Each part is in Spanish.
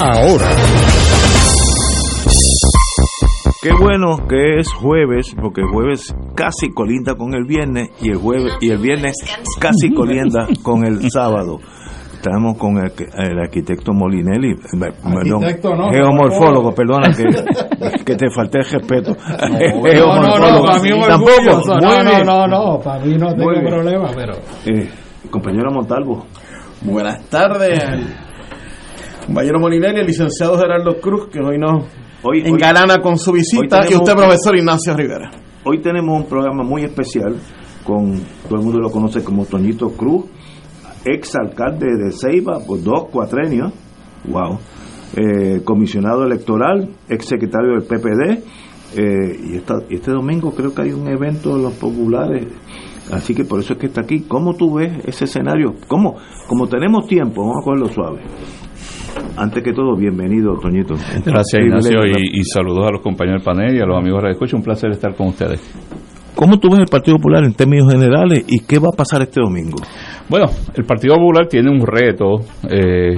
ahora. Qué bueno que es jueves, porque jueves casi colinda con el viernes y el jueves y el viernes casi colinda con el sábado. Estamos con el, el arquitecto Molinelli, Arquitecto, no, geomorfólogo, perdona que, que te falté el respeto. No, no, no, para mí un Tampoco. orgullo. No, no, no, no, para mí no tengo problema, pero... Eh, compañero Montalvo. Buenas tardes, compañero Molinelli, el licenciado Gerardo Cruz, que hoy nos Hoy, hoy, engalana con su visita, hoy y usted, profesor Ignacio Rivera. hoy tenemos un programa muy especial con, todo el mundo lo conoce como Toñito Cruz, ex alcalde de Ceiba por dos cuatrenios, wow, eh, comisionado electoral, ex secretario del PPD, eh, y, esta- y este domingo creo que hay un evento de los populares, así que por eso es que está aquí. ¿Cómo tú ves ese escenario? ¿Cómo? Como tenemos tiempo, vamos a cogerlo suave. Antes que todo, bienvenido, Toñito. Gracias Ignacio y, y saludos a los compañeros del panel y a los amigos de Radio Escucha. Un placer estar con ustedes. ¿Cómo tú ves el Partido Popular en términos generales y qué va a pasar este domingo? Bueno, el Partido Popular tiene un reto eh,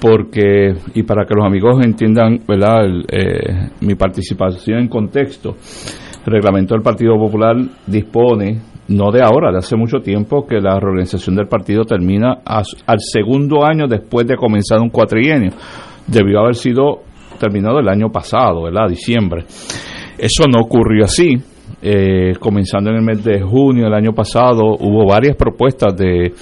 porque, y para que los amigos entiendan ¿verdad? El, eh, mi participación en contexto, el reglamento del Partido Popular dispone, no de ahora, de hace mucho tiempo, que la reorganización del partido termina al segundo año después de comenzar un cuatrienio. Debió haber sido terminado el año pasado, ¿verdad? Diciembre. Eso no ocurrió así. Eh, comenzando en el mes de junio del año pasado, hubo varias propuestas de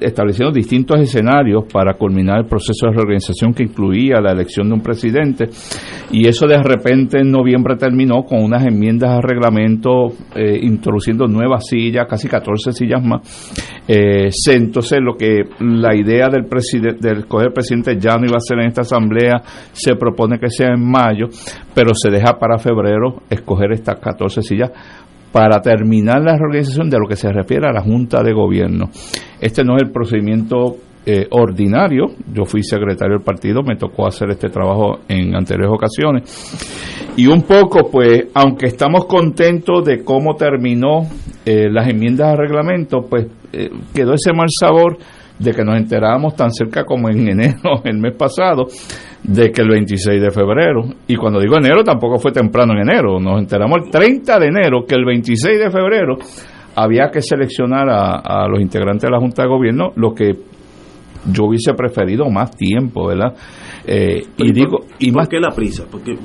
estableciendo distintos escenarios para culminar el proceso de reorganización que incluía la elección de un presidente y eso de repente en noviembre terminó con unas enmiendas al reglamento eh, introduciendo nuevas sillas, casi 14 sillas más. Eh, entonces lo que la idea del presidente del escoger presidente ya no iba a ser en esta asamblea, se propone que sea en mayo, pero se deja para febrero escoger estas 14 sillas para terminar la reorganización de lo que se refiere a la Junta de Gobierno. Este no es el procedimiento eh, ordinario, yo fui secretario del partido, me tocó hacer este trabajo en anteriores ocasiones. Y un poco, pues, aunque estamos contentos de cómo terminó eh, las enmiendas al reglamento, pues eh, quedó ese mal sabor de que nos enterábamos tan cerca como en enero, el mes pasado, de que el 26 de febrero, y cuando digo enero tampoco fue temprano en enero, nos enteramos el 30 de enero que el 26 de febrero había que seleccionar a, a los integrantes de la Junta de Gobierno, lo que yo hubiese preferido más tiempo, ¿verdad? Eh, y digo, y más, ¿Por qué la prisa? Porque,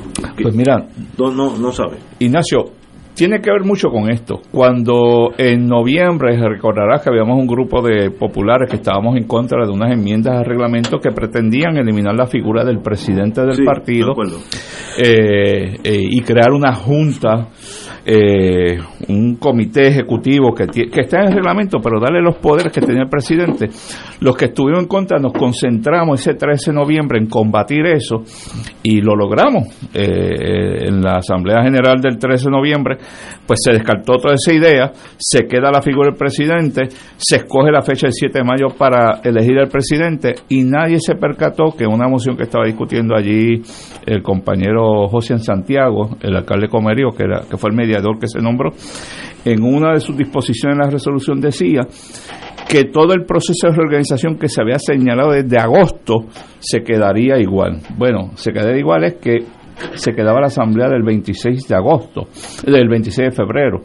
pues mira, no, no, no sabe. Ignacio, tiene que ver mucho con esto. Cuando en noviembre recordarás que habíamos un grupo de populares que estábamos en contra de unas enmiendas al reglamento que pretendían eliminar la figura del presidente del Sí, partido de eh, eh, y crear una junta, eh, un comité ejecutivo que, que está en el reglamento, pero darle los poderes que tenía el presidente. Los que estuvieron en contra nos concentramos ese 13 de noviembre en combatir eso y lo logramos. Eh, en la Asamblea General del 13 de noviembre, pues se descartó toda esa idea, se queda la figura del presidente, se escoge la fecha del 7 de mayo para elegir al presidente y nadie se percató que una moción que estaba discutiendo allí el compañero José Santiago, el alcalde de Comerío, que, era, que fue el mediador que se nombró, en una de sus disposiciones en la resolución decía que todo el proceso de reorganización que se había señalado desde agosto se quedaría igual. Bueno, se quedaría igual es que se quedaba la asamblea del 26 de agosto, del 26 de febrero.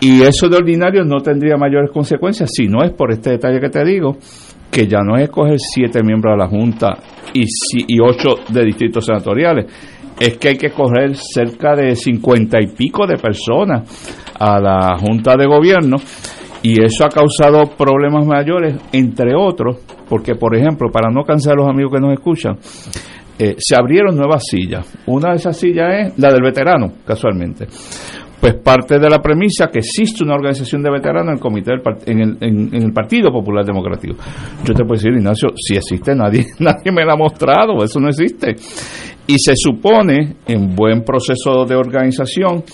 Y eso de ordinario no tendría mayores consecuencias si no es por este detalle que te digo, que ya no es escoger siete miembros de la Junta y, ocho de distritos senatoriales, es que hay que correr cerca de cincuenta y pico de personas a la Junta de Gobierno y eso ha causado problemas mayores, entre otros, porque, por ejemplo, para no cansar a los amigos que nos escuchan, eh, se abrieron nuevas sillas. Una de esas sillas es la del veterano, casualmente. Pues parte de la premisa que existe una organización de veteranos en el comité en, el, en, el Partido Popular Democrático. Yo te puedo decir, Ignacio, si existe, nadie, nadie me la ha mostrado, eso no existe. Y se supone, en buen proceso de organización,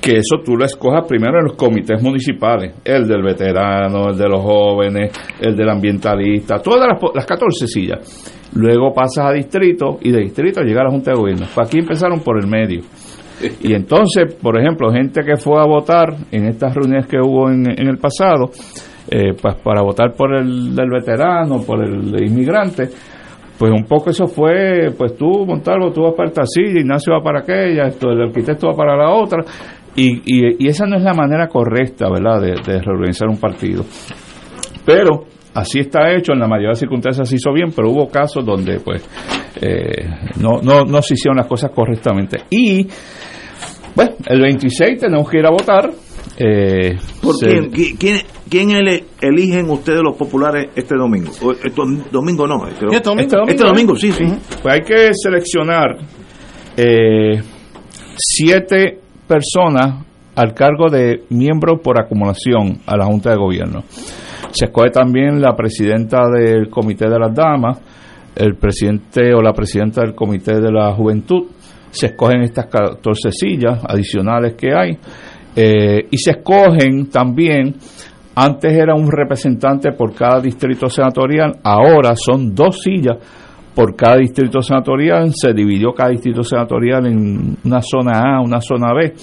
que eso tú lo escojas primero en los comités municipales, el del veterano, el de los jóvenes, el del ambientalista, todas las, las 14 sillas. Luego pasas a distrito y de distrito llega a la Junta de Gobierno. Pues aquí empezaron por el medio. Y entonces, por ejemplo, gente que fue a votar en estas reuniones que hubo en, el pasado, eh, pues para votar por el del veterano, por el inmigrante, pues un poco eso fue, pues tú, Montalvo, tú vas para esta silla, Ignacio va para aquella, esto, el arquitecto va para la otra, y, y, esa no es la manera correcta, ¿verdad?, de, reorganizar un partido. Pero así está hecho, en la mayoría de las circunstancias se hizo bien, pero hubo casos donde, pues, eh, no, no, no se hicieron las cosas correctamente. Y, bueno, el 26 tenemos que ir a votar. Eh, ¿Por quién, quién, quién eligen ustedes los populares este domingo? Este domingo no. Este, este, domingo, este domingo, sí, sí. Pues hay que seleccionar eh, siete personas al cargo de miembro por acumulación a la Junta de Gobierno. Se escoge también la presidenta del Comité de las Damas, el presidente o la presidenta del Comité de la Juventud. Se escogen estas 14 sillas adicionales que hay. Eh, y se escogen también, antes era un representante por cada distrito senatorial, ahora son dos sillas por cada distrito senatorial, se dividió cada distrito senatorial en una zona A, una zona B,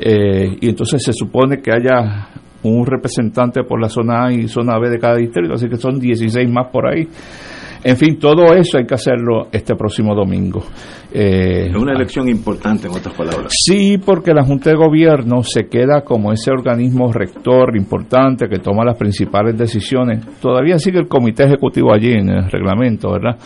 eh, y entonces se supone que haya un representante por la zona A y zona B de cada distrito, así que son 16 más por ahí. En fin, todo eso hay que hacerlo este próximo domingo. Eh, es una elección importante, en otras palabras. Sí, porque la Junta de Gobierno se queda como ese organismo rector importante que toma las principales decisiones. Todavía sigue el comité ejecutivo allí en el reglamento, ¿verdad?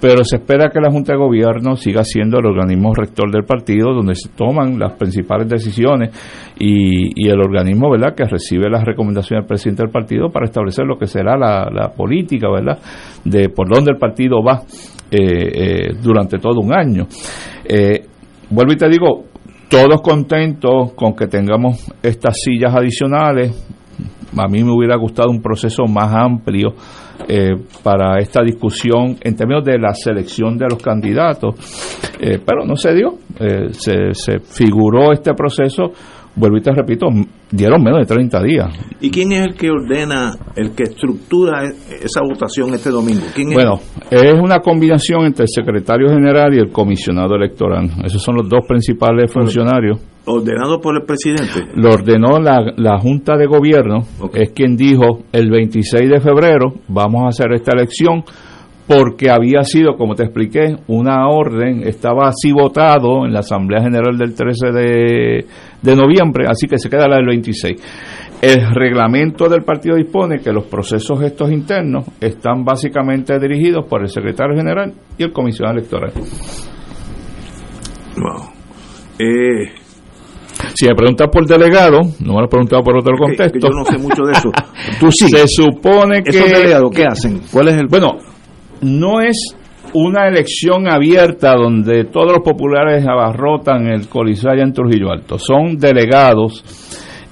Pero se espera que la Junta de Gobierno siga siendo el organismo rector del partido donde se toman las principales decisiones y, el organismo verdad que recibe las recomendaciones del presidente del partido para establecer lo que será la, política verdad de por dónde el partido va eh, eh, durante todo un año. Eh, vuelvo y te digo todos contentos con que tengamos estas sillas adicionales. A mí me hubiera gustado un proceso más amplio eh, para esta discusión en términos de la selección de los candidatos, eh, pero no se dio, eh, se, se figuró este proceso vuelvo y te repito, dieron menos de 30 días. ¿Y quién es el que ordena, el que estructura esa votación este domingo? bueno, es? una combinación entre el secretario general y el comisionado electoral. Esos son los dos principales funcionarios. ¿Ordenado por el presidente? Lo ordenó la, Junta de Gobierno, es quien dijo el 26 de febrero vamos a hacer esta elección porque había sido, como te expliqué, una orden, estaba así votado en la Asamblea General del 13 de, de noviembre, así que se queda la del 26. El reglamento del partido dispone que los procesos estos internos están básicamente dirigidos por el secretario general y el comisionado electoral. Wow. Eh, si me preguntas por delegado, no me lo he preguntado por otro contexto. yo no sé mucho de eso. Tú sí. Se supone que. ¿Esos delegados qué hacen? ¿Cuál es el.? Bueno, no es una elección abierta donde todos los populares abarrotan el Coliseo en Trujillo Alto. Son delegados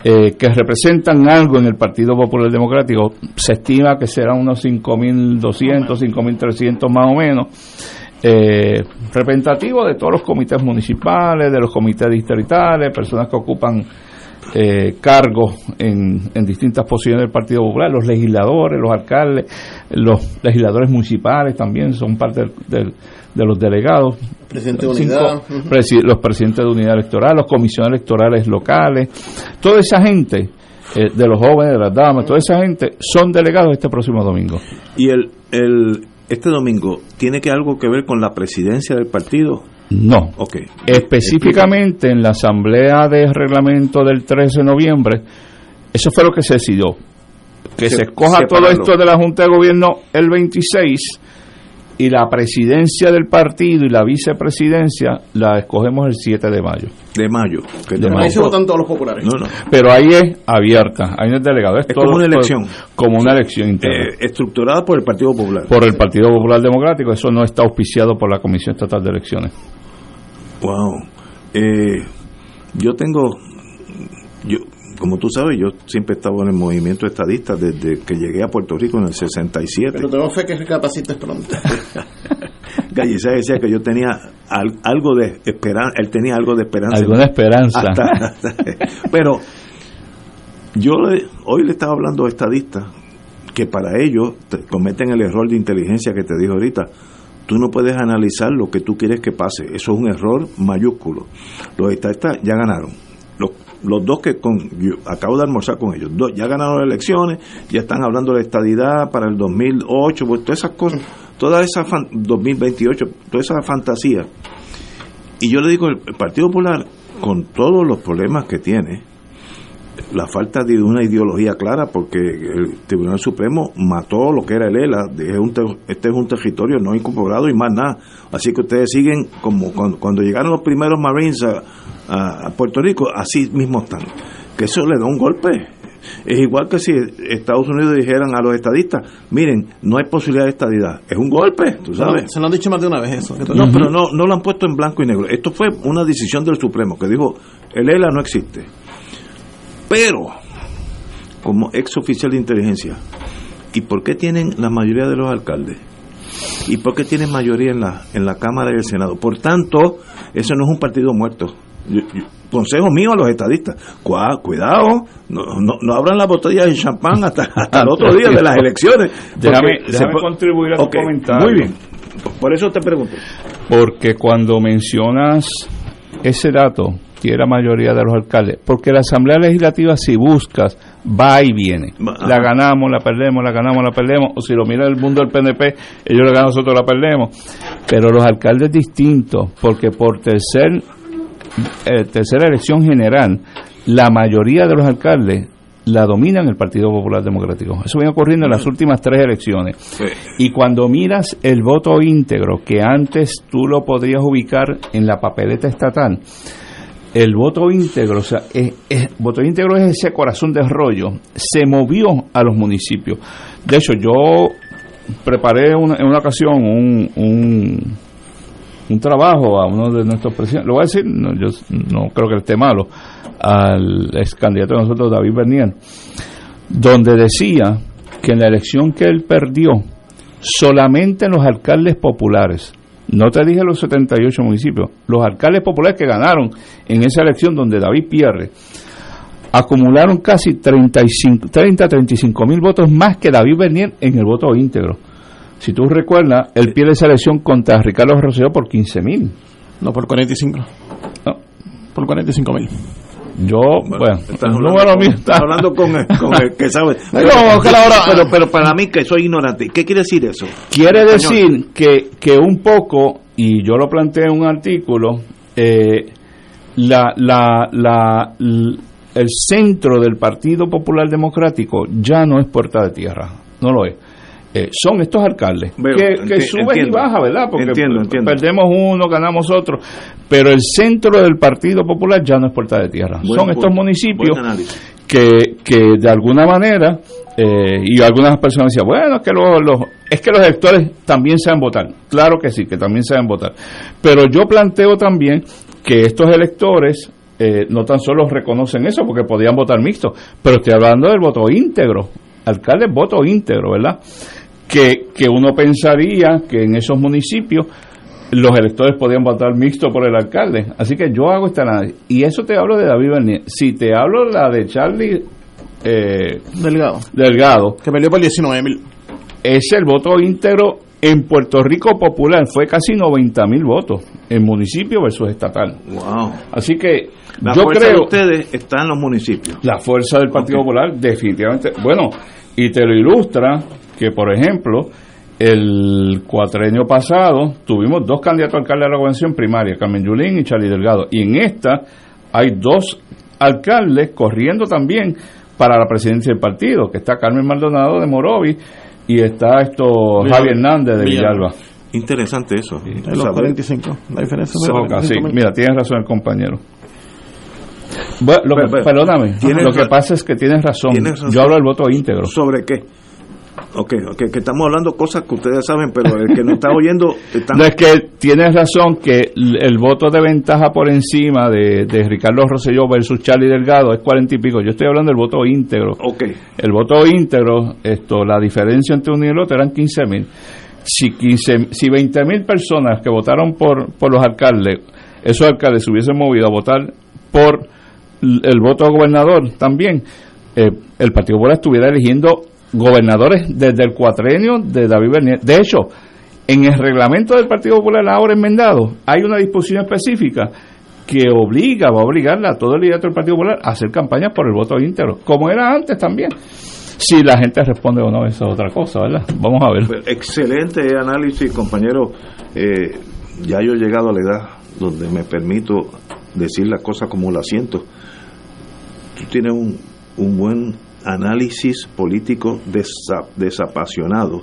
eh, que representan algo en el Partido Popular Democrático. Se estima que serán unos 5.200, 5.300 más o menos. Eh, representativos de todos los comités municipales, de los comités distritales, personas que ocupan eh, cargos en, distintas posiciones del Partido Popular, los legisladores, los alcaldes, los legisladores municipales también son parte de los delegados. Presidente de unidad. los presidentes de unidad electoral, los comisiones electorales locales, toda esa gente, eh, de los jóvenes, de las damas, toda esa gente son delegados este próximo domingo. ¿Y el, el, este domingo tiene que algo que ver con la presidencia del partido? No. Okay. Específicamente en la asamblea de reglamento del 13 de noviembre, eso fue lo que se decidió. Que se, escoja todo esto de la Junta de Gobierno el 26 y la presidencia del partido y la vicepresidencia la escogemos el 7 de mayo. De mayo. Que de mayo. votan todos los populares. No, no. Pero ahí es abierta, ahí no es delegado. Es, como una elección. como una elección interna. Eh, estructurada por el Partido Popular. Por el Partido Popular Democrático, eso no está auspiciado por la Comisión Estatal de Elecciones. Wow. Eh, yo tengo, yo, como tú sabes, yo siempre he estado en el movimiento estadista desde que llegué a Puerto Rico en el 67. Pero tengo fe que recapacites pronto. Gallicea decía que yo tenía algo de esperanza, él tenía algo de esperanza. Alguna esperanza. pero yo hoy le estaba hablando a estadistas que para ellos cometen el error de inteligencia que te dijo ahorita. Tú no puedes analizar lo que tú quieres que pase. Eso es un error mayúsculo. Los estadistas ya ganaron los dos que con, acabo de almorzar con ellos, dos, ya ganaron las elecciones, ya están hablando de estadidad para el 2008, pues todas esas cosas, toda esa 2028, toda esa fantasía. Y yo le digo, el, Partido Popular, con todos los problemas que tiene, la falta de una ideología clara, porque el Tribunal Supremo mató lo que era el ELA, este es un territorio no incorporado y más nada. Así que ustedes siguen como cuando, cuando llegaron los primeros Marines a, a, Puerto Rico, así mismo están. Que eso le da un golpe. Es igual que si Estados Unidos dijeran a los estadistas, miren, no hay posibilidad de estadidad. Es un golpe, tú sabes. se lo han dicho más de una vez eso. No, pero no, no lo han puesto en blanco y negro. Esto fue una decisión del Supremo que dijo, el ELA no existe. Pero, como ex oficial de inteligencia, ¿y por qué tienen la mayoría de los alcaldes? ¿Y por qué tienen mayoría en la, en la Cámara y el Senado? Por tanto, eso no es un partido muerto consejo mío a los estadistas, cuidado, no, no, abran la botella de champán hasta, hasta el otro día de las elecciones. Déjame, contribuir a tu comentario. Muy bien, por eso te pregunto. Porque cuando mencionas ese dato, que la mayoría de los alcaldes, porque la Asamblea Legislativa si buscas, va y viene. La ganamos, la perdemos, la ganamos, la perdemos, o si lo mira el mundo del PNP, ellos la ganan, nosotros la perdemos. Pero los alcaldes distintos, porque por tercer eh, tercera elección general, la mayoría de los alcaldes la dominan el Partido Popular Democrático. Eso viene ocurriendo en las últimas tres elecciones. Y cuando miras el voto íntegro, que antes tú lo podrías ubicar en la papeleta estatal, el voto íntegro, o sea, es, voto íntegro es ese corazón de rollo, se movió a los municipios. De hecho, yo preparé en una ocasión un un trabajo a uno de nuestros presidentes, lo voy a decir, no, yo no creo que esté malo, al ex candidato de nosotros, David Bernier, donde decía que en la elección que él perdió, solamente en los alcaldes populares, no te dije los 78 municipios, los alcaldes populares que ganaron en esa elección donde David pierde, acumularon casi 35, 30, 35 mil votos más que David Bernier en el voto íntegro. Si tú recuerdas, él pierde esa elección contra Ricardo Rosselló por 15 mil. No, por 45. No. Por 45 mil. Yo, bueno, estás hablando, con, el, que sabe. Pero, pero, para mí que soy ignorante, ¿qué quiere decir eso? Quiere decir que, que un poco, y yo lo planteé en un artículo, eh, la, la, la, el centro del Partido Popular Democrático ya no es puerta de tierra, no lo es. Eh, son estos alcaldes que, suben y bajan, ¿verdad? Porque perdemos uno, ganamos otro, pero el centro del Partido Popular ya no es Puerta de Tierra. son estos municipios que, que de alguna manera, eh, y algunas personas decían, bueno, es que los, es que los electores también saben votar. Claro que sí, que también saben votar. Pero yo planteo también que estos electores eh, no tan solo reconocen eso porque podían votar mixto, pero estoy hablando del voto íntegro. Alcaldes voto íntegro, ¿verdad? Que, que uno pensaría que en esos municipios los electores podían votar mixto por el alcalde. Así que yo hago esta análisis. Y eso te hablo de David Bernier. Si te hablo la de Charlie eh, Delgado. Delgado. Que perdió por 19 mil. Es el voto íntegro en Puerto Rico popular. Fue casi 90 mil votos en municipio versus estatal. Wow. Así que la yo fuerza creo. De ustedes está en los municipios. La fuerza del Partido Popular, definitivamente. Bueno, y te lo ilustra que, por ejemplo, el cuatrenio pasado tuvimos dos candidatos a alcalde de la gobernación primaria, Carmen Yulín y Charlie Delgado. Y en esta hay dos alcaldes corriendo también para la presidencia del partido, que está Carmen Maldonado de Morovi y está esto Javier Hernández de Villalba. Interesante eso. Sí. Los 45. La diferencia sí, mira, tienes razón el compañero. Bueno, lo que, perdóname, lo que pasa es que tienes razón. Yo hablo del voto íntegro. ¿Sobre qué? Ok, ok, que estamos hablando cosas que ustedes saben, pero el que nos está oyendo... No, es que tienes razón que el voto de ventaja por encima de, de Ricardo Rosselló versus Charlie Delgado es cuarenta y pico. Yo estoy hablando del voto íntegro. Ok. El voto íntegro, esto, la diferencia entre uno y el otro eran 15 mil. Si, 15, si 20 mil personas que votaron por, por los alcaldes, esos alcaldes se hubiesen movido a votar por el voto a gobernador también, eh, el Partido Popular estuviera eligiendo gobernadores desde el cuatrenio de David Bernier. De hecho, en el reglamento del Partido Popular ahora enmendado hay una disposición específica que obliga, va a obligarle a todo el liderato del Partido Popular a hacer campaña por el voto íntegro, como era antes también. Si la gente responde o no, eso es otra cosa, ¿verdad? Vamos a ver. Pues, excelente análisis, compañero. Eh, ya yo he llegado a la edad donde me permito decir las cosas como las siento. Tú tienes un, un buen análisis político desapasionado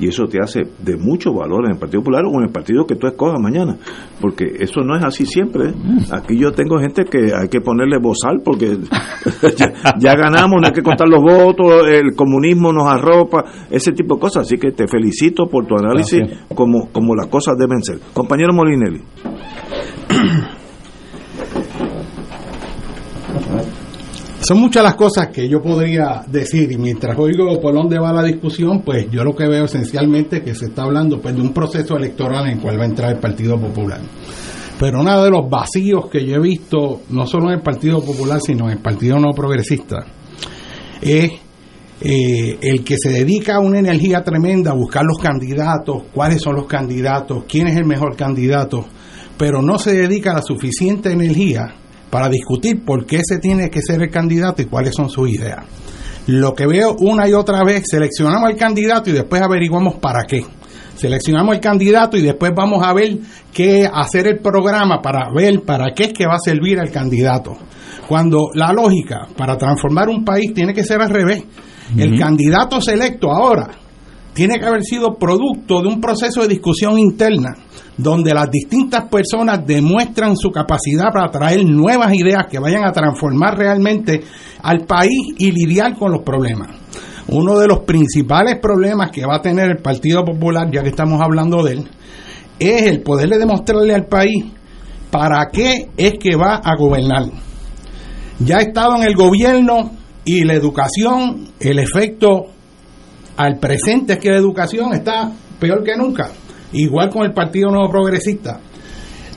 y eso te hace de mucho valor en el Partido Popular o en el partido que tú escojas mañana, porque eso no es así siempre. ¿eh? Aquí yo tengo gente que hay que ponerle bozal porque ya, ganamos, no hay que contar los votos, el comunismo nos arropa, ese tipo de cosas. Así que te felicito por tu análisis como, como las cosas deben ser. Compañero Molinelli. Son muchas las cosas que yo podría decir y mientras oigo por dónde va la discusión, pues yo lo que veo esencialmente que se está hablando pues, de un proceso electoral en el cual va a entrar el Partido Popular. Pero uno de los vacíos que yo he visto, no solo en el Partido Popular, sino en el Partido No Progresista, es eh, el que se dedica una energía tremenda a buscar los candidatos, cuáles son los candidatos, quién es el mejor candidato, pero no se dedica la suficiente energía para discutir por qué se tiene que ser el candidato y cuáles son sus ideas. Lo que veo una y otra vez, seleccionamos al candidato y después averiguamos para qué. Seleccionamos el candidato y después vamos a ver qué hacer el programa para ver para qué es que va a servir el candidato. Cuando la lógica para transformar un país tiene que ser al revés. El candidato selecto ahora tiene que haber sido producto de un proceso de discusión interna donde las distintas personas demuestran su capacidad para traer nuevas ideas que vayan a transformar realmente al país y lidiar con los problemas. Uno de los principales problemas que va a tener el Partido Popular, ya que estamos hablando de él, es el poderle demostrarle al país para qué es que va a gobernar. Ya ha estado en el gobierno y la educación, el efecto al presente es que la educación está peor que nunca igual con el Partido Nuevo Progresista.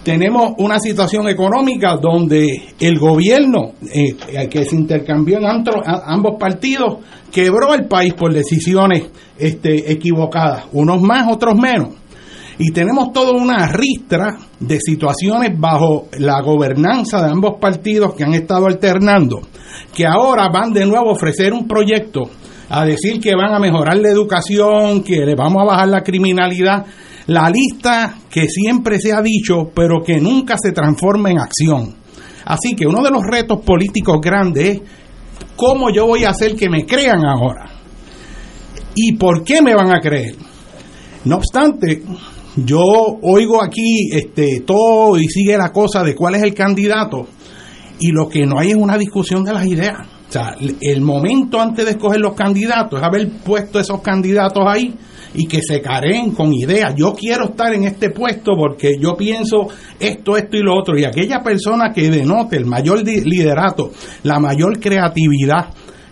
Tenemos una situación económica donde el gobierno eh, que se intercambió en ambos partidos quebró el país por decisiones este, equivocadas, unos más, otros menos. Y tenemos toda una ristra de situaciones bajo la gobernanza de ambos partidos que han estado alternando, que ahora van de nuevo a ofrecer un proyecto a decir que van a mejorar la educación, que le vamos a bajar la criminalidad la lista que siempre se ha dicho, pero que nunca se transforma en acción. Así que uno de los retos políticos grandes es cómo yo voy a hacer que me crean ahora y por qué me van a creer. No obstante, yo oigo aquí este todo y sigue la cosa de cuál es el candidato y lo que no hay es una discusión de las ideas. Sea, el momento antes de escoger los candidatos es haber puesto esos candidatos ahí y que se careen con ideas. Yo quiero estar en este puesto porque yo pienso esto, esto y lo otro. Y aquella persona que denote el mayor liderato, la mayor creatividad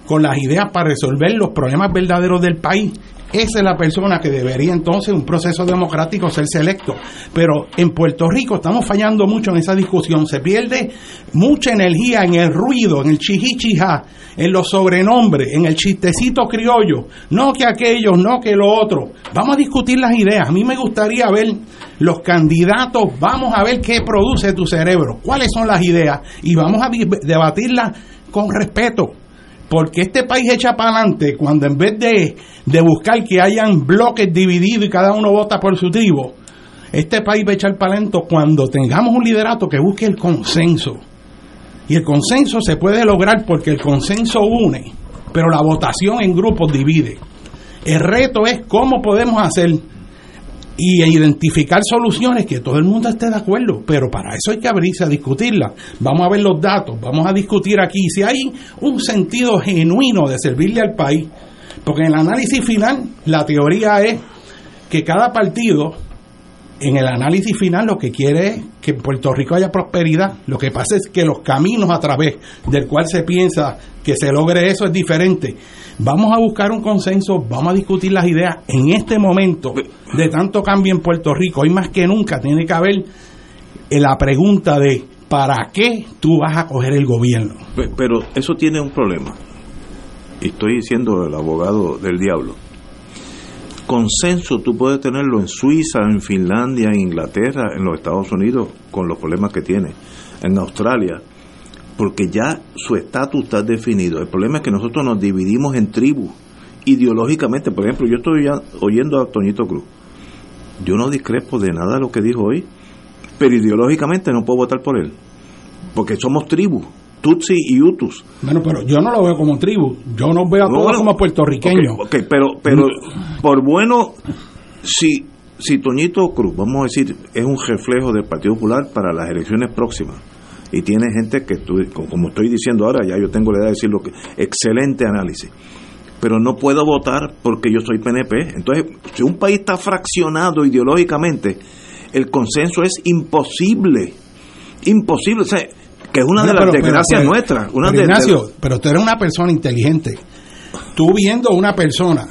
con las ideas para resolver los problemas verdaderos del país, esa es la persona que debería entonces un proceso democrático ser selecto. Pero en Puerto Rico estamos fallando mucho en esa discusión. Se pierde mucha energía en el ruido, en el chihichija, en los sobrenombres, en el chistecito criollo. No que aquellos, no que lo otro. Vamos a discutir las ideas. A mí me gustaría ver los candidatos, vamos a ver qué produce tu cerebro, cuáles son las ideas y vamos a debatirlas con respeto porque este país echa para adelante cuando en vez de, de, buscar que hayan bloques divididos y cada uno vota por su tribu, este país va a echar para adelante cuando tengamos un liderato que busque el consenso. Y el consenso se puede lograr porque el consenso une, pero la votación en grupos divide. El reto es cómo podemos hacer y identificar soluciones que todo el mundo esté de acuerdo, pero para eso hay que abrirse a discutirla. Vamos a ver los datos, vamos a discutir aquí si hay un sentido genuino de servirle al país, porque en el análisis final la teoría es que cada partido en el análisis final lo que quiere es que en Puerto Rico haya prosperidad. Lo que pasa es que los caminos a través del cual se piensa que se logre eso es diferente. Vamos a buscar un consenso, vamos a discutir las ideas. En este momento de tanto cambio en Puerto Rico, hoy más que nunca tiene que haber la pregunta de ¿para qué tú vas a coger el gobierno? Pero eso tiene un problema. Y estoy diciendo el abogado del diablo consenso tú puedes tenerlo en Suiza, en Finlandia, en Inglaterra, en los Estados Unidos, con los problemas que tiene, en Australia, porque ya su estatus está definido. El problema es que nosotros nos dividimos en tribus, ideológicamente. Por ejemplo, yo estoy oyendo a Toñito Cruz. Yo no discrepo de nada de lo que dijo hoy, pero ideológicamente no puedo votar por él, porque somos tribus. Tutsi y Utus. Bueno, pero yo no lo veo como tribu, yo no veo a todos como puertorriqueños. Okay, pero, pero por bueno, si, si Toñito Cruz, vamos a decir, es un reflejo del Partido Popular para las elecciones próximas, y tiene gente que, como estoy diciendo ahora, ya yo tengo la idea de decir lo que, excelente análisis, pero no puedo votar porque yo soy PNP. Entonces, si un país está fraccionado ideológicamente, el consenso es imposible. Imposible. O sea, que es una de las desgracias nuestras. Una de, Ignacio, pero tú eres una persona inteligente. Tú viendo una persona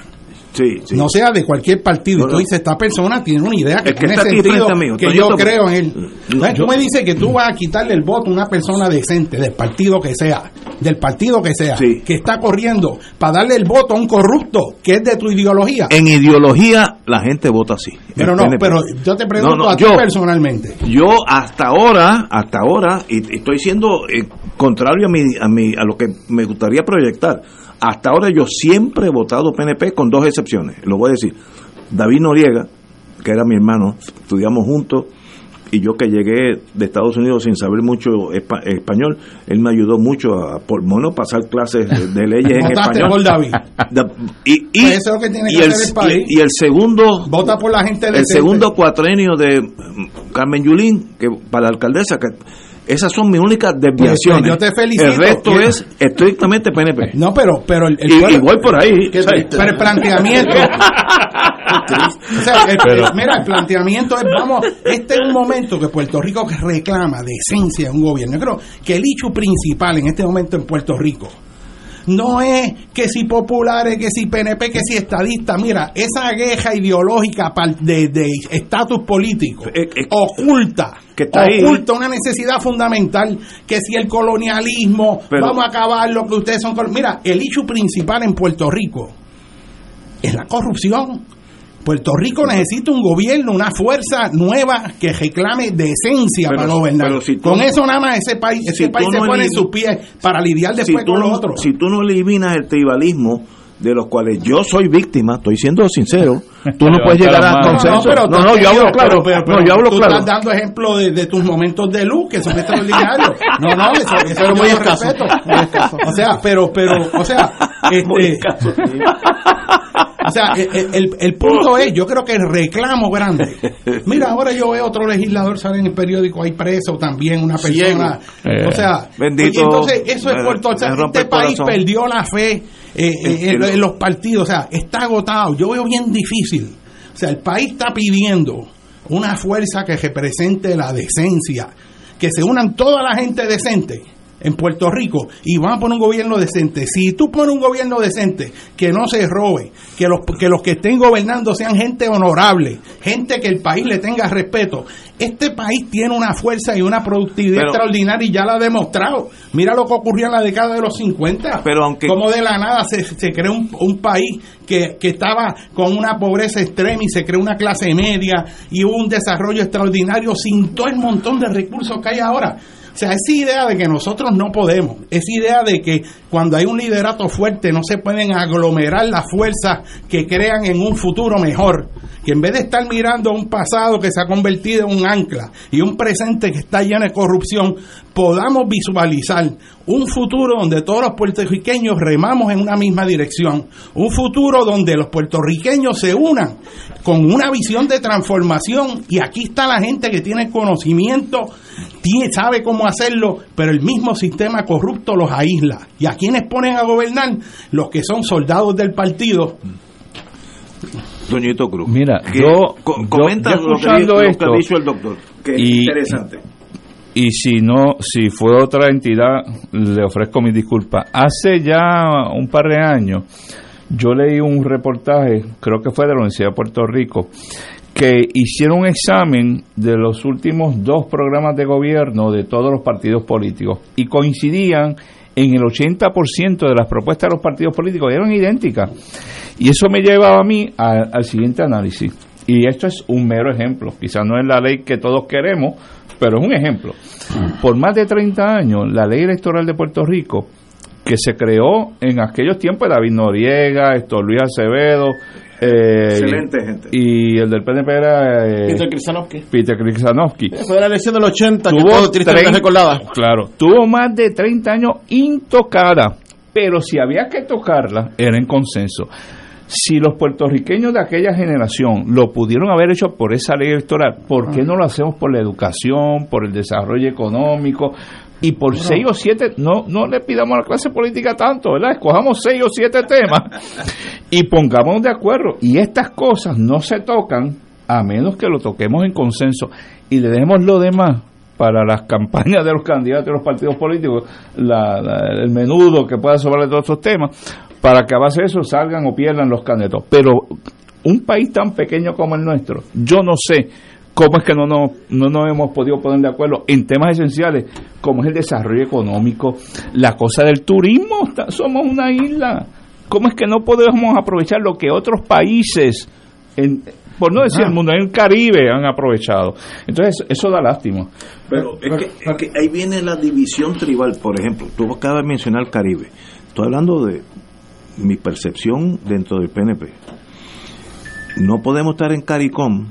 no sea de cualquier partido. y tú dices, esta persona tiene una idea que, tiene sentido, que yo creo en él. tú me dices que tú vas a quitarle el voto a una persona decente, del partido que sea, del partido que sea, que está corriendo para darle el voto a un corrupto que es de tu ideología. En ideología la gente vota así. Pero no, pero yo te pregunto a ti personalmente. Yo hasta ahora, hasta ahora, y estoy siendo eh, contrario a, mi, a, mi, a lo que me gustaría proyectar hasta ahora yo siempre he votado PNP con dos excepciones. Lo voy a decir. David Noriega, que era mi hermano, estudiamos juntos, y yo que llegué de Estados Unidos sin saber mucho español, él me ayudó mucho a por bueno pasar clases de, leyes en español. por David. y, y, pues eso es lo que tiene que hacer el, país. Y, el segundo vota por la gente el segundo cuatrenio de Carmen Yulín, que para la alcaldesa que esas son mis únicas pues, pues, desviaciones. yo te felicito. El resto es estrictamente PNP. No, pero, pero el, igual por ahí. Pero el planteamiento. o sea, mira, el planteamiento es, vamos, este es un momento que Puerto Rico reclama de esencia un gobierno. Yo creo que el hecho principal en este momento en Puerto Rico no es que si populares, que si PNP, que si estadista. Mira, esa queja ideológica de estatus político eh, eh, oculta que está oculta una necesidad fundamental que si el colonialismo vamos a acabar lo que ustedes son mira el hecho principal en Puerto Rico es la corrupción Puerto Rico necesita un gobierno, una fuerza nueva que reclame decencia para gobernar. con eso nada más ese país, ese país se pone en sus pies para lidiar después con los otros. Si tú no eliminas el tribalismo, de los cuales yo soy víctima, estoy siendo sincero, tú no puedes llegar a consenso. No, no, yo hablo claro. no, yo hablo tú estás dando ejemplo de, tus momentos de luz, que son extraordinarios. No, no, eso, eso es muy respeto. O sea, pero, pero, o sea, este, o sea, el, el, punto es, yo creo que el reclamo grande. Mira, ahora yo veo otro legislador sale en el periódico, hay preso también, una persona. o sea, bendito. entonces eso es por todo. este país perdió la fe eh, eh, en, los partidos. O sea, está agotado. Yo veo bien difícil. O sea, el país está pidiendo una fuerza que represente la decencia, que se unan toda la gente decente en Puerto Rico y van a poner un gobierno decente. Si tú pones un gobierno decente, que no se robe, que los que, los que estén gobernando sean gente honorable, gente que el país le tenga respeto, este país tiene una fuerza y una productividad extraordinaria y ya la ha demostrado. Mira lo que ocurrió en la década de los 50. Pero aunque... Como de la nada se, se creó un, un país que, que, estaba con una pobreza extrema y se creó una clase media y hubo un desarrollo extraordinario sin todo el montón de recursos que hay ahora. O sea, esa idea de que nosotros no podemos, esa idea de que cuando hay un liderato fuerte no se pueden aglomerar las fuerzas que crean en un futuro mejor, que en vez de estar mirando un pasado que se ha convertido en un ancla y un presente que está lleno de corrupción, podamos visualizar un futuro donde todos los puertorriqueños remamos en una misma dirección, un futuro donde los puertorriqueños se unan con una visión de transformación y aquí está la gente que tiene conocimiento, tiene, sabe cómo hacerlo, pero el mismo sistema corrupto los aísla. ¿Y a quienes ponen a gobernar? Los que son soldados del partido. Doñito Cruz. Mira, que yo- co- comenta yo lo, que, escuchando lo que esto, ha dicho el doctor, que es y- interesante. y si no, si fue otra entidad, le ofrezco mis disculpas. Hace ya un par de años, yo leí un reportaje, creo que fue de la Universidad de Puerto Rico, que hicieron un examen de los últimos dos programas de gobierno de todos los partidos políticos y coincidían en el 80% de las propuestas de los partidos políticos, eran idénticas. Y eso me llevaba a mí al siguiente análisis. Y esto es un mero ejemplo. Quizás no es la ley que todos queremos, pero es un ejemplo. Por más de 30 años, la ley electoral de Puerto Rico, que se creó en aquellos tiempos David Noriega, Héctor Luis Acevedo, eh, Excelente gente. y el del PNP era eh, Peter Kristanowski. Peter. Fue de la elección del 80, que Tuvo todo tristemente 30 recordada. Claro, tuvo más de 30 años intocada, pero si había que tocarla, era en consenso. Si los puertorriqueños de aquella generación lo pudieron haber hecho por esa ley electoral, ¿por qué no lo hacemos por la educación, por el desarrollo económico? Y por seis o siete, no, no le pidamos a la clase política tanto, ¿verdad? Escojamos seis o siete temas y pongámonos de acuerdo. Y estas cosas no se tocan a menos que lo toquemos en consenso y le dejemos lo demás para las campañas de los candidatos de los partidos políticos, la- la- el menudo que pueda sobre todos estos temas, para que a base de eso salgan o pierdan los candidatos. Pero un país tan pequeño como el nuestro, yo no sé cómo es que no nos, no nos hemos podido poner de acuerdo en temas esenciales como es el desarrollo económico, la cosa del turismo, está- somos una isla. ¿Cómo es que no podemos aprovechar lo que otros países, en, por no decir el mundo, en el Caribe han aprovechado? Entonces, eso da lástima. Pero es que, es que ahí viene la división tribal, por ejemplo. Tú acabas de mencionar el Caribe. Estoy hablando de mi percepción dentro del PNP. No podemos estar en CARICOM.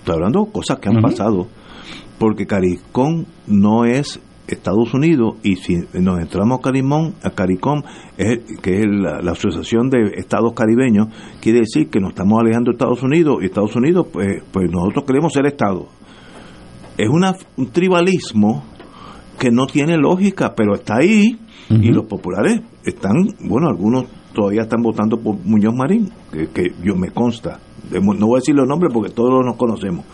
Estoy hablando de cosas que han pasado. Porque CARICOM no es Estados Unidos y si nos entramos a CARICOM, a CARICOM es, que es la, la Asociación de Estados Caribeños, quiere decir que nos estamos alejando de Estados Unidos y Estados Unidos, pues, pues nosotros queremos ser Estado. Es una, un tribalismo que no tiene lógica, pero está ahí y los populares están, bueno, algunos todavía están votando por Muñoz Marín, que, que yo me consta, no voy a decir los nombres porque todos nos conocemos.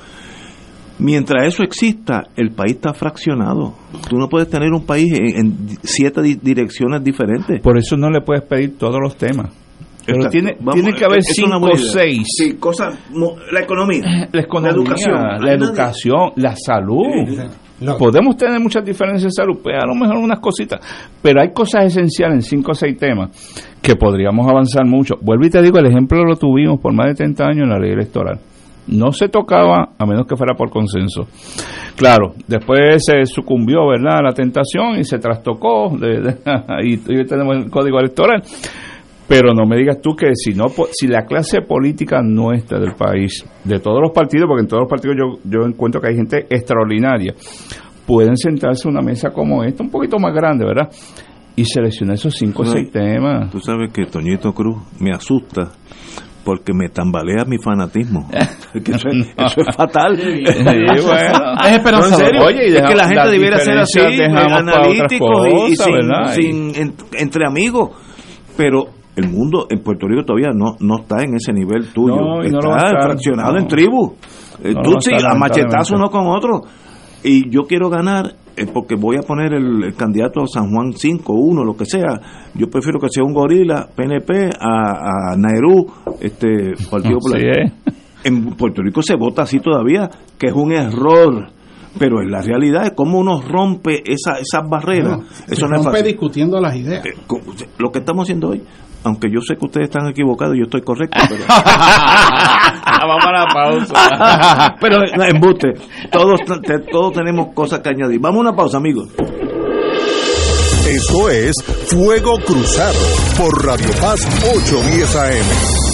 Mientras eso exista, el país está fraccionado. Tú no puedes tener un país en, en siete di- direcciones diferentes. Por eso no le puedes pedir todos los temas. Pero Exacto. tiene, Vamos, tiene que haber cinco o seis. Sí, cosas, la economía, La economía, la educación, la educación, la salud. Lo- Podemos tener muchas diferencias en salud, pues a lo mejor unas cositas, pero hay cosas esenciales en cinco o seis temas que podríamos avanzar mucho. Vuelvo y te digo, el ejemplo lo tuvimos por más de 30 años en la ley electoral. No se tocaba a menos que fuera por consenso. Claro, después se sucumbió, ¿verdad?, a la tentación y se trastocó de- de- y tenemos el código electoral. Pero no me digas tú que si no si la clase política nuestra del país, de todos los partidos, porque en todos los partidos yo, yo encuentro que hay gente extraordinaria, pueden sentarse a una mesa como esta, un poquito más grande, ¿verdad? Y seleccionar esos cinco o seis temas. Tú sabes que Toñito Cruz me asusta porque me tambalea mi fanatismo. Que eso, es, eso es fatal. Sí, bueno. Es esperanzador. No, en serio. Oye, es que la gente debiera ser así, analíticos y- sin, ¿verdad? sin- en- entre amigos. Pero el mundo en Puerto Rico todavía no, no está en ese nivel tuyo. No, y no está lo va a estar. fraccionado No. en tribus. Eh, No tú sí, a machetazo uno con otro. Y yo quiero ganar eh, porque voy a poner el, el candidato a San Juan 5, 1, lo que sea. Yo prefiero que sea un gorila, PNP, a, a Nairú, este, Partido Popular. es. En Puerto Rico se vota así todavía, que es un error. Pero en la realidad es cómo uno rompe esa, esas barreras. no, se Eso no es rompe fácil. discutiendo las ideas. Eh, Lo que estamos haciendo hoy, aunque yo sé que ustedes están equivocados, yo estoy correcto, pero... Vamos a la pausa. pero no, embuste, todos, te- todos tenemos cosas que añadir. Vamos a una pausa, amigos. Esto es Fuego Cruzado por Radio Paz 810 AM.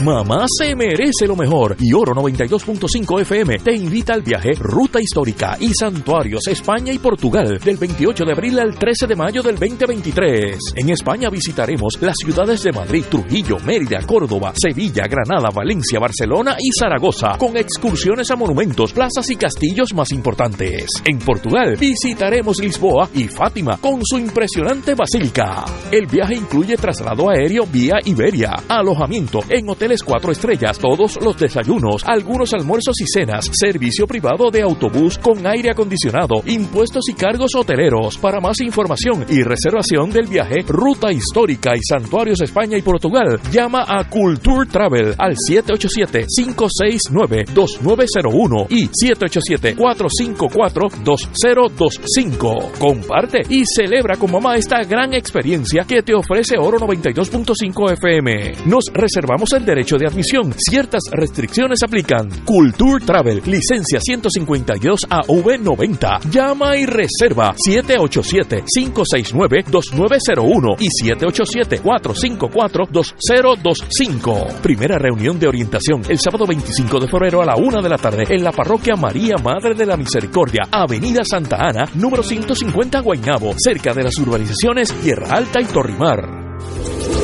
Mamá se merece lo mejor y Oro 92.5 FM te invita al viaje Ruta Histórica y Santuarios España y Portugal del 28 de abril al 13 de mayo del 2023. En España visitaremos las ciudades de Madrid, Trujillo, Mérida, Córdoba, Sevilla, Granada, Valencia, Barcelona y Zaragoza con excursiones a monumentos, plazas y castillos más importantes. En Portugal visitaremos Lisboa y Fátima con su impresionante basílica. El viaje incluye traslado aéreo vía Iberia, alojamiento en hoteles cuatro estrellas, todos los desayunos, algunos almuerzos y cenas, servicio privado de autobús con aire acondicionado, impuestos y cargos hoteleros. Para más información y reservación del viaje, ruta histórica y santuarios España y Portugal, llama a Culture Travel al 787-569-2901 y 787-454-2025. Comparte y celebra con mamá esta gran experiencia que te ofrece Oro 92.5 FM. Nos reservamos el derecho de admisión. Ciertas restricciones aplican. Culture Travel, licencia 152 AV90. Llama y reserva 787-569-2901 y 787-454-2025. Primera reunión de orientación el sábado 25 de febrero a la una de la tarde en la parroquia María Madre de la Misericordia, Avenida Santa Ana, número 150 Guaynabo, cerca de las urbanizaciones Tierra Alta y Torrimar.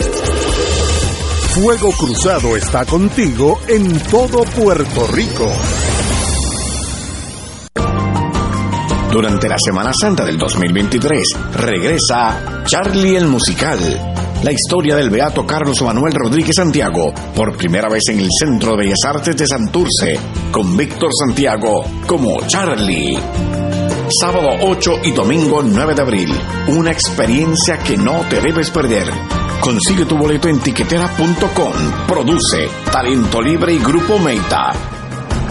Fuego Cruzado está contigo en todo Puerto Rico. Durante la Semana Santa del 2023 regresa Charlie el Musical, la historia del beato Carlos Manuel Rodríguez Santiago, por primera vez en el Centro de Bellas Artes de Santurce, con Víctor Santiago como Charlie. Sábado 8 y domingo 9 de abril, una experiencia que no te debes perder. Consigue tu boleto en tiquetera.com. Produce Talento Libre y Grupo Meta.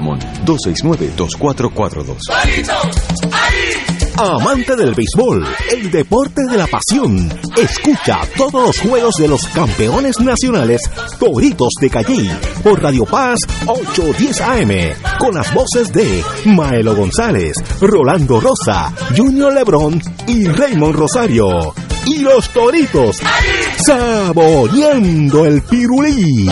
Bayamón, 269-2442. Amante del béisbol, el deporte de la pasión. Escucha todos los juegos de los campeones nacionales Toritos de Calle por Radio Paz 810 AM con las voces de Maelo González, Rolando Rosa, Junior Lebrón y Raymond Rosario. Y los Toritos saboreando el pirulí.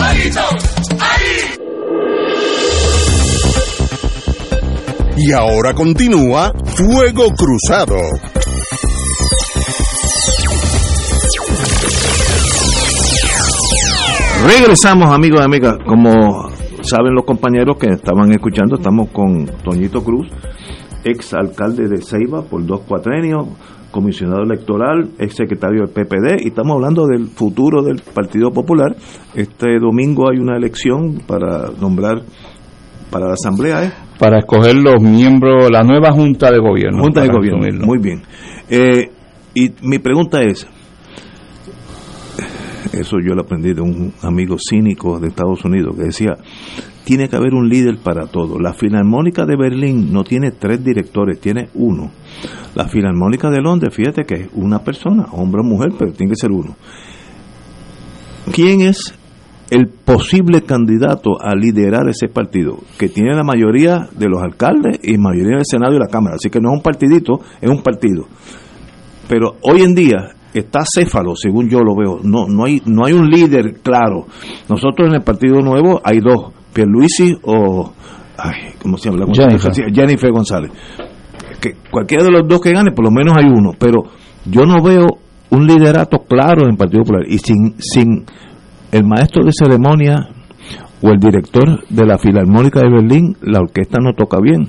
Y ahora continúa Fuego Cruzado. Regresamos, amigos y amigas. Como saben los compañeros que estaban escuchando, estamos con Toñito Cruz, ex alcalde de Ceiba por dos cuatrenios, comisionado electoral, ex secretario del PPD, y estamos hablando del futuro del Partido Popular. Este domingo hay una elección para nombrar para la Asamblea, ¿eh? Para escoger los miembros, la nueva Junta de Gobierno. Junta de Gobierno. Muy bien. Eh, y mi pregunta es, eso yo lo aprendí de un amigo cínico de Estados Unidos que decía, tiene que haber un líder para todo. La Filarmónica de Berlín no tiene tres directores, tiene uno. La Filarmónica de Londres, fíjate que es una persona, hombre o mujer, pero tiene que ser uno. ¿Quién es el posible candidato a liderar ese partido? Que tiene la mayoría de los alcaldes y mayoría del Senado y la Cámara. Así que no es un partidito, es un partido. Pero hoy en día está céfalo, según yo lo veo. No, no hay, no hay un líder claro. Nosotros en el Partido Nuevo hay dos, Pierluisi o, ay, ¿cómo se llama? Jennifer. Jennifer González. Que cualquiera de los dos que gane, por lo menos hay uno. Pero yo no veo un liderato claro en el Partido Popular. Y sin, sin el maestro de ceremonia o el director de la Filarmónica de Berlín, la orquesta no toca bien.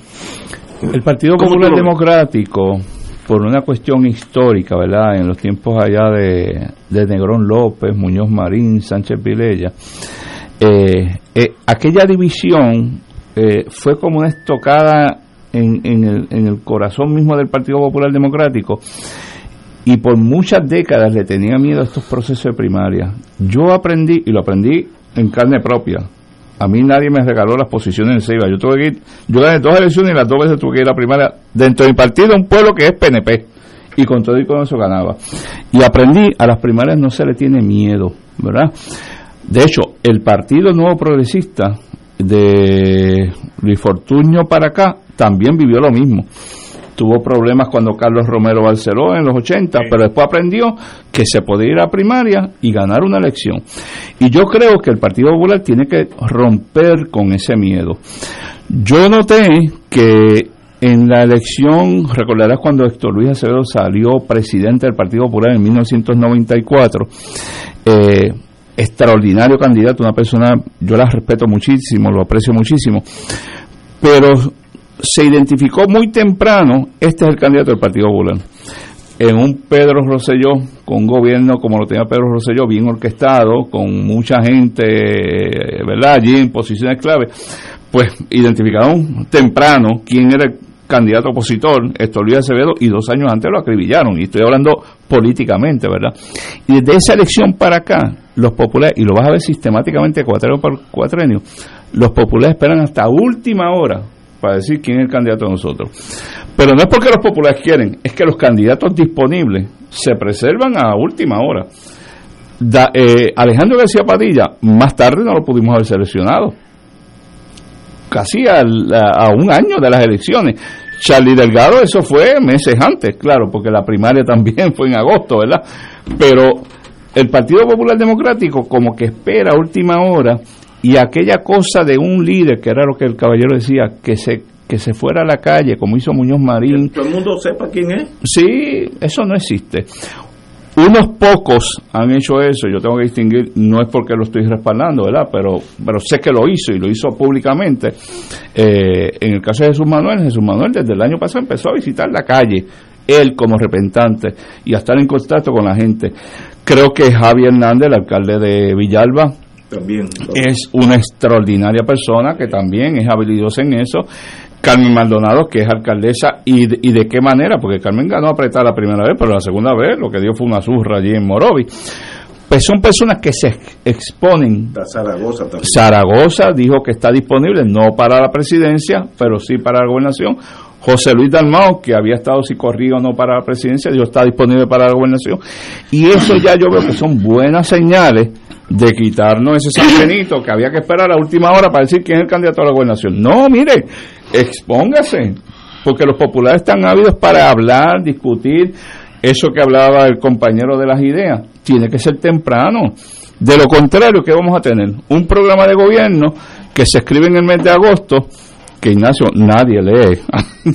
El Partido ¿Cómo Popular? Democrático, por una cuestión histórica, ¿verdad? En los tiempos allá de, de Negrón López, Muñoz Marín, Sánchez Vilella, eh, eh, aquella división eh, fue como una estocada en, en el, en el corazón mismo del Partido Popular Democrático y por muchas décadas le tenía miedo a estos procesos de primaria. Yo aprendí, y lo aprendí en carne propia, a mí nadie me regaló las posiciones en Ceiba. Yo tuve que ir, yo gané dos elecciones y las dos veces tuve que ir a la primaria dentro de mi partido, un pueblo que es PNP. Y con todo y con eso ganaba. Y aprendí, a las primarias no se le tiene miedo, ¿verdad? De hecho, el Partido Nuevo Progresista de Luis Fortuño para acá también vivió lo mismo. Tuvo problemas cuando Carlos Romero Barceló en los 80, pero después aprendió que se podía ir a primaria y ganar una elección. Y yo creo que el Partido Popular tiene que romper con ese miedo. Yo noté que en la elección, recordarás cuando Héctor Luis Acevedo salió presidente del Partido Popular en 1994, eh, extraordinario candidato, una persona, yo la respeto muchísimo, lo aprecio muchísimo, pero se identificó muy temprano, este es el candidato del Partido Popular. En un Pedro Rosselló, con un gobierno como lo tenía Pedro Rosselló, bien orquestado, con mucha gente, eh, ¿verdad?, allí en posiciones clave, pues identificaron temprano quién era el candidato opositor, Luis Acevedo, y dos años antes lo acribillaron, y estoy hablando políticamente, ¿verdad? Y desde esa elección para acá, los populares, y lo vas a ver sistemáticamente cuatrenio por cuatrenio, los populares esperan hasta última hora para decir quién es el candidato de nosotros. Pero no es porque los populares quieren, es que los candidatos disponibles se preservan a última hora. Eh, Alejandro García Padilla, más tarde no lo pudimos haber seleccionado. Casi al- a, a un año de las elecciones. Charlie Delgado, eso fue meses antes, claro, porque la primaria también fue en agosto, ¿verdad? Pero el Partido Popular Democrático como que espera a última hora y aquella cosa de un líder, que era lo que el caballero decía, que se que se fuera a la calle, como hizo Muñoz Marín, todo el mundo sepa quién es. Sí, eso no existe. Unos pocos han hecho eso, yo tengo que distinguir, no es porque lo estoy respaldando, ¿verdad? Pero, pero sé que lo hizo y lo hizo públicamente. Eh, en el caso de Jesús Manuel, Jesús Manuel desde el año pasado empezó a visitar la calle, él como representante, y a estar en contacto con la gente. Creo que Javier Hernández, el alcalde de Villalba, También. es una extraordinaria persona que también es habilidosa en eso. Carmen Maldonado, que es alcaldesa, y de, y de qué manera, porque Carmen ganó apretar la primera vez, pero la segunda vez lo que dio fue una zurra allí en Morovi. Pues son personas que se ex- exponen. Zaragoza también. Zaragoza dijo que está disponible, no para la presidencia, pero sí para la gobernación. José Luis Dalmao, que había estado si corrido o no para la presidencia, dijo está disponible para la gobernación. Y eso ya yo veo que son buenas señales de quitarnos ese sanbenito que había que esperar a la última hora para decir quién es el candidato a la gobernación. No, mire, expóngase, porque los populares están ávidos para hablar, discutir, eso que hablaba el compañero de las ideas, tiene que ser temprano. De lo contrario, ¿qué vamos a tener? Un programa de gobierno que se escribe en el mes de agosto, que Ignacio nadie lee.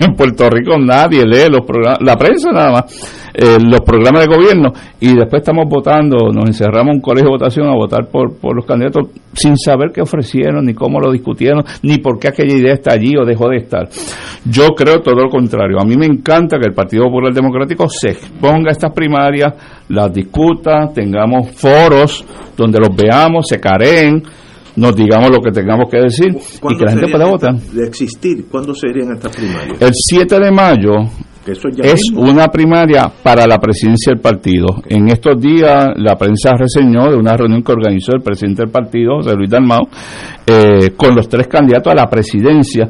en Puerto Rico nadie lee los programas, la prensa nada más, eh, los programas de gobierno, y después estamos votando, nos encerramos en un colegio de votación a votar por, por los candidatos sin saber qué ofrecieron, ni cómo lo discutieron, ni por qué aquella idea está allí o dejó de estar. Yo creo todo lo contrario. A mí me encanta que el Partido Popular Democrático se exponga a estas primarias, las discuta, tengamos foros donde los veamos, se careen, nos digamos lo que tengamos que decir y ¿Cuándo que la gente pueda votar. De existir, ¿cuándo serían estas primarias? El 7 de mayo es mismo. una primaria para la presidencia del partido. En estos días la prensa reseñó de una reunión que organizó el presidente del partido, José Luis Dalmau, eh, con los tres candidatos a la presidencia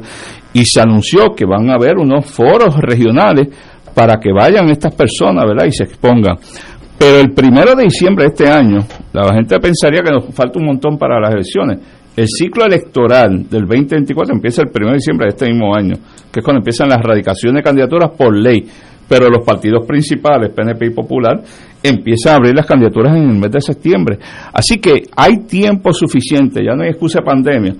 y se anunció que van a haber unos foros regionales para que vayan estas personas, ¿verdad? Y se expongan. Pero el primero de diciembre de este año, la gente pensaría que nos falta un montón para las elecciones. El ciclo electoral del 2024 empieza el 1 de diciembre de este mismo año, que es cuando empiezan las radicaciones de candidaturas por ley. pero los partidos principales, PNP y Popular, empiezan a abrir las candidaturas en el mes de septiembre. Así que hay tiempo suficiente, ya no hay excusa de pandemia,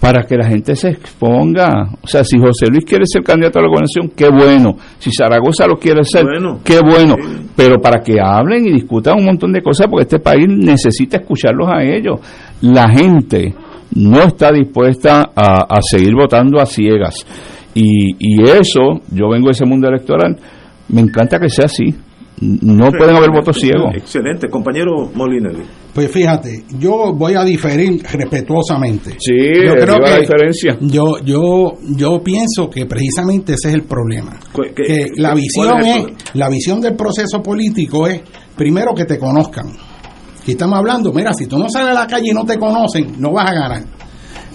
para que la gente se exponga. O sea, si José Luis quiere ser candidato a la gobernación, qué bueno. Si Zaragoza lo quiere ser, qué bueno. Pero para que hablen y discutan un montón de cosas, porque este país necesita escucharlos a ellos. La gente no está dispuesta a, a seguir votando a ciegas. Y, y eso, yo vengo de ese mundo electoral, me encanta que sea así. No pueden haber votos ciegos. Excelente, compañero Molinelli. Pues fíjate, yo voy a diferir respetuosamente. Sí, yo creo que la diferencia. Yo, yo, yo pienso que precisamente ese es el problema. ¿Qué- qué- Que la visión es la visión del proceso político es primero que te conozcan. Aquí estamos hablando, mira, si tú no sales a la calle y no te conocen, no vas a ganar.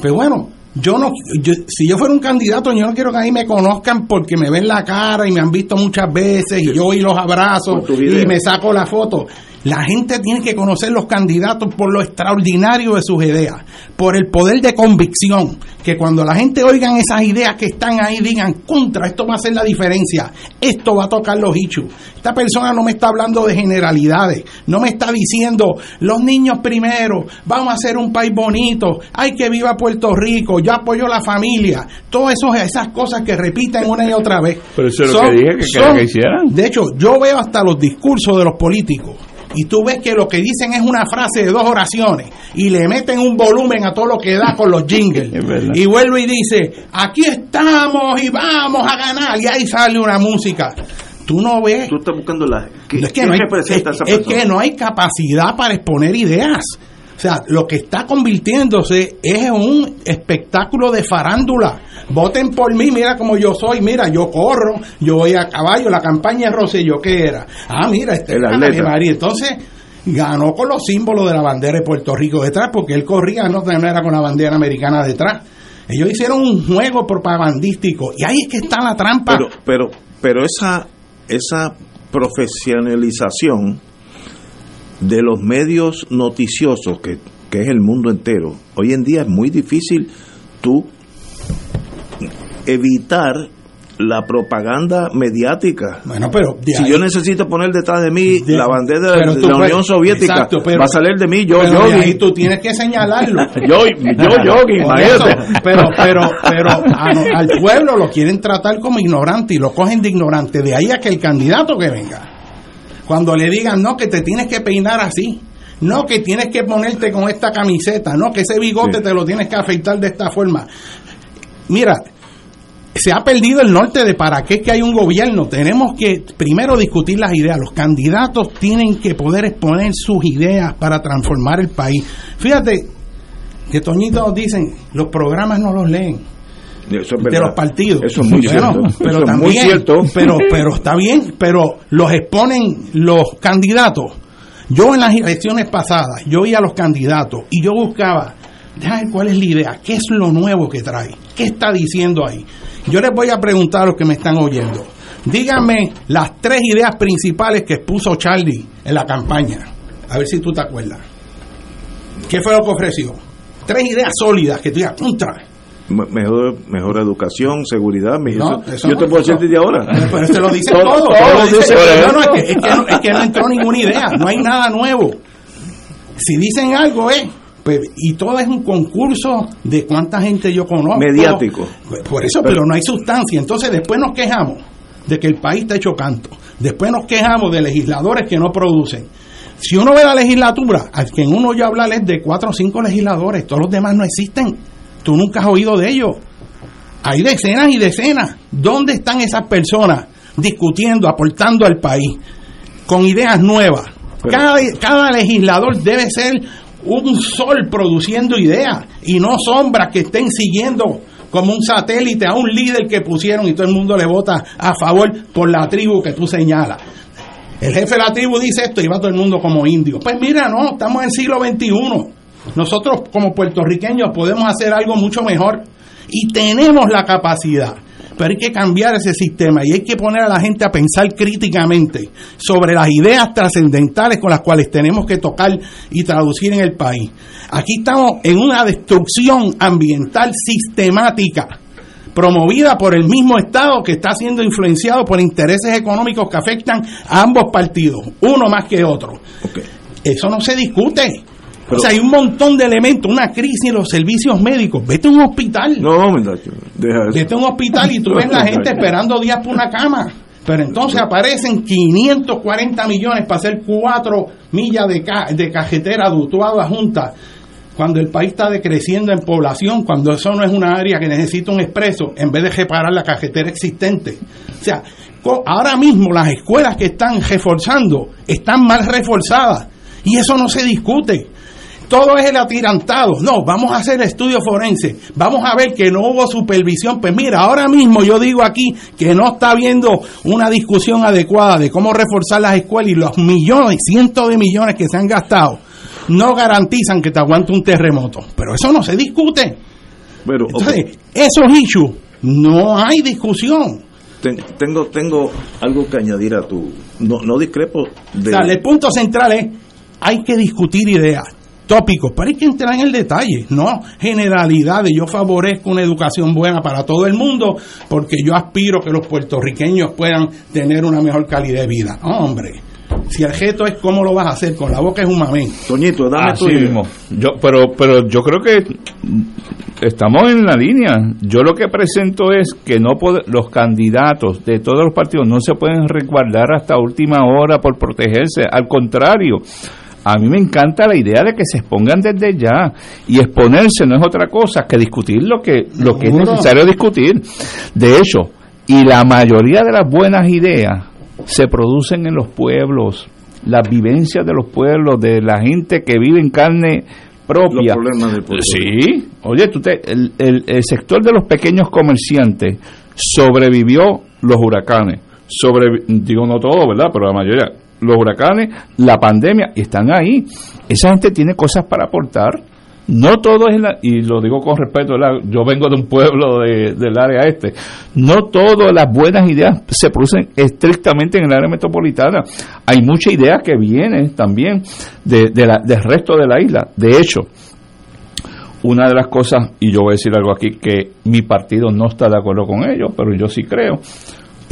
Pero bueno, yo no, yo- si yo fuera un candidato, yo no quiero que ahí me conozcan porque me ven la cara y me han visto muchas veces y yo y los abrazo y me saco la foto. La gente tiene que conocer los candidatos por lo extraordinario de sus ideas, por el poder de convicción, que cuando la gente oigan esas ideas que están ahí digan, contra, esto va a hacer la diferencia, esto va a tocar los hechos. Esta persona no me está hablando de generalidades, no me está diciendo, los niños primero, vamos a hacer un país bonito, hay que viva Puerto Rico, yo apoyo la familia, todas esas cosas que repiten una y otra vez. Pero eso es lo que dije que quería que hicieran. De hecho, yo veo hasta los discursos de los políticos y tú ves que lo que dicen es una frase de dos oraciones y le meten un volumen a todo lo que da con los jingles. Es verdad. y vuelve y dice, aquí estamos y vamos a ganar y ahí sale una música. Tú no ves... Tú estás buscando la. ¿Qué, Es que, qué no hay, es- esa es persona? que no hay capacidad para exponer ideas. O sea, lo que está convirtiéndose es un espectáculo de farándula. Voten por mí, mira como yo soy, mira, yo corro, yo voy a caballo, la campaña de Rosselló, ¿qué era? Ah, mira, este atleta. María. Entonces, ganó con los símbolos de la bandera de Puerto Rico detrás, porque él corría, no era con la bandera americana detrás. Ellos hicieron un juego propagandístico y ahí es que está la trampa. Pero, pero, pero esa, esa profesionalización de los medios noticiosos, que, que es el mundo entero, hoy en día es muy difícil tú evitar la propaganda mediática. bueno, pero Si ahí- yo necesito poner detrás de mí De- la bandera de la puedes- Unión Soviética, Exacto, pero- va a salir de mí yo, yo, ahí tú tienes que señalarlo. Yo, yo, yogi, imagínate. pero, pero, pero a- al pueblo lo quieren tratar como ignorante y lo cogen de ignorante. De ahí a que el candidato que venga, cuando le digan no, que te tienes que peinar así, no, que tienes que ponerte con esta camiseta, no, que ese bigote Sí. te lo tienes que afeitar de esta forma. Mira, se ha perdido el norte de para qué es que hay un gobierno. Tenemos que primero discutir las ideas. Los candidatos tienen que poder exponer sus ideas para transformar el país. Fíjate que Toñito nos dicen, los programas no los leen Eso es de los partidos. Eso es muy Bueno, cierto. Pero Eso es también, muy cierto. Pero, pero está bien, pero los exponen los candidatos. Yo en las elecciones pasadas, yo iba a los candidatos y yo buscaba, déjame cuál es la idea, qué es lo nuevo que trae, qué está diciendo ahí. Yo les voy a preguntar a los que me están oyendo. Díganme las tres ideas principales que expuso Charlie en la campaña. A ver si tú te acuerdas. ¿Qué fue lo que ofreció? Tres ideas sólidas que tú digas, contra. Me- Mejor, mejor educación, seguridad. No, eso- yo no, te puedo decir desde ahora. Pero se lo dice Todo- todo. lo dice no, es que, es, que no, es que no entró ninguna idea, no hay nada nuevo. Si dicen algo, eh, pues, y todo es un concurso de cuánta gente yo conozco. Mediático. Pues, Por eso, pero, no hay sustancia. Entonces, después nos quejamos de que el país está hecho canto. Después nos quejamos de legisladores que no producen. Si uno ve la legislatura, al que en uno yo hablar es de cuatro o cinco legisladores, todos los demás no existen. Tú nunca has oído de ellos. Hay decenas y decenas. ¿Dónde están esas personas discutiendo, aportando al país con ideas nuevas? Cada, cada legislador debe ser un sol produciendo ideas y no sombras que estén siguiendo como un satélite a un líder que pusieron y todo el mundo le vota a favor por la tribu que tú señalas. El jefe de la tribu dice esto y va todo el mundo como indio. Pues mira, no, estamos en el siglo XXI. Nosotros como puertorriqueños podemos hacer algo mucho mejor y tenemos la capacidad. Pero hay que cambiar ese sistema y hay que poner a la gente a pensar críticamente sobre las ideas trascendentales con las cuales tenemos que tocar y traducir en el país. Aquí estamos en una destrucción ambiental sistemática promovida por el mismo Estado que está siendo influenciado por intereses económicos que afectan a ambos partidos, uno más que otro. Eso no se discute. O sea, hay un montón de elementos, una crisis en los servicios médicos. Vete a un hospital. No, muchacho, deja eso. Vete a un hospital y tú ves la gente esperando días por una cama. Pero entonces aparecen 540 millones para hacer cuatro millas de, ca- de cajetera dutuada junta. Cuando el país está decreciendo en población, cuando eso no es una área que necesita un expreso, en vez de reparar la cajetera existente. O sea, ahora mismo las escuelas que están reforzando están mal reforzadas. Y eso no se discute todo es el atirantado. No, vamos a hacer estudio forense. Vamos a ver que no hubo supervisión. Pues mira, ahora mismo yo digo aquí que no está habiendo una discusión adecuada de cómo reforzar las escuelas y los millones, cientos de millones que se han gastado no garantizan que te aguante un terremoto. Pero eso no se discute. Pero, Entonces, esos issues no hay discusión. Ten- tengo, tengo algo que añadir a tu. No, no discrepo de. O sea, el punto central es, hay que discutir ideas, tópicos, pero hay que entrar en el detalle, no generalidades. Yo favorezco una educación buena para todo el mundo porque yo aspiro que los puertorriqueños puedan tener una mejor calidad de vida. Hombre, si el reto es cómo lo vas a hacer, con la boca es un mamén. Toñito, dame Así tu mismo. Yo, pero, pero yo creo que estamos en la línea. Yo lo que presento es que no pod- los candidatos de todos los partidos no se pueden resguardar hasta última hora por protegerse. Al contrario, a mí me encanta la idea de que se expongan desde ya y exponerse no es otra cosa que discutir lo que lo que es necesario discutir. De hecho, y la mayoría de las buenas ideas se producen en los pueblos, las vivencias de los pueblos, de la gente que vive en carne propia. Los problemas del pueblo. Sí, oye, tú te- el, el- el sector de los pequeños comerciantes sobrevivió los huracanes. Sobre, digo no todo, ¿verdad? Pero la mayoría. Los huracanes, la pandemia, están ahí. Esa gente tiene cosas para aportar. No todo es, la, y lo digo con respeto, yo vengo de un pueblo de- del área este, no todas las buenas ideas se producen estrictamente en el área metropolitana. Hay muchas ideas que vienen también del resto de la isla. De hecho, una de las cosas, y yo voy a decir algo aquí, que mi partido no está de acuerdo con ello, pero yo sí creo,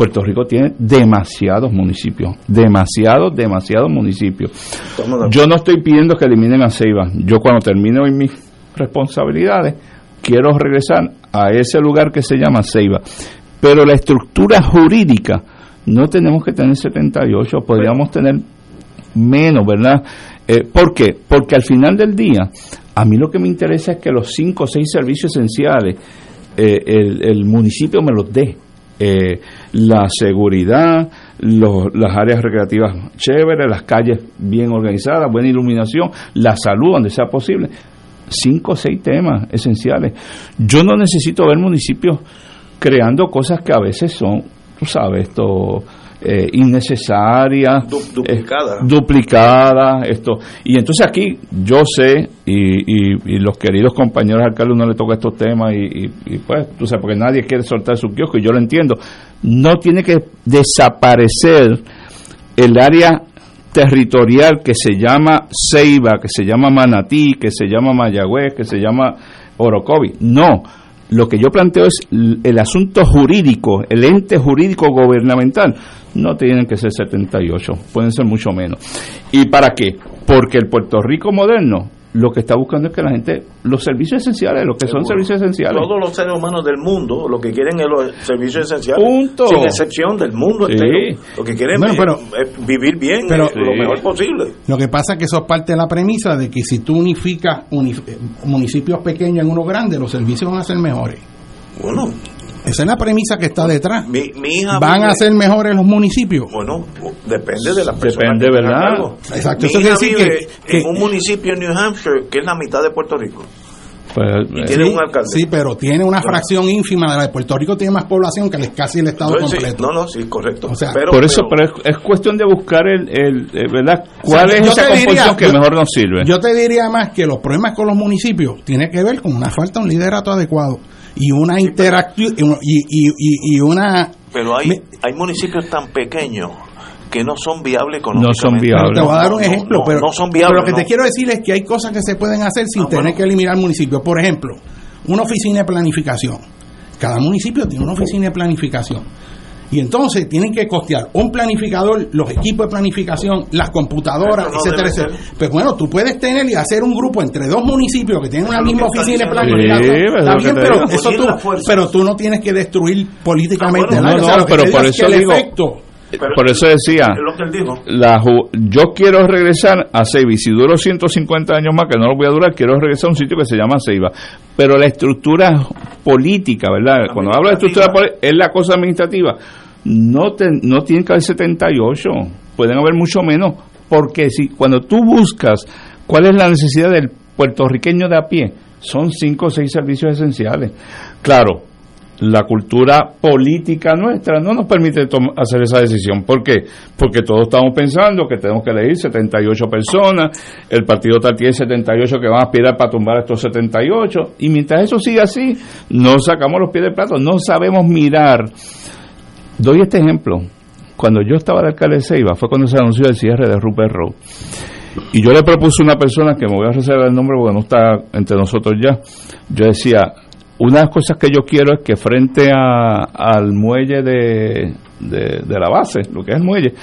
Puerto Rico tiene demasiados municipios, demasiados, demasiados municipios. Yo no estoy pidiendo que eliminen a Ceiba. Yo cuando termine hoy mis responsabilidades, quiero regresar a ese lugar que se llama Ceiba. Pero la estructura jurídica, no tenemos que tener 78, podríamos tener menos, ¿verdad? Eh, ¿Por qué? Porque al final del día, a mí lo que me interesa es que los cinco o seis servicios esenciales, eh, el, el municipio me los dé. Eh, la seguridad, las áreas recreativas chéveres, las calles bien organizadas, buena iluminación, la salud donde sea posible. Cinco o seis temas esenciales. Yo no necesito ver municipios creando cosas que a veces son, tú sabes, esto eh, Du- duplicadas. eh, duplicadas, esto. Y entonces aquí yo sé, y, y- y los queridos compañeros alcaldes no le toca estos temas, y, y- y pues, tú sabes, porque nadie quiere soltar su kiosco, y yo lo entiendo. No tiene que desaparecer el área territorial que se llama Ceiba, que se llama Manatí, que se llama Mayagüez, que se llama Orocovi. No, lo que yo planteo es el asunto jurídico, el ente jurídico gubernamental. No tienen que ser 78, pueden ser mucho menos. ¿Y para qué? Porque el Puerto Rico moderno lo que está buscando es que la gente, los servicios esenciales, lo que son servicios esenciales. Todos los seres humanos del mundo lo que quieren es los servicios esenciales. Punto. Sin excepción del mundo Sí. entero. Lo que quieren Bueno, es, pero- es vivir bien, pero- lo Sí. mejor posible. Lo que pasa es que eso es parte de la premisa de que si tú unificas unif- municipios pequeños en uno grande, los servicios van a ser mejores. Bueno, Esa es la premisa que está detrás. mi, mi hija ¿Van vive- a ser mejores los municipios? Bueno, depende de la persona. Depende, que ¿verdad? cargo. Exacto, Mi eso hija quiere decir vive que- en que- un municipio en New Hampshire que es la mitad de Puerto Rico. Pues, Y tiene Sí, un alcalde. sí, pero tiene una fracción ínfima de la de Puerto Rico, tiene más población que casi el Estado No, sí, completo. no, no, sí, correcto. O sea, pero, por eso, pero- pero es, es cuestión de buscar el, el, eh, ¿verdad? ¿Cuál O sea, es esa diría- composición que yo- mejor nos sirve? Yo te diría más que los problemas con los municipios tiene que ver con una falta de un liderato adecuado y una interacción y, y, y, y una pero hay, Me- hay municipios tan pequeños que no son viables No económicamente. son viables. Pero te voy a dar un No, no, ejemplo, no, pero, no son pero viables. lo que te no. quiero decir es que hay cosas que se pueden hacer sin Ah, tener bueno. que eliminar municipios. Por ejemplo, una oficina de planificación cada municipio tiene una oficina de planificación. Y entonces tienen que costear un planificador, los equipos de planificación, las computadoras, no etcétera, etcétera. Pues bueno, tú puedes tener y hacer un grupo entre dos municipios que tienen una misma oficina de planificación. Sí, Está pero bien, pero, eso tú, pero tú no tienes que destruir políticamente Ah, bueno, nada. no, O sea, no, lo que pero por eso el digo- efecto Pero- Por eso decía, Es lo que él dijo. la ju- yo quiero regresar a Ceiba y si duro 150 años más, que no lo voy a durar, quiero regresar a un sitio que se llama Ceiba. Pero la estructura política, ¿verdad? Cuando hablo de estructura política, es la cosa administrativa. No, te- no tienen que haber 78, pueden haber mucho menos, porque si cuando tú buscas cuál es la necesidad del puertorriqueño de a pie, son cinco o seis servicios esenciales. Claro, la cultura política nuestra no nos permite hacer esa decisión. ¿Por qué? Porque todos estamos pensando que tenemos que elegir 78 personas, el partido tal tiene 78 que van a aspirar para tumbar estos 78, y mientras eso siga así, no sacamos los pies del plato, no sabemos mirar. Doy este ejemplo. Cuando yo estaba de alcalde de Ceiba, fue cuando se anunció el cierre de Rupert Road. Y yo le propuse a una persona que me voy a reservar el nombre porque no está entre nosotros ya. Yo decía, una de las cosas que yo quiero es que frente a- al muelle de, la base, lo que es el muelle,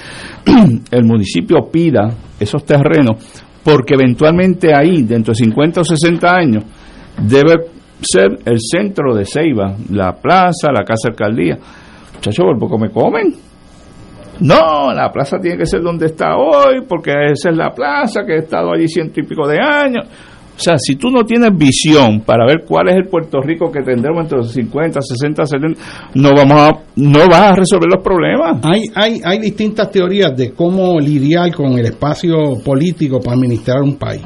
el municipio pida esos terrenos porque eventualmente ahí, dentro de 50 o 60 años, debe ser el centro de Ceiba, la plaza, la casa alcaldía. Muchachos, por poco me comen. No, la plaza tiene que ser donde está hoy, porque esa es la plaza que ha estado allí ciento y pico de años. O sea, si tú no tienes visión para ver cuál es el Puerto Rico que tendremos entre los 50, 60, 70, no vamos a, no vas a resolver los problemas. Hay, hay, hay distintas teorías de cómo lidiar con el espacio político para administrar un país.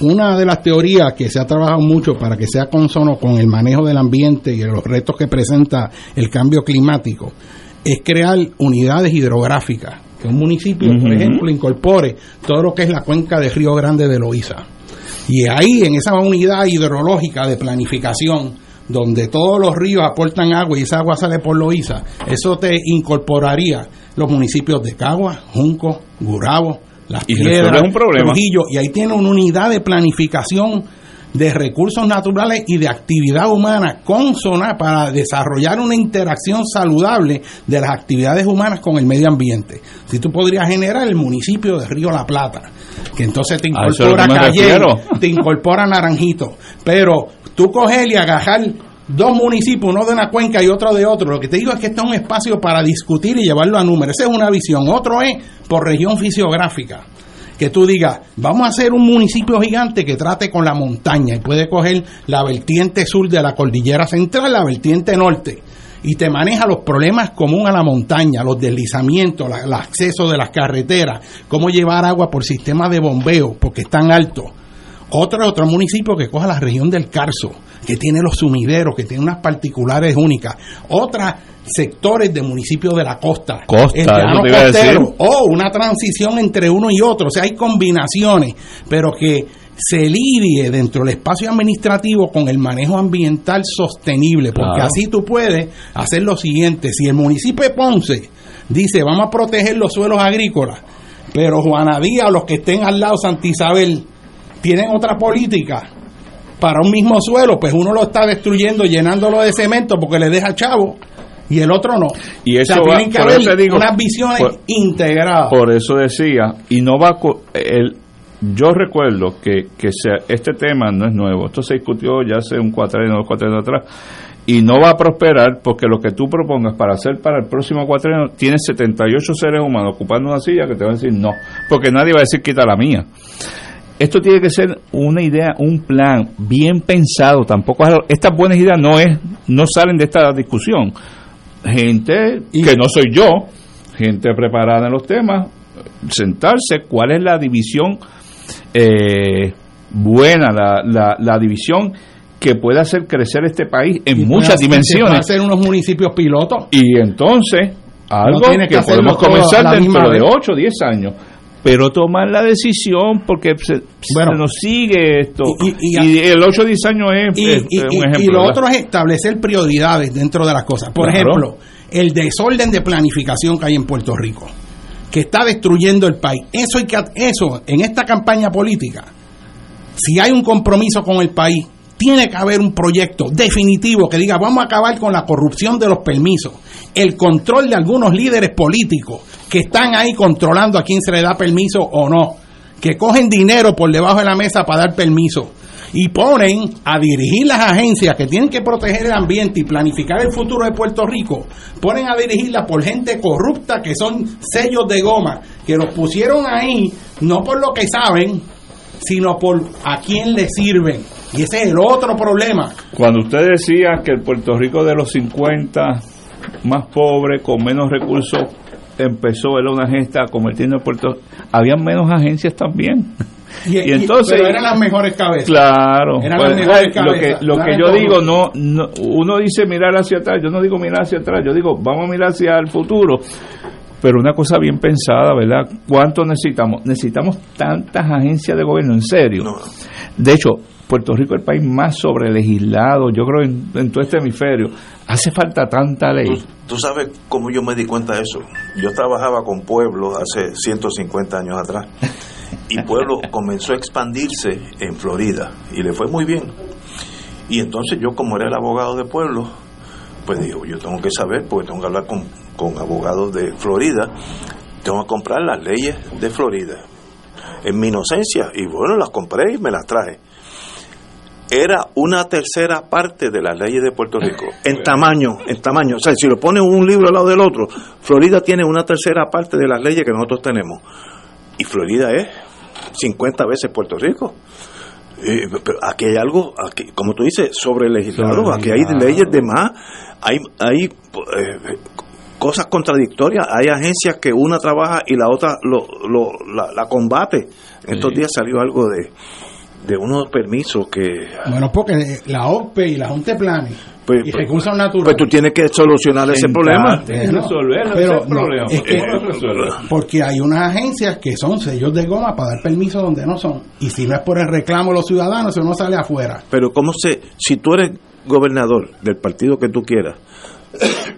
Una de las teorías que se ha trabajado mucho para que sea consono con el manejo del ambiente y los retos que presenta el cambio climático es crear unidades hidrográficas. Que un municipio, por ejemplo, incorpore todo lo que es la cuenca de Río Grande de Loíza. Y ahí, en esa unidad hidrológica de planificación, donde todos los ríos aportan agua y esa agua sale por Loíza, eso te incorporaría los municipios de Cagua, Junco, Gurabo, Las Y Piedras, un problema. Trujillo, y ahí tiene una unidad de planificación de recursos naturales y de actividad humana consona para desarrollar una interacción saludable de las actividades humanas con el medio ambiente. Si tú podrías generar el municipio de Río La Plata, que entonces te incorpora refiero. te incorpora Naranjito, pero tú coger y agarrar dos municipios, uno de una cuenca y otro de otro, lo que te digo es que este es un espacio para discutir y llevarlo a números, esa es una visión, otro es por región fisiográfica. Que tú digas, vamos a hacer un municipio gigante que trate con la montaña y puede coger la vertiente sur de la cordillera central, la vertiente norte, y te maneja los problemas comunes a la montaña, los deslizamientos, la- el acceso de las carreteras, cómo llevar agua por sistema de bombeo, porque están altos. Otro otro municipio que coja la región del Carso, que tiene los sumideros, que tiene unas particulares únicas. Otras sectores de municipios de la costa. Costa, el costero, o una transición entre uno y otro. O sea, hay combinaciones, pero que se lidie dentro del espacio administrativo con el manejo ambiental sostenible, porque Claro. así tú puedes hacer lo siguiente. Si el municipio de Ponce dice, vamos a proteger los suelos agrícolas, pero Juana Díaz o los que estén al lado Santa Isabel tienen otra política para un mismo suelo, pues uno lo está destruyendo, llenándolo de cemento porque le deja chavo y el otro no. Y o sea, eso va- tienen que haber eso digo, unas visiones por- integradas. Por eso decía, y no va el, yo recuerdo que, que se- este tema no es nuevo, esto se discutió ya hace un cuatreno, dos cuatrenios atrás, y no va a prosperar porque lo que tú propongas para hacer para el próximo cuatreno, tienes 78 seres humanos ocupando una silla que te van a decir no, porque nadie va a decir quita la mía. Esto tiene que ser una idea, un plan bien pensado. Tampoco estas buenas ideas no es, no salen de esta discusión. Gente que no soy yo, gente preparada en los temas, sentarse, cuál es la división eh, buena, la, la, la división que puede hacer crecer este país en Y muchas dimensiones. hacer unos municipios pilotos. Y entonces, algo tienes que podemos comenzar dentro de vez. 8 o 10 años. Pero tomar la decisión porque se, Bueno. se nos sigue esto. Y- Y, y- y- el 8 o 10 años es, Y, es- un ejemplo. y lo ¿verdad? otro es establecer prioridades dentro de las cosas. Por Claro. ejemplo, el desorden de planificación que hay en Puerto Rico, que está destruyendo el país. Eso hay que eso en esta campaña política. Si hay un compromiso con el país, tiene que haber un proyecto definitivo que diga vamos a acabar con la corrupción de los permisos, el control de algunos líderes políticos que están ahí controlando a quién se le da permiso o no, que cogen dinero por debajo de la mesa para dar permiso y ponen a dirigir las agencias que tienen que proteger el ambiente y planificar el futuro de Puerto Rico, ponen a dirigirla por gente corrupta que son sellos de goma, que los pusieron ahí no por lo que saben, sino por a quién le sirven. Y ese es el otro problema. Cuando usted decía que el Puerto Rico de los 50 más pobre, con menos recursos, empezó era una gesta convirtiendo en Puerto había menos agencias también. Y, entonces pero eran las mejores cabezas. Claro. Eran las pues, mejores cabezas. Lo que, lo que yo digo, no, no, uno dice mirar hacia atrás, yo no digo mirar hacia atrás, yo digo vamos a mirar hacia el futuro. Pero una cosa bien pensada, ¿verdad? ¿Cuánto necesitamos? Necesitamos tantas agencias de gobierno, en serio. De hecho, Puerto Rico es el país más sobrelegislado, yo creo, en, todo este hemisferio. Hace falta tanta ley. ¿Tú, sabes cómo yo me di cuenta de eso. Yo trabajaba con Pueblo hace 150 años atrás. Y Pueblo comenzó a expandirse en Florida. Y le fue muy bien. Y entonces yo, como era el abogado de Pueblo, pues digo, yo tengo que saber, porque tengo que hablar con, con abogados de Florida, tengo que comprar las leyes de Florida. En mi inocencia. Y bueno, las compré y me las traje era una tercera parte de las leyes de Puerto Rico, en tamaño, en tamaño. O sea, si lo pones un libro al lado del otro, Florida tiene una tercera parte de las leyes que nosotros tenemos. Y Florida es 50 veces Puerto Rico. pero aquí hay algo, aquí, como tú dices, sobre legislado, aquí hay leyes de más, hay, hay eh, cosas contradictorias, hay agencias que una trabaja y la otra lo, lo, la, combate. Estos días salió algo de de unos permisos que... Bueno, porque la OPE y la Junta de Planes pues, y pues, recursos naturales... Pues tú tienes que solucionar ese problema. resolver pero problema. Es que, porque hay unas agencias que son sellos de goma para dar permisos donde no son. Y si no es por el reclamo de los ciudadanos, eso no sale afuera. Pero ¿cómo se... Si tú eres gobernador del partido que tú quieras,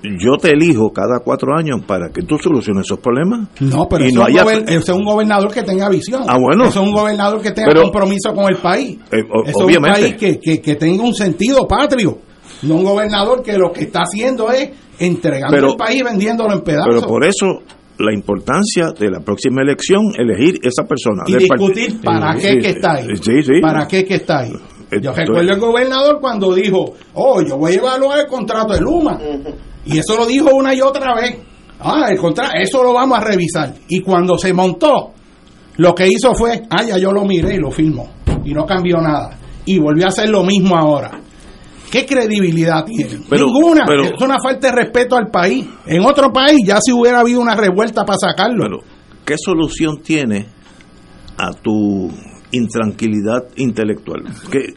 yo te elijo cada cuatro años para que tú soluciones esos problemas. No, pero eso, es un gobernador que tenga visión. Ah, bueno. Eso es un gobernador que tenga compromiso con el país. Eh, es un país que, que, tenga un sentido patrio. No un gobernador que lo que está haciendo es entregando el país y vendiéndolo en pedazos. Pero por eso la importancia de la próxima elección elegir esa persona. Y discutir para qué que está ahí. Para qué que está ahí. Yo recuerdo el gobernador cuando dijo, oh, yo voy a evaluar el contrato de Luma. Y eso lo dijo una y otra vez. Ah, el contrato, eso lo vamos a revisar. Y cuando se montó, lo que hizo fue, ah, ya yo lo miré y lo firmó. Y no cambió nada. Y volvió a hacer lo mismo ahora. ¿Qué credibilidad tiene? Ninguna. es una falta de respeto al país. En otro país ya si hubiera habido una revuelta para sacarlo. Pero, ¿qué solución tiene a tu intranquilidad intelectual. Que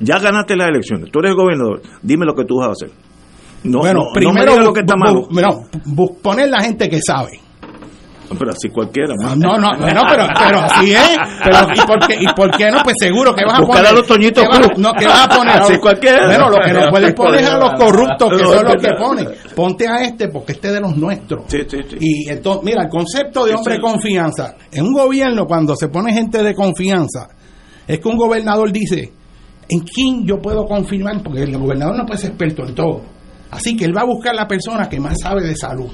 ya ganaste las elecciones, tú eres gobernador, dime lo que tú vas a hacer. No, bueno, primero lo que está malo. poner la gente que sabe. Pero así cualquiera. No, no, no, pero, pero así es. Pero, ¿y, por qué, ¿Y por qué no? Pues seguro que vas a poner. a los toñitos No, que vas a poner. Así cualquiera. Bueno, lo que no puedes poner a los corruptos, que son los que ponen. Ponte a este porque este es de los nuestros. Sí, sí, sí. Y entonces, mira, el concepto de hombre confianza. En un gobierno, cuando se pone gente de confianza, es que un gobernador dice, ¿en quién yo puedo confirmar? Porque el gobernador no puede ser experto en todo. Así que él va a buscar la persona que más sabe de salud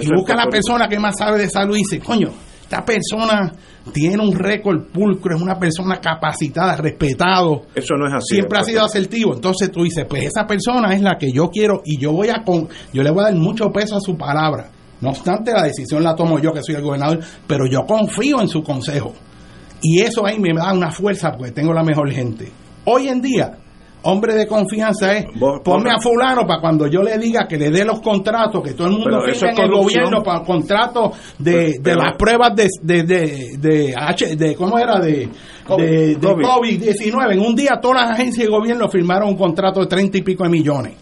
y busca a la persona que más sabe de salud y dice, coño, esta persona tiene un récord pulcro, es una persona capacitada, respetado. Eso no es así. Siempre ha sido asertivo. Entonces tú dices, pues esa persona es la que yo quiero y yo voy a con, yo le voy a dar mucho peso a su palabra. No obstante, la decisión la tomo yo, que soy el gobernador, pero yo confío en su consejo. Y eso ahí me da una fuerza porque tengo la mejor gente. Hoy en día, hombre de confianza es ponme a fulano para cuando yo le diga que le dé los contratos que todo el mundo firme en el gobierno para contratos de, de las pruebas de de, de, de, H, de cómo era de de, de COVID-19 en un día todas las agencias de gobierno firmaron un contrato de treinta y pico de millones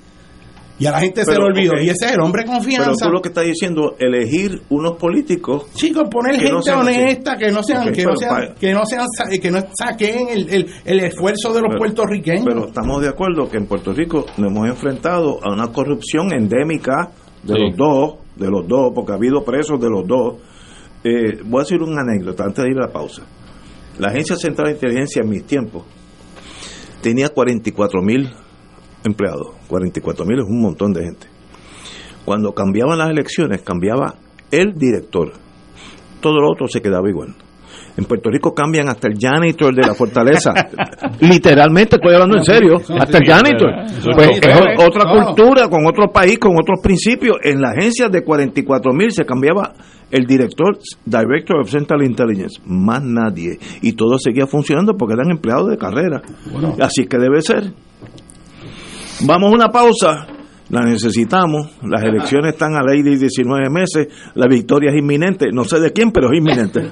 y a la gente se le olvidó. Y ese es el hombre de confianza. Pero tú lo que estás diciendo, elegir unos políticos. Chicos, poner gente honesta, que no sean, que, no sean que no sean, que no saquen el, el, esfuerzo de los puertorriqueños. Pero estamos de acuerdo que en Puerto Rico nos hemos enfrentado a una corrupción endémica de los dos, de los dos, porque ha habido presos de los dos. Eh, voy a decir una anécdota antes de ir a la pausa. La Agencia Central de Inteligencia en mis tiempos tenía 44 mil empleados. 44 mil es un montón de gente. Cuando cambiaban las elecciones, cambiaba el director. Todo lo otro se quedaba igual. En Puerto Rico cambian hasta el janitor de la fortaleza. Literalmente, estoy hablando en serio. Hasta el janitor. Pues es otra cultura, con otro país, con otros principios. En la agencia de 44 mil se cambiaba el director, Director of Central Intelligence. Más nadie. Y todo seguía funcionando porque eran empleados de carrera. Así que debe ser. Vamos a una pausa. La necesitamos. Las elecciones están a ley de 19 meses. La victoria es inminente. No sé de quién, pero es inminente.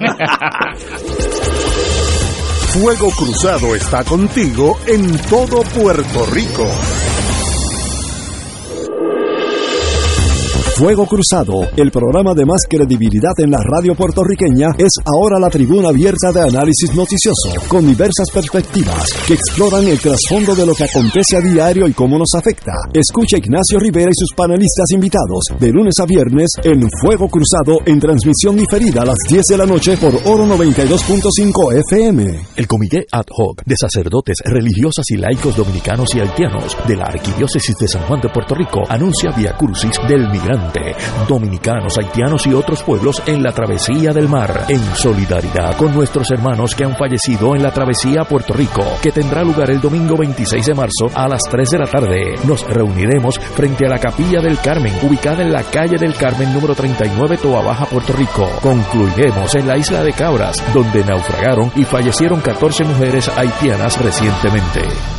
Fuego Cruzado está contigo en todo Puerto Rico. Fuego Cruzado, el programa de más credibilidad en la radio puertorriqueña, es ahora la tribuna abierta de análisis noticioso, con diversas perspectivas que exploran el trasfondo de lo que acontece a diario y cómo nos afecta. Escucha Ignacio Rivera y sus panelistas invitados de lunes a viernes en Fuego Cruzado en transmisión diferida a las 10 de la noche por Oro 92.5 FM. El Comité Ad Hoc de Sacerdotes Religiosas y Laicos Dominicanos y Haitianos de la Arquidiócesis de San Juan de Puerto Rico anuncia Via Crucis del Migrante dominicanos, haitianos y otros pueblos en la travesía del mar, en solidaridad con nuestros hermanos que han fallecido en la travesía a Puerto Rico, que tendrá lugar el domingo 26 de marzo a las 3 de la tarde. Nos reuniremos frente a la Capilla del Carmen, ubicada en la calle del Carmen número 39, Toa Baja, Puerto Rico. Concluiremos en la isla de Cabras, donde naufragaron y fallecieron 14 mujeres haitianas recientemente.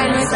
de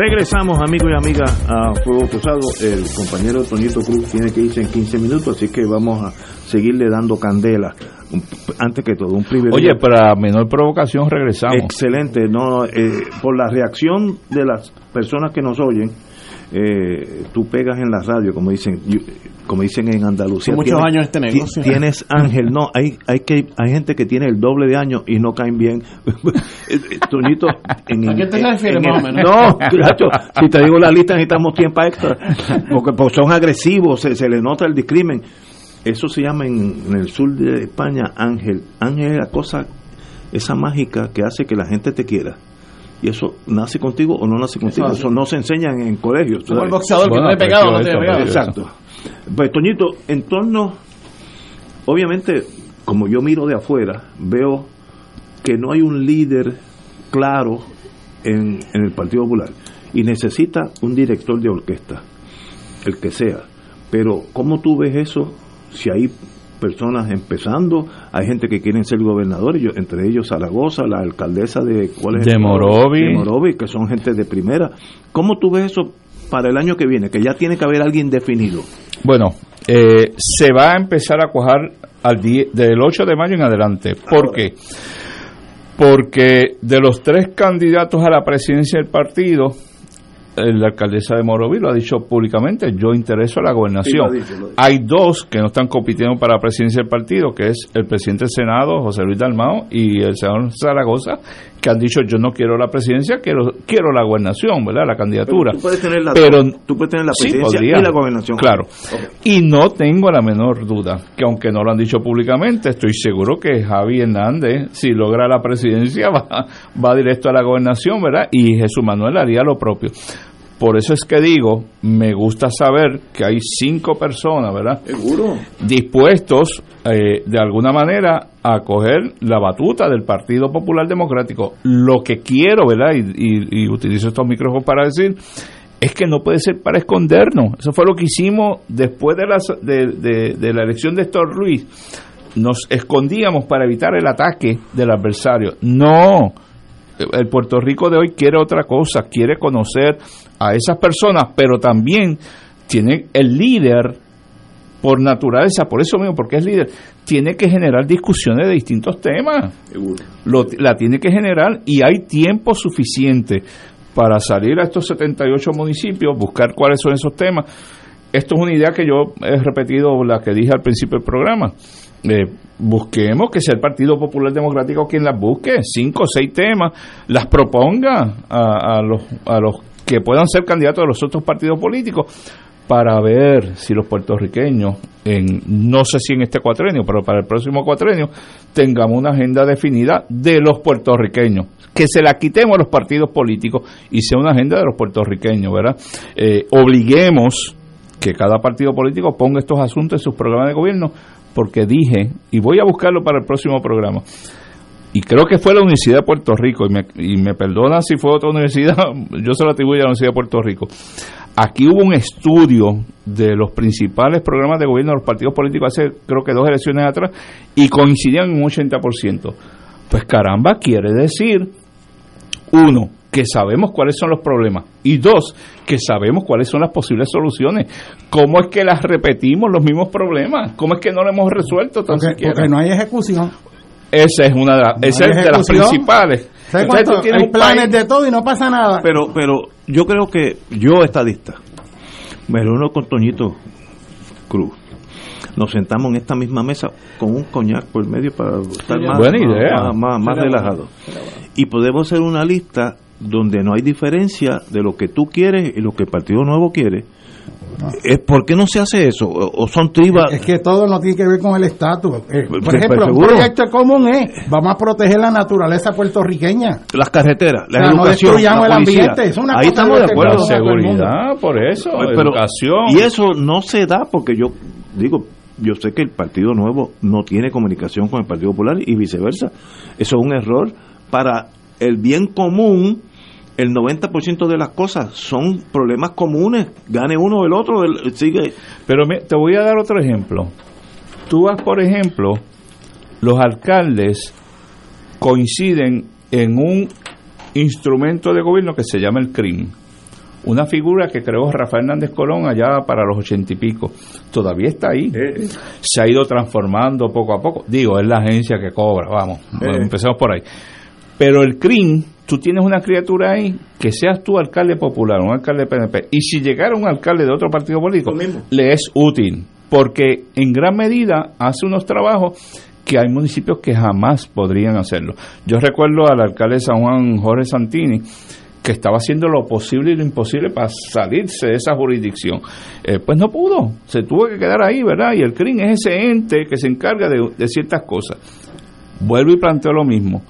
Regresamos, amigos y amigas, a Fuego Cruzado. El compañero Toñito Cruz tiene que irse en 15 minutos, así que vamos a seguirle dando candela. Un- Antes que todo, un privilegio. Oye, para menor provocación regresamos. Excelente, no, no, eh, por la reacción de las personas que nos oyen, eh, tú pegas en la radio, como dicen, como dicen en Andalucía. Muchos Tienes- años este negocio. Tienes ángel, no, hay, hay que, hay gente que tiene el doble de años y no caen bien. Toñito, en, ¿A qué te en- refieres, en más o menos? No, claro, si te digo la lista necesitamos tiempo extra, porque pues, son agresivos, se, se le nota el discrimen. Eso se llama en, en el sur de España ángel. Ángel es la cosa, esa mágica que hace que la gente te quiera. Y eso nace contigo o no nace contigo. Eso no se enseña en, colegios. Como el boxeador que no es pegado, no tiene pegado. Exacto. Pues, Toñito, en torno, obviamente, como yo miro de afuera, veo que no hay un líder claro en, en el Partido Popular y necesita un director de orquesta, el que sea. Pero, ¿cómo tú ves eso si hay personas empezando, hay gente que quieren ser gobernadores, entre ellos Zaragoza, la alcaldesa de ¿cuál es de Morovi. de Morovi, que son gente de primera. ¿Cómo tú ves eso para el año que viene? Que ya tiene que haber alguien definido. Bueno, eh, se va a empezar a cuajar al del 8 de mayo en adelante. ¿Por qué? Porque de los tres candidatos a la presidencia del partido, la alcaldesa de Morovi lo ha dicho públicamente, yo intereso a la gobernación. Hay dos que no están compitiendo para la presidencia del partido, que es el presidente del Senado, José Luis Dalmao, y el senador Zaragoza, que han dicho yo no quiero la presidencia, quiero quiero la gobernación, ¿verdad? La candidatura. Tú puedes tener la, Pero, tú puedes tener la presidencia y la gobernación. Claro. Y no tengo la menor duda, que aunque no lo han dicho públicamente, estoy seguro que Javi Hernández, si logra la presidencia, va, va directo a la gobernación, ¿verdad? Y Jesús Manuel haría lo propio. Por eso es que digo, me gusta saber que hay cinco personas, ¿verdad? Seguro. Dispuestos, eh, de alguna manera, a coger la batuta del Partido Popular Democrático. Lo que quiero, ¿verdad? Y, utilizo estos micrófonos para decir, es que no puede ser para escondernos. Eso fue lo que hicimos después de la, de, de la elección de Héctor Ruiz. Nos escondíamos para evitar el ataque del adversario. No el Puerto Rico de hoy quiere otra cosa, quiere conocer a esas personas, pero también tiene el líder por naturaleza, por eso mismo, porque es líder, tiene que generar discusiones de distintos temas. la tiene que generar y hay tiempo suficiente para salir a estos 78 municipios, buscar cuáles son esos temas. Esto es una idea que yo he repetido, la que dije al principio del programa. Eh, busquemos que sea el Partido Popular Democrático quien las busque, cinco o seis temas, las proponga a, los, a los que puedan ser candidatos de los otros partidos políticos para ver si los puertorriqueños, en no sé si en este cuatrenio, pero para el próximo cuatrenio, tengamos una agenda definida de los puertorriqueños, que se la quitemos a los partidos políticos y sea una agenda de los puertorriqueños, ¿verdad? Eh, obliguemos que cada partido político ponga estos asuntos en sus programas de gobierno porque dije, y voy a buscarlo para el próximo programa, y creo que fue la Universidad de Puerto Rico, y me, y me perdona si fue otra universidad, yo se lo atribuyo a la Universidad de Puerto Rico. Aquí hubo un estudio de los principales programas de gobierno de los partidos políticos hace creo que dos elecciones atrás y coincidían en un 80%. Pues caramba, quiere decir, uno, que sabemos cuáles son los problemas y dos, que sabemos cuáles son las posibles soluciones. ¿Cómo es que las repetimos los mismos problemas? ¿Cómo es que no lo hemos resuelto tan porque, porque no hay ejecución. Esa es una de, esa es de las principales. hay planes de todo y no pasa nada. Pero, pero yo creo que yo, estadista, me reúno con Toñito Cruz. Nos sentamos en esta misma mesa con un coñac por medio para estar más, Buena idea. más, más, relajado. Y podemos hacer una lista donde no hay diferencia de lo que tú quieres y lo que el Partido Nuevo quiere. es ¿Por qué no se hace eso? ¿O son tribas? Es que todo no tiene que ver con el estatus. Eh, por pues, ejemplo, un proyecto común es, vamos a proteger la naturaleza puertorriqueña. Las carreteras, la no destruyamos el ambiente. Es una Ahí estamos de acuerdo. seguridad, por eso, educación. Y eso no se da porque yo digo, yo sé que el Partido Nuevo no tiene comunicación con el Partido Popular y viceversa. Eso es un error para el bien común el 90% de las cosas son problemas comunes, gane uno o el otro, sigue. Pero te voy a dar otro ejemplo. Tú vas, por ejemplo, los alcaldes coinciden en un instrumento de gobierno que se llama el CRIM, una figura que creó Rafael Hernández Colón allá para los ochenta y pico. Todavía está ahí. Eh. Se ha ido transformando poco a poco. Digo, es la agencia que cobra, vamos, eh. empecemos por ahí. Pero el CRIM tú tienes una criatura ahí, que seas tú alcalde popular, un alcalde PNP, y si llegara un alcalde de otro partido político, le es útil, porque en gran medida hace unos trabajos que hay municipios que jamás podrían hacerlo. Yo recuerdo al alcalde de San Juan, Jorge Santini, que estaba haciendo lo posible y lo imposible para salirse de esa jurisdicción. Eh, pues no pudo, se tuvo que quedar ahí, ¿verdad? Y el CRIM es ese ente que se encarga de, de ciertas cosas. Vuelvo y planteo lo mismo.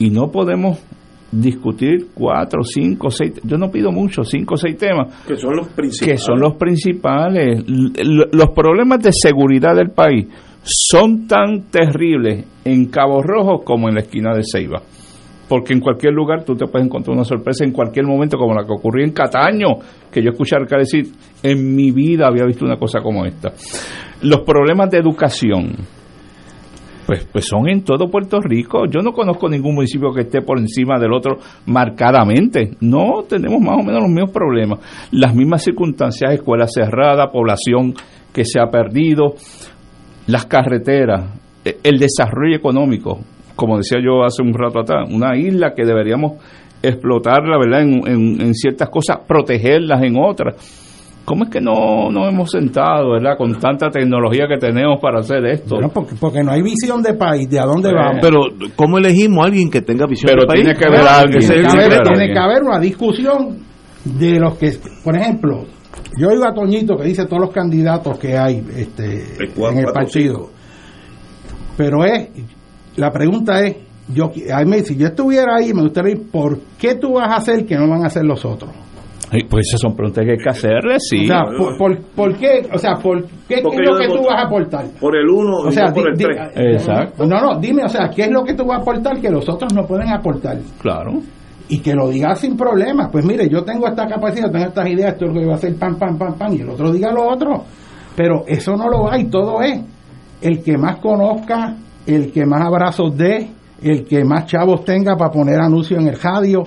Y no podemos discutir cuatro, cinco, seis, yo no pido mucho, cinco o seis temas, que son los principales. que son los principales. Los problemas de seguridad del país son tan terribles en Cabo Rojo como en la esquina de Ceiba. Porque en cualquier lugar tú te puedes encontrar una sorpresa en cualquier momento, como la que ocurrió en Cataño, que yo escuché alcalde decir, en mi vida había visto una cosa como esta. Los problemas de educación, pues, pues son en todo Puerto Rico. Yo no conozco ningún municipio que esté por encima del otro marcadamente. No, tenemos más o menos los mismos problemas. Las mismas circunstancias, escuela cerrada, población que se ha perdido, las carreteras, eh, el desarrollo económico, como decía yo hace un rato atrás, una isla que deberíamos explotarla, ¿verdad? En ciertas cosas, protegerlas en otras. ¿Cómo es que no nos hemos sentado, ¿verdad? Con tanta tecnología que tenemos para hacer esto. Bueno, porque, porque no hay visión de país, de a dónde vamos. Pero, ¿cómo elegimos a alguien que tenga visión Pero de país? tiene que haber alguien. Tiene que haber- secreto. tiene que haber una discusión de los que, por ejemplo, yo oigo a Toñito que dice todos los candidatos que hay este, cuatro, en el partido. Pero es, la pregunta es, yo, a mí, si yo estuviera ahí, me gustaría ir, ¿por qué tú vas a hacer que no van a hacer los otros? Pues esas son preguntas que hay que hacerle, sí. O sea, por, por- por qué, o sea, por qué, es lo que tú vas a aportar? Por el 1 O sea, no por el di- 3. di- Exacto. No, no, dime, o sea, ¿qué es lo que tú vas a aportar que los otros no pueden aportar? Claro. y que lo diga sin problemas. Pues mire, yo tengo esta capacidad, tengo estas ideas, esto es lo que voy a hacer, pam, pam, pam, pam, y el otro diga lo otro. Pero eso no lo hay, todo es el que más conozca, el que más abrazos dé, el que más chavos tenga para poner anuncios en el radio.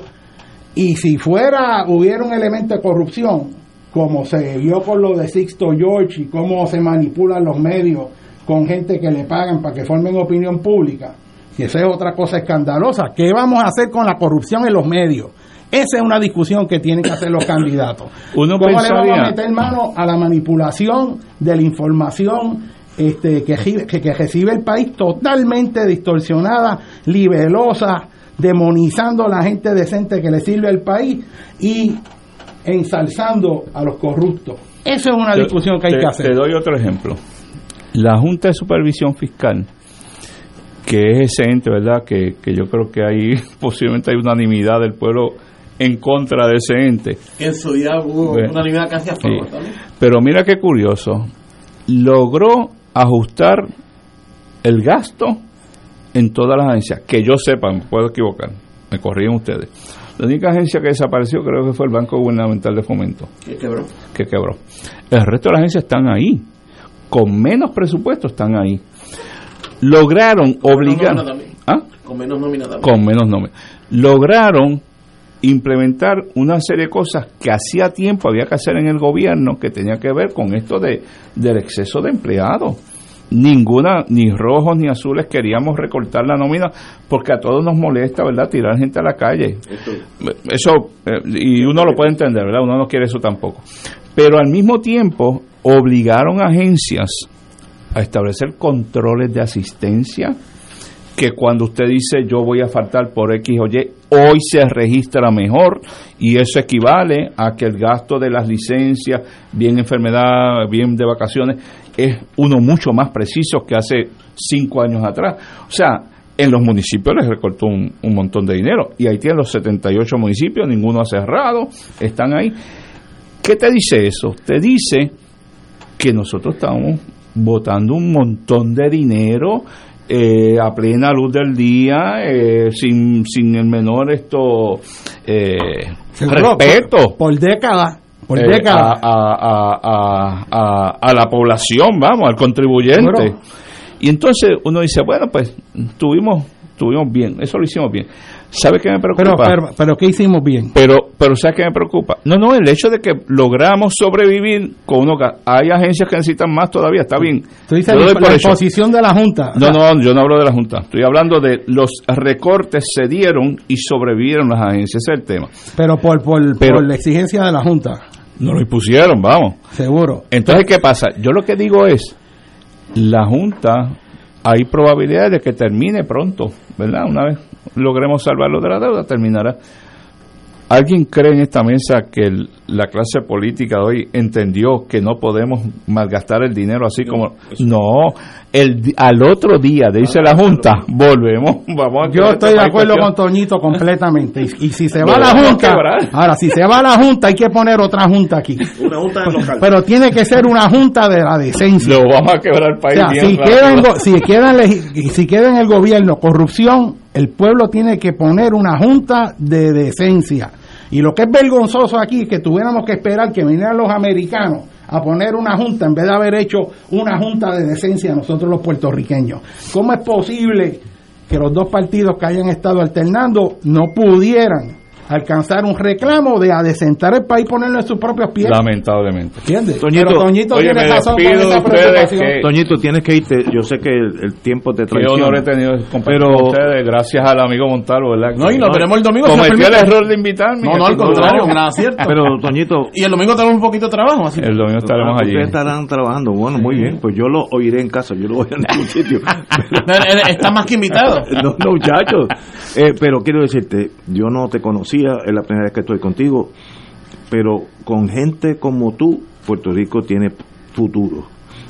Y si fuera, hubiera un elemento de corrupción, como se vio con lo de Sixto George y cómo se manipulan los medios con gente que le pagan para que formen opinión pública, que esa es otra cosa escandalosa. ¿Qué vamos a hacer con la corrupción en los medios? Esa es una discusión que tienen que hacer los candidatos. Uno ¿Cómo le vamos a meter mano a la manipulación de la información este, que, que recibe el país totalmente distorsionada, libelosa, demonizando a la gente decente que le sirve al país y ensalzando a los corruptos? Eso es una discusión que hay te- que hacer. Te doy otro ejemplo. La Junta de Supervisión Fiscal, que es ese ente, ¿verdad? Que, que yo creo que hay posiblemente hay unanimidad del pueblo en contra de ese ente. En su día hubo Bueno. unanimidad casi a favor Sí. también. Pero mira qué curioso, logró ajustar el gasto en todas las agencias, que yo sepa, me puedo equivocar, me corrigen ustedes. La única agencia que desapareció creo que fue el Banco Gubernamental de Fomento, Que quebró. que quebró. El resto de las agencias están ahí, con menos presupuesto están ahí. Lograron obligar... ¿Ah? Con menos nómina también. con menos nómina. Lograron implementar una serie de cosas que hacía tiempo había que hacer en el gobierno que tenía que ver con esto de del exceso de empleados. Ninguna, ni rojos ni azules queríamos recortar la nómina porque a todos nos molesta, ¿verdad? Tirar gente a la calle. Eso, eh, y uno lo puede entender, ¿verdad? Uno no quiere eso tampoco. Pero al mismo tiempo obligaron a agencias a establecer controles de asistencia que cuando usted dice yo voy a faltar por X o Y, hoy se registra mejor y eso equivale a que el gasto de las licencias, bien enfermedad, bien de vacaciones, es uno mucho más preciso que hace cinco años atrás. O sea, en los municipios les recortó un, un montón de dinero y ahí tienen los 78 municipios, ninguno ha cerrado, están ahí. ¿Qué te dice eso? Te dice que nosotros estamos botando un montón de dinero eh, a plena luz del día, eh, sin, sin el menor esto eh, respeto Por, por décadas. Por eh, a, a- a- a- la población, vamos, al contribuyente. Y entonces uno dice, bueno, pues tuvimos, tuvimos bien, eso lo hicimos bien. ¿Sabe qué me preocupa? pero, pero ¿qué hicimos bien? Pero, pero ¿sabes qué me preocupa? No, no, el hecho de que logramos sobrevivir con uno que hay agencias que necesitan más todavía, está bien. Tú dices Yo la, la posición de la Junta. No, no, yo no hablo de la Junta. Estoy hablando de los recortes se dieron y sobrevivieron las agencias. Ese es el tema. Pero por, por, Pero- por la exigencia de la Junta, No lo impusieron, vamos. seguro. Entonces, ¿qué pasa? Yo lo que digo es, la Junta, hay probabilidades de que termine pronto, ¿verdad? Una vez logremos salvarlo de la deuda, terminará. ¿Alguien cree en esta mesa que el- la clase política hoy entendió que no podemos malgastar el dinero así como no el al otro día dice la junta volvemos vamos a Yo estoy de acuerdo con Toñito completamente. Y, y si se va a la junta, ahora si se va a la junta hay que poner otra junta aquí. Una junta local. Pero tiene que ser una junta de la decencia. lo vamos a quebrar el O país sea, bien si queda, en, si, queda en si queda en el gobierno corrupción, el pueblo tiene que poner una junta de decencia. Y lo que es vergonzoso aquí es que tuviéramos que esperar que vinieran los americanos a poner una junta en vez de haber hecho una junta de decencia nosotros los puertorriqueños. ¿Cómo es posible que los dos partidos que hayan estado alternando no pudieran alcanzar un reclamo de adecentar el país y ponerlo en sus propios pies? lamentablemente ¿Entiendes? Toñito, Pero Toñito oye, tiene razón con esa ustedes preocupación. que- Toñito, tienes que irte. Yo sé que el, el tiempo te Qué traiciona. honor he tenido compartir Pero- con ustedes, gracias al amigo Montalvo, ¿verdad? No, y nos veremos el domingo, si me el error de invitarme. No, no, al No, contrario, no. nada cierto. Pero, Toñito, Y el domingo tenemos un poquito de trabajo, así El domingo estaremos allí. ustedes estarán trabajando. Bueno, muy bien. Pues yo lo oiré en casa. Yo lo voy a en ningún sitio. No, Está más que invitado. no, no, muchachos. Eh, pero quiero decirte, yo no te conocía, es la primera vez que estoy contigo, pero con gente como tú, Puerto Rico tiene futuro.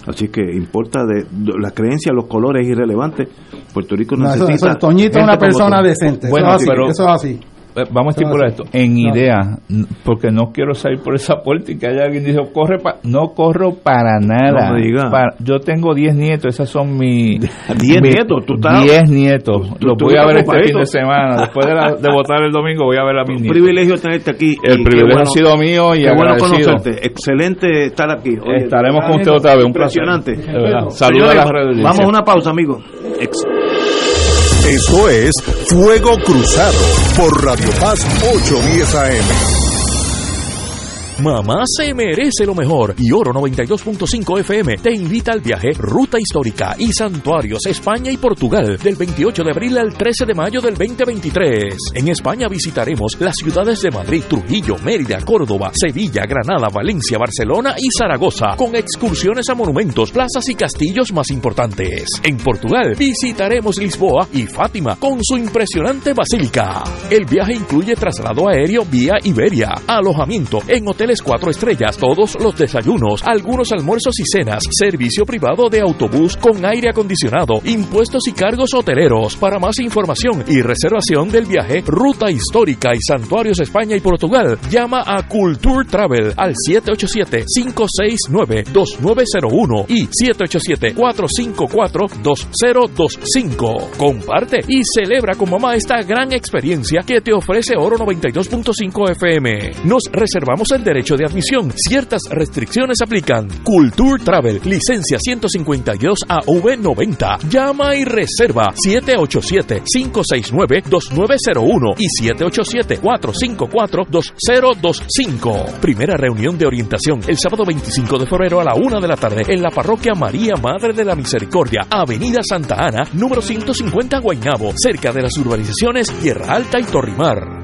Así que importa de, de las creencias, los colores irrelevantes. Puerto Rico No, eso- necesita. eso- Toñito es una persona decente. Bueno, eso, es así, pero- eso es así. Eh, Vamos a estipular esto. En idea, porque no quiero salir por esa puerta y que haya alguien dijo, corre pa No corro para nada. No me diga. Para- yo tengo 10 nietos, esas son mis... 10 mis- nietos, tú estás- 10 nietos. tú- Los tú voy a ver este fin de semana. Después de, la- de votar el domingo voy a ver a mis Un nietos. privilegio tenerte aquí. El privilegio bueno- ha sido mío y Qué bueno conocerte. Excelente estar aquí. Oye, Estaremos con usted otra vez. Un placer. Impresionante. Saludos a las redes. Vamos a una pausa, amigos. Esto es Fuego Cruzado por Radio Paz 810 AM. Mamá se merece lo mejor y Oro 92.5 FM te invita al viaje Ruta Histórica y Santuarios España y Portugal del 28 de abril al 13 de mayo del 2023. En España visitaremos las ciudades de Madrid, Trujillo, Mérida, Córdoba, Sevilla, Granada, Valencia, Barcelona y Zaragoza con excursiones a monumentos, plazas y castillos más importantes. En Portugal visitaremos Lisboa y Fátima con su impresionante basílica. El viaje incluye traslado aéreo vía Iberia, alojamiento en hoteles cuatro estrellas, todos los desayunos, algunos almuerzos y cenas, servicio privado de autobús con aire acondicionado, impuestos y cargos hoteleros. Para más información y reservación del viaje, ruta histórica y santuarios España y Portugal, llama a Culture Travel al 787-569-2901 y 787-454-2025. Comparte y celebra con mamá esta gran experiencia que te ofrece Oro 92.5 FM. Nos reservamos el derecho de admisión. Ciertas restricciones aplican. Culture Travel, licencia 152 AV90. Llama y reserva 787-569-2901 y 787-454-2025. Primera reunión de orientación el sábado 25 de febrero a la una de la tarde en la parroquia María Madre de la Misericordia, Avenida Santa Ana, número 150 Guaynabo, cerca de las urbanizaciones Tierra Alta y Torrimar.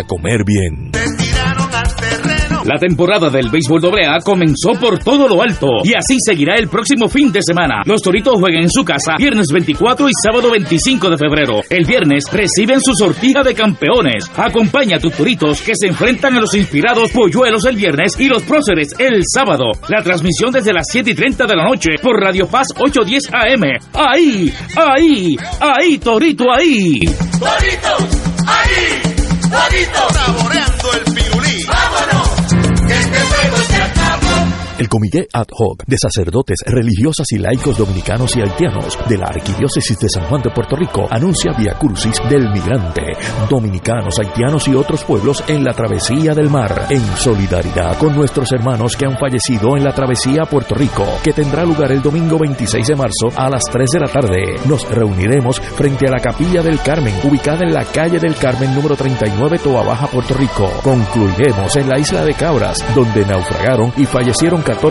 comer bien. La temporada del béisbol AA comenzó por todo lo alto y así seguirá el próximo fin de semana. Los Toritos juegan en su casa viernes 24 y sábado 25 de febrero. El viernes reciben su sortija de campeones. Acompaña a tus Toritos que se enfrentan a los inspirados Polluelos el viernes y los Próceres el sábado. La transmisión desde las 7 y 30 de la noche por Radio Paz 810 AM. Ahí, ahí, ahí, Torito, ahí. ¡Toritos! ¡Toritos! Comité Ad Hoc de Sacerdotes, Religiosas y Laicos Dominicanos y Haitianos de la Arquidiócesis de San Juan de Puerto Rico anuncia Via Crucis del Migrante, dominicanos, haitianos y otros pueblos en la travesía del mar, en solidaridad con nuestros hermanos que han fallecido en la travesía a Puerto Rico, que tendrá lugar el domingo 26 de marzo a las 3 de la tarde. Nos reuniremos frente a la Capilla del Carmen, ubicada en la calle del Carmen número 39, Toa Baja, Puerto Rico. Concluiremos en la isla de Cabras, donde naufragaron y fallecieron 14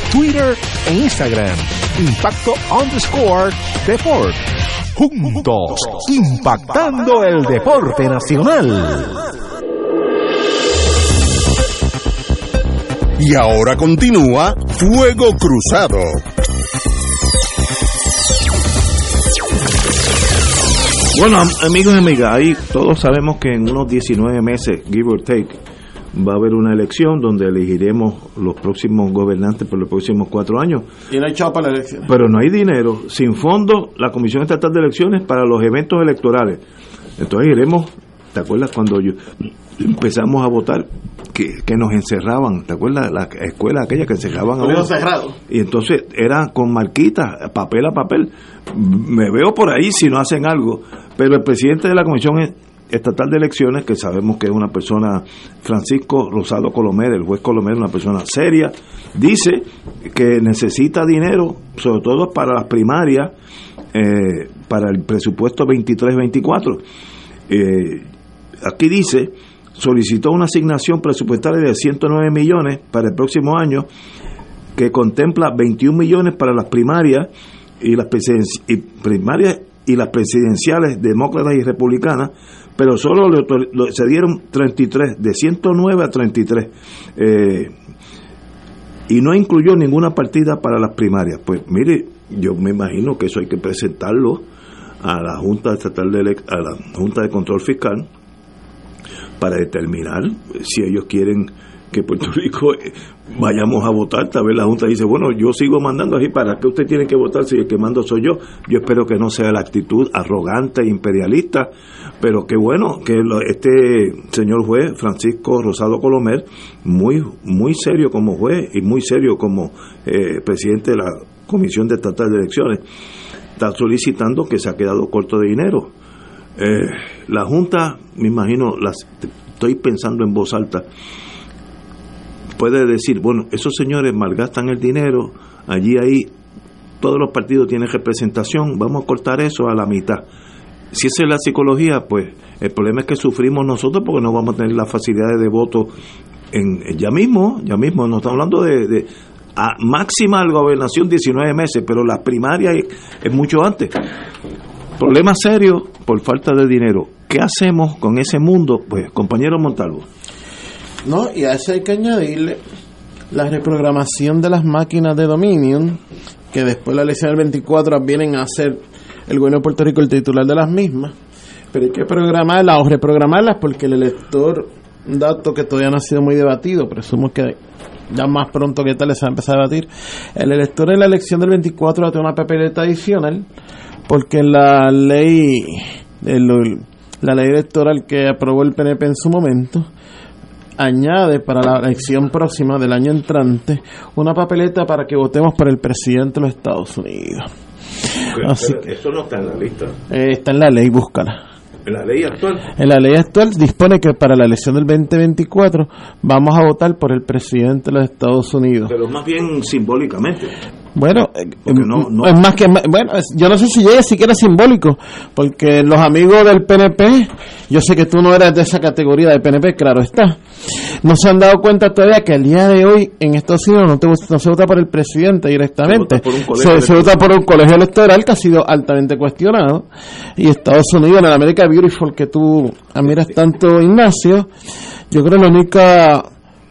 Twitter e Instagram Impacto underscore Deport juntos, impactando el deporte nacional. Y ahora continúa Fuego Cruzado. Bueno, amigos y amigas, ahí todos sabemos que en unos 19 meses, give or take, va a haber una elección donde elegiremos los próximos gobernantes por los próximos cuatro años. Y no hay chavo para la elección. Pero no hay dinero. Sin fondo, la Comisión Estatal de Elecciones para los eventos electorales. Entonces iremos, ¿te acuerdas cuando yo empezamos a votar? Que, que nos encerraban, ¿te acuerdas? La escuela aquella que encerraban a uno. cerrado. Y entonces era con marquitas, papel a papel. Me veo por ahí si no hacen algo. Pero el presidente de la Comisión Estatal de Elecciones, que sabemos que es una persona, Francisco Rosado Colomer, el juez Colomer, una persona seria, dice que necesita dinero, sobre todo para las primarias, eh, para el presupuesto 23-24. Eh, aquí dice, solicitó una asignación presupuestaria de 109 millones para el próximo año, que contempla 21 millones para las primarias y las y primarias y las presidenciales demócratas y republicanas, pero solo le, se dieron 33, de 109 a 33. Eh, y no incluyó ninguna partida para las primarias. Pues mire, yo me imagino que eso hay que presentarlo a la Junta Estatal de a la Junta de Control Fiscal para determinar si ellos quieren que Puerto Rico eh, vayamos a votar, tal vez la Junta dice, bueno, yo sigo mandando así, ¿para qué usted tiene que votar si el que mando soy yo? Yo espero que no sea la actitud arrogante, imperialista, pero qué bueno que este señor juez, Francisco Rosado Colomer, muy, muy serio como juez y muy serio como eh, presidente de la Comisión de Estatal de Elecciones, está solicitando que se ha quedado corto de dinero. Eh, la Junta, me imagino, las, estoy pensando en voz alta, puede decir, bueno, esos señores malgastan el dinero, allí ahí todos los partidos tienen representación, vamos a cortar eso a la mitad. Si esa es la psicología, pues el problema es que sufrimos nosotros porque no vamos a tener las facilidades de voto en, ya mismo, ya mismo, no estamos hablando de, a máxima gobernación 19 meses, pero la primaria es, es mucho antes. Problema serio por falta de dinero. ¿Qué hacemos con ese mundo? Pues, compañero Montalvo. No, y a eso hay que añadirle la reprogramación de las máquinas de Dominion, que después la elección del 24 vienen a ser el gobierno de Puerto Rico el titular de las mismas, pero hay que programarlas o reprogramarlas porque el elector, un dato que todavía no ha sido muy debatido, presumo que ya más pronto que tal les va a empezar a debatir, el elector en la elección del 24 va a tener una papeleta adicional porque la ley, la ley electoral que aprobó el PNP en su momento, añade para la elección próxima del año entrante una papeleta para que votemos por el presidente de los Estados Unidos. Así que, eso no está en la lista. Eh, está en la ley, búscala. ¿En la ley actual? En la ley actual dispone que para la elección del 2024 vamos a votar por el presidente de los Estados Unidos. Pero más bien simbólicamente. Bueno, no, no. es más que bueno, yo no sé si llega siquiera simbólico, porque los amigos del PNP, yo sé que tú no eres de esa categoría del PNP, claro está, no se han dado cuenta todavía que el día de hoy en Estados Unidos no, te, no se vota por el presidente directamente, se vota, se, se vota por un colegio electoral que ha sido altamente cuestionado, y Estados Unidos, en el América Beautiful que tú admiras tanto, Ignacio, yo creo que la única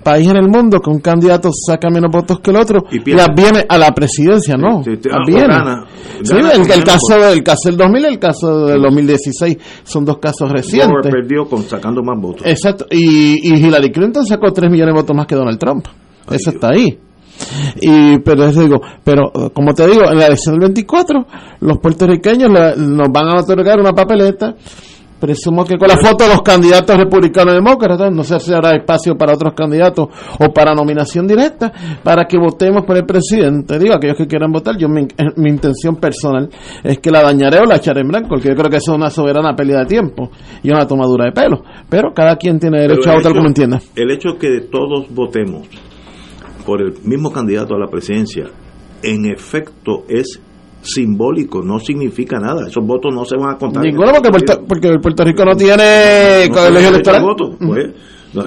país en el mundo que un candidato saca menos votos que el otro y, pierde. viene a la presidencia, ¿no. Sí, sí, Las o viene. gana. Sí, Gana el, caso del caso del 2000 y el caso del 2016 son dos casos recientes. perdió con sacando más votos. Exacto. Y, y Hillary Clinton sacó 3 millones de votos más que Donald Trump. Eso está ahí. Y, pero eso digo, pero eh, como te digo, en la elección del 24, los puertorriqueños la- nos van a otorgar una papeleta. Presumo que con la foto de los candidatos republicanos y demócratas, no sé si habrá espacio para otros candidatos o para nominación directa, para que votemos por el presidente. Digo, aquellos que quieran votar, yo mi, eh, mi intención personal es que la dañaré o la echaré en blanco, porque yo creo que eso es una soberana pérdida de tiempo y una tomadura de pelo. Pero cada quien tiene derecho a votar como entienda. El hecho que todos votemos por el mismo candidato a la presidencia, en efecto es simbólico, no significa nada. Esos votos no se van a contar. Ninguno, porque Puerto, porque Puerto Rico no tiene No colegio electoral. al voto, pues, no,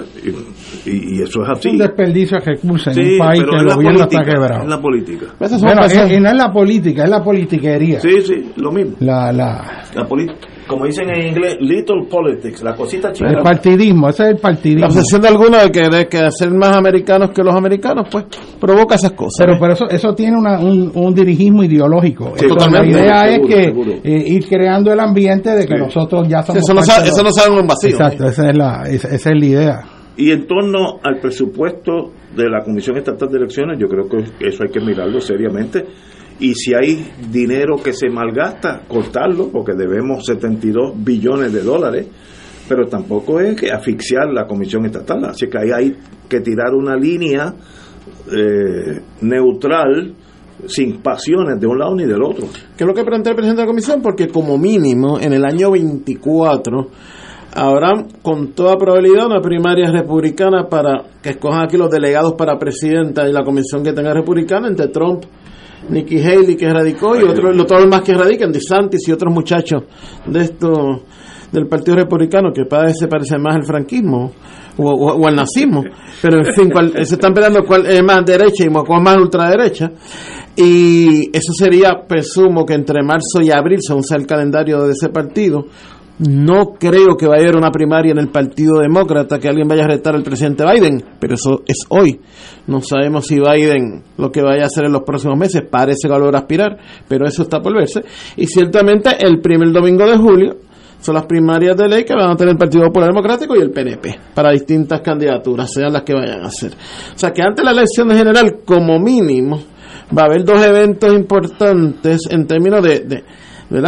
y, eso es así. un desperdicio de recursos en Sí, un país que el la gobierno política, está quebrado. es la política. Bueno, es- y no es la política, es la politiquería. Sí, sí, lo mismo. La, la, La política, como dicen en inglés, little politics, la cosita chica. el partidismo, ese es el partidismo. La obsesión de algunos de querer que ser más americanos que los americanos, pues provoca esas cosas. Pero, ¿eh? pero eso, eso tiene una- un, un dirigismo ideológico. Sí, la idea seguro, es que seguro. eh, ir creando el ambiente de que nosotros ya somos. eso no de- eso no sale en un vacío, Exacto, esa, es la, esa, esa es la idea. Y en torno al presupuesto de la Comisión Estatal de Elecciones, yo creo que eso hay que mirarlo seriamente. Y si hay dinero que se malgasta, cortarlo, porque debemos 72 billones de dólares, pero tampoco es que asfixiar la Comisión Estatal. Así que ahí hay que tirar una línea eh, neutral, sin pasiones de un lado ni del otro. ¿Qué es lo que plantea el presidente de la comisión? Porque como mínimo en el año 24 habrá con toda probabilidad una primaria republicana para que escojan aquí los delegados para presidenta y la comisión que tenga republicana entre Trump, Nikki Haley que radicó y otros los- todos los más que radican, DeSantis y otros muchachos de esto del Partido Republicano que parece parece más al franquismo o, o- o al nazismo, pero en fin, se están peleando cuál es más derecha y cuál más ultraderecha. Y eso sería, presumo que entre marzo y abril, según sea el calendario de ese partido, no creo que vaya a haber una primaria en el Partido Demócrata, que alguien vaya a retar al presidente Biden, pero eso es hoy. No sabemos si Biden lo que vaya a hacer en los próximos meses parece que va a aspirar, pero eso está por verse. Y ciertamente el primer domingo de julio son las primarias de ley que van a tener el Partido Popular Democrático y el PNP para distintas candidaturas, sean las que vayan a hacer. O sea que antes de la elección de general, como mínimo, va a haber dos eventos importantes en términos de, de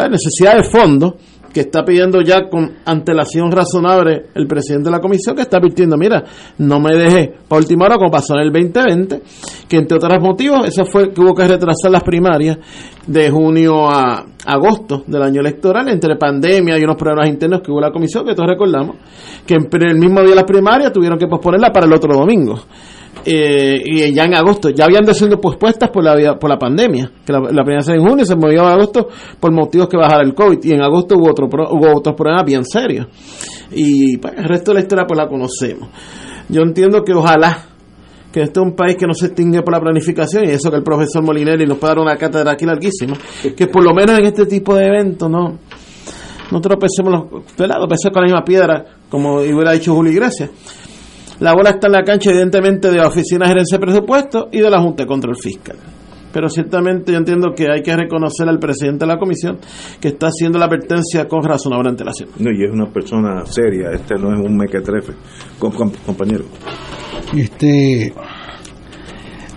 necesidad de fondos que está pidiendo ya con antelación razonable el presidente de la comisión, que está advirtiendo, mira, no me deje para última hora como pasó en el 2020, que entre otros motivos, eso fue que hubo que retrasar las primarias de junio a agosto del año electoral, entre pandemia y unos problemas internos que hubo la comisión, que todos recordamos, que en el mismo día de las primarias tuvieron que posponerla para el otro domingo. Eh, y ya en agosto, ya habían sido pospuestas por la, por la pandemia, que la, la primera en junio se movió a agosto por motivos que bajara el COVID, y en agosto hubo, otro, hubo otros problemas bien serios. Y pues, el resto de la historia pues la conocemos. Yo entiendo que ojalá que este es un país que no se extingue por la planificación y eso que el profesor Molinelli nos puede dar una cátedra aquí larguísima, que por lo menos en este tipo de eventos no no tropecemos los, ¿verdad? tropecemos con la misma piedra como hubiera dicho Julio Iglesias la bola está en la cancha evidentemente de la Oficina de Gerencia de Presupuestos y de la Junta de Control Fiscal. Pero ciertamente yo entiendo que hay que reconocer al presidente de la comisión que está haciendo la advertencia con razonable antelación. No, y es una persona seria, este no es un mequetrefe, Com- com- compañero. Este,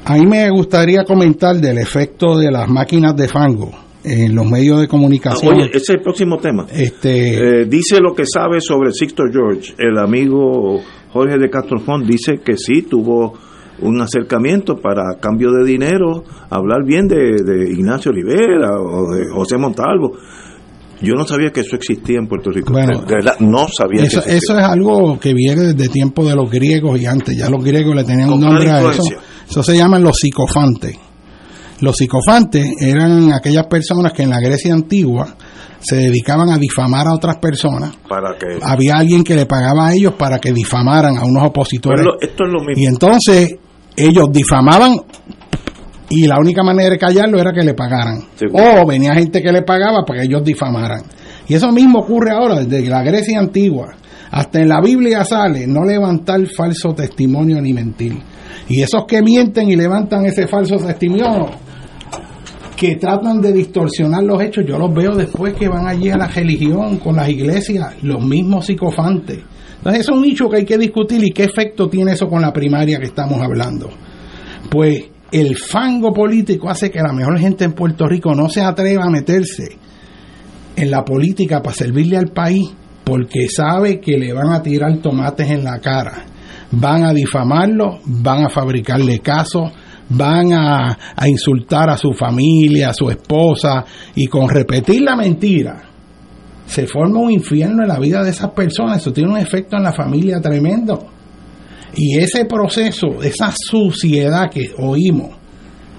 a mí me gustaría comentar del efecto de las máquinas de fango en los medios de comunicación. Oye, ese es el próximo tema. Este, Eh, dice lo que sabe sobre Sixto George. El amigo Jorge de Castrofón dice que sí, tuvo un acercamiento para cambio de dinero, hablar bien de, de Ignacio Olivera o de José Montalvo. Yo no sabía que eso existía en Puerto Rico. Bueno, de verdad, no sabía eso, que eso es algo que viene desde tiempo de los griegos y antes. Ya los griegos le tenían un nombre a eso. Eso se llaman los psicofantes. Los psicofantes eran aquellas personas que en la Grecia antigua se dedicaban a difamar a otras personas. Para que. Había alguien que le pagaba a ellos para que difamaran a unos opositores. Lo- esto es lo mismo. Y entonces ellos difamaban y la única manera de callarlo era que le pagaran. O venía gente que le pagaba para que ellos difamaran. Y eso mismo ocurre ahora desde la Grecia antigua Hasta en la Biblia sale no levantar falso testimonio ni mentir. Y esos que mienten y levantan ese falso testimonio, que tratan de distorsionar los hechos, yo los veo después que van allí a la religión, con las iglesias, los mismos psicofantes. Entonces, es un nicho que hay que discutir y qué efecto tiene eso con la primaria que estamos hablando. Pues el fango político hace que la mejor gente en Puerto Rico no se atreva a meterse en la política para servirle al país porque sabe que le van a tirar tomates en la cara, van a difamarlo, van a fabricarle casos, van a, a insultar a su familia, a su esposa y con repetir la mentira se forma un infierno en la vida de esas personas, eso tiene un efecto en la familia tremendo. Y ese proceso, esa suciedad que oímos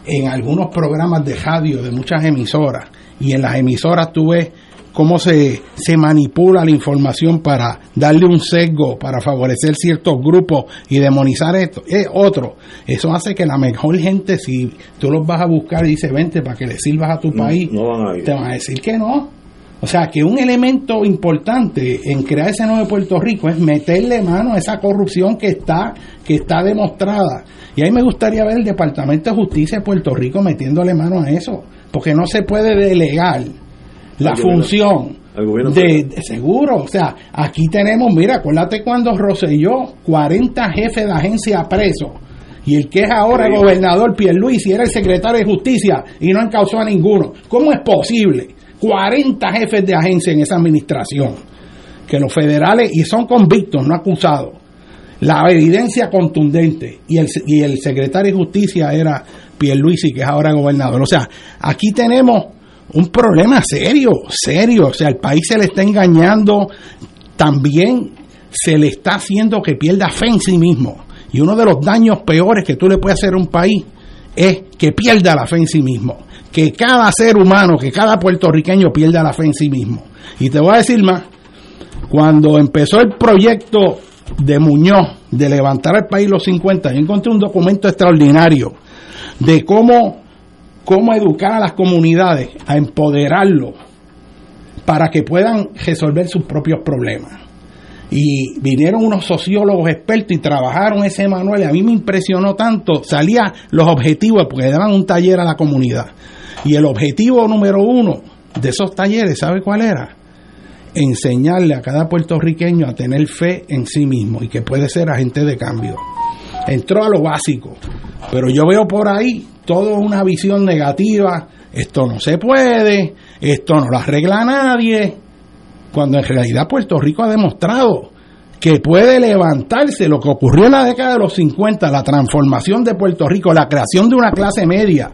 en algunos programas de radio de muchas emisoras, y en las emisoras tú ves cómo se, se manipula la información para darle un sesgo, para favorecer ciertos grupos y demonizar esto. Es otro. Eso hace que la mejor gente, si tú los vas a buscar y dices, vente para que le sirvas a tu país, no van a ir. te van a decir que no. O sea, que un elemento importante en crear ese nuevo Puerto Rico es meterle mano a esa corrupción que está, que está demostrada. Y ahí me gustaría ver el Departamento de Justicia de Puerto Rico metiéndole mano a eso, porque no se puede delegar la Al función gobierno de seguro. O sea, aquí tenemos, mira, acuérdate cuando Roselló, 40 jefes de agencia presos. Y el que es ahora el gobernador Pierluisi era el secretario de justicia y no encausó a ninguno. ¿Cómo es posible? 40 jefes de agencia en esa administración. Que los federales, y son convictos, no acusados. La evidencia contundente. Y el, y el secretario de justicia era Pierluisi, que es ahora gobernador. O sea, aquí tenemos un problema serio, serio. O sea, el país se le está engañando. También se le está haciendo que pierda fe en sí mismo. Y uno de los daños peores que tú le puedes hacer a un país es que pierda la fe en sí mismo. Que cada ser humano, que cada puertorriqueño pierda la fe en sí mismo. Y te voy a decir más. Cuando empezó el proyecto de Muñoz de levantar al país los 50, yo encontré un documento extraordinario de cómo, cómo educar a las comunidades, a empoderarlos para que puedan resolver sus propios problemas. Y vinieron unos sociólogos expertos y trabajaron ese manual y a mí me impresionó tanto, salía los objetivos porque daban un taller a la comunidad. Y el objetivo número uno de esos talleres, ¿sabe cuál era? enseñarle a cada puertorriqueño a tener fe en sí mismo y que puede ser agente de cambio. Entró a lo básico, pero yo veo por ahí toda una visión negativa, esto no se puede, esto no lo arregla nadie, cuando en realidad Puerto Rico ha demostrado que puede levantarse lo que ocurrió en la década de los 50, la transformación de Puerto Rico, la creación de una clase media,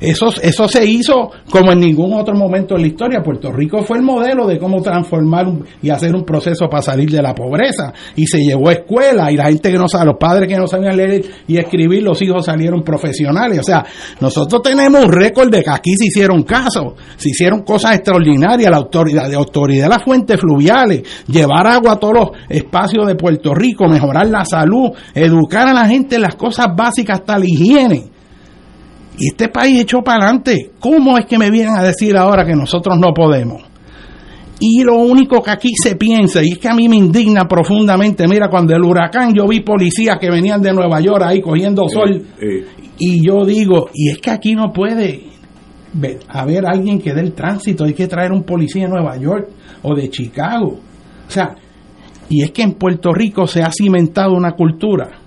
eso, eso se hizo como en ningún otro momento en la historia. Puerto Rico fue el modelo de cómo transformar y hacer un proceso para salir de la pobreza. Y se llevó a escuela y la gente que no sabe, los padres que no sabían leer y escribir, los hijos salieron profesionales. O sea, nosotros tenemos un récord de que aquí se hicieron casos, se hicieron cosas extraordinarias, la autoridad, de autoridad de las fuentes fluviales, llevar agua a todos los espacios de Puerto Rico, mejorar la salud, educar a la gente en las cosas básicas hasta la higiene. Y este país echó para adelante. ¿Cómo es que me vienen a decir ahora que nosotros no podemos? Y lo único que aquí se piensa, y es que a mí me indigna profundamente, mira, cuando el huracán yo vi policías que venían de Nueva York ahí cogiendo sol, Eh, y yo digo, y es que aquí no puede haber alguien que dé el tránsito, hay que traer un policía de Nueva York o de Chicago. O sea, y es que en Puerto Rico se ha cimentado una cultura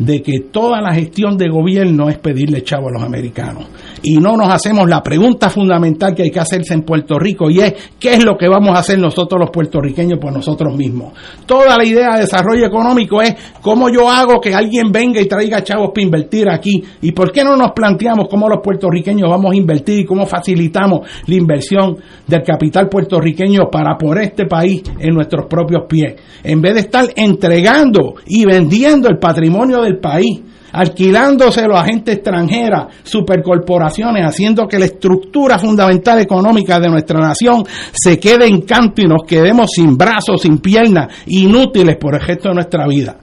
de que toda la gestión de gobierno es pedirle chavo a los americanos. Y no nos hacemos la pregunta fundamental que hay que hacerse en Puerto Rico y es ¿qué es lo que vamos a hacer nosotros los puertorriqueños por nosotros mismos? Toda la idea de desarrollo económico es cómo yo hago que alguien venga y traiga chavos para invertir aquí. ¿Y por qué no nos planteamos cómo los puertorriqueños vamos a invertir y cómo facilitamos la inversión del capital puertorriqueño para por este país en nuestros propios pies? En vez de estar entregando y vendiendo el patrimonio del país, alquilándoselo a gente extranjera, supercorporaciones, haciendo que la estructura fundamental económica de nuestra nación se quede en canto y nos quedemos sin brazos, sin piernas, inútiles por el resto de nuestra vida.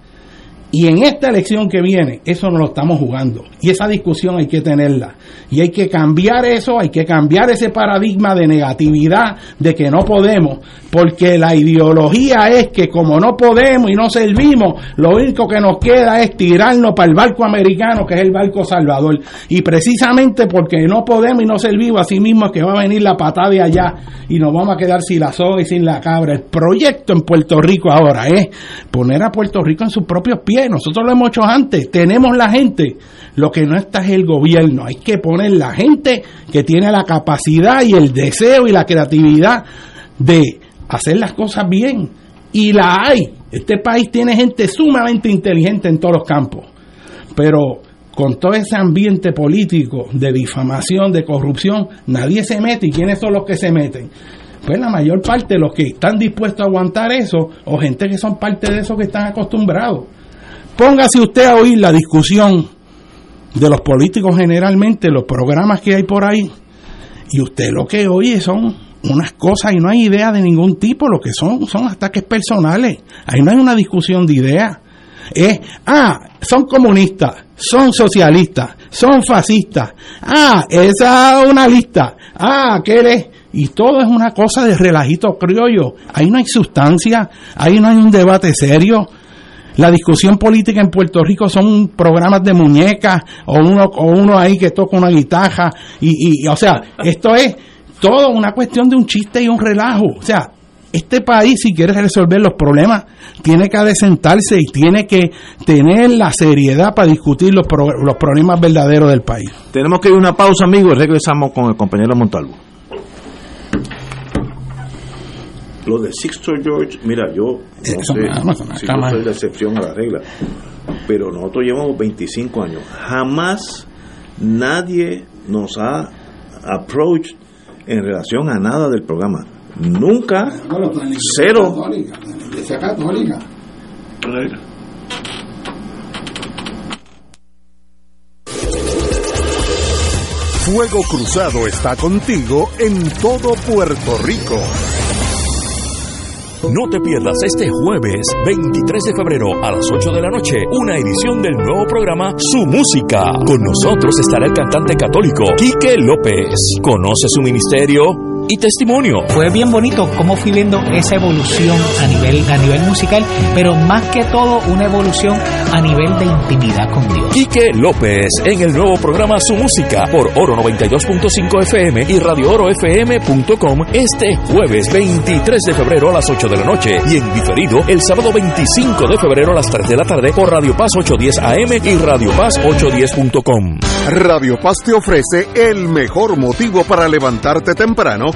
Y en esta elección que viene, eso no lo estamos jugando. Y esa discusión hay que tenerla. Y hay que cambiar eso, hay que cambiar ese paradigma de negatividad, de que no podemos, porque la ideología es que como no podemos y no servimos, lo único que nos queda es tirarnos para el barco americano, que es el barco Salvador. Y precisamente porque no podemos y no servimos, así mismo es que va a venir la patada de allá y nos vamos a quedar sin la soga y sin la cabra. El proyecto en Puerto Rico ahora es poner a Puerto Rico en sus propios pies nosotros lo hemos hecho antes, tenemos la gente, lo que no está es el gobierno, hay que poner la gente que tiene la capacidad y el deseo y la creatividad de hacer las cosas bien. Y la hay. Este país tiene gente sumamente inteligente en todos los campos. Pero con todo ese ambiente político de difamación, de corrupción, nadie se mete. ¿Y quiénes son los que se meten? Pues la mayor parte de los que están dispuestos a aguantar eso, o gente que son parte de eso que están acostumbrados. Póngase usted a oír la discusión de los políticos generalmente, los programas que hay por ahí, y usted lo que oye son unas cosas y no hay idea de ningún tipo, lo que son son ataques personales. Ahí no hay una discusión de ideas. Es, ah, son comunistas, son socialistas, son fascistas. Ah, esa es una lista. Ah, ¿qué eres? Y todo es una cosa de relajito criollo. Ahí no hay sustancia, ahí no hay un debate serio. La discusión política en Puerto Rico son programas de muñecas o uno, o uno ahí que toca una guitarra. Y, y, o sea, esto es todo una cuestión de un chiste y un relajo. O sea, este país, si quiere resolver los problemas, tiene que adecentarse y tiene que tener la seriedad para discutir los, los problemas verdaderos del país. Tenemos que ir a una pausa, amigos, y regresamos con el compañero Montalvo. Lo de Sixto George, mira, yo no sé si yo soy la excepción a la regla, pero nosotros llevamos 25 años. Jamás nadie nos ha approached en relación a nada del programa. Nunca. Cero. católica. Fuego Cruzado está contigo en todo Puerto Rico. No te pierdas este jueves 23 de febrero a las 8 de la noche una edición del nuevo programa Su Música. Con nosotros estará el cantante católico Quique López. ¿Conoce su ministerio? Y testimonio. Fue bien bonito cómo fui viendo esa evolución a nivel, a nivel musical, pero más que todo una evolución a nivel de intimidad con Dios. Quique López en el nuevo programa Su Música por Oro 92.5 FM y Radio Oro FM.com este jueves 23 de febrero a las 8 de la noche y en diferido el sábado 25 de febrero a las 3 de la tarde por Radio Paz 810 AM y Radio Paz 810.com. Radio Paz te ofrece el mejor motivo para levantarte temprano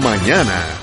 mañana.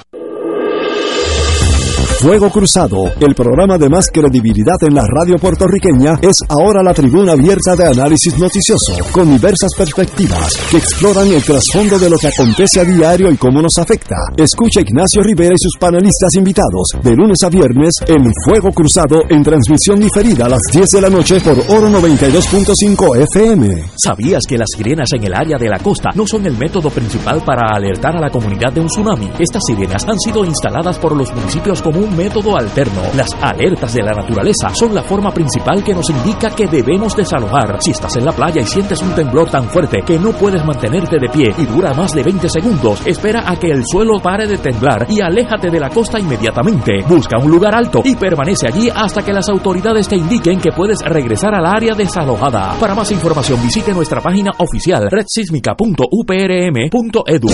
Fuego Cruzado, el programa de más credibilidad en la radio puertorriqueña, es ahora la tribuna abierta de análisis noticioso, con diversas perspectivas que exploran el trasfondo de lo que acontece a diario y cómo nos afecta. Escucha Ignacio Rivera y sus panelistas invitados de lunes a viernes en Fuego Cruzado en transmisión diferida a las 10 de la noche por Oro 92.5 FM. ¿Sabías que las sirenas en el área de la costa no son el método principal para alertar a la comunidad de un tsunami? Estas sirenas han sido instaladas por los municipios como un método alterno. Las alertas de la naturaleza son la forma principal que nos indica que debemos desalojar. Si estás en la playa y sientes un temblor tan fuerte que no puedes mantenerte de pie y dura más de 20 segundos, espera a que el suelo pare de temblar y aléjate de la costa inmediatamente. Busca un lugar alto y permanece allí hasta que las autoridades te indiquen que puedes regresar al área desalojada. Para más información visite nuestra página oficial redsísmica.uprm.edu.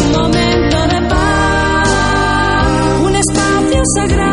Un espacio sagrado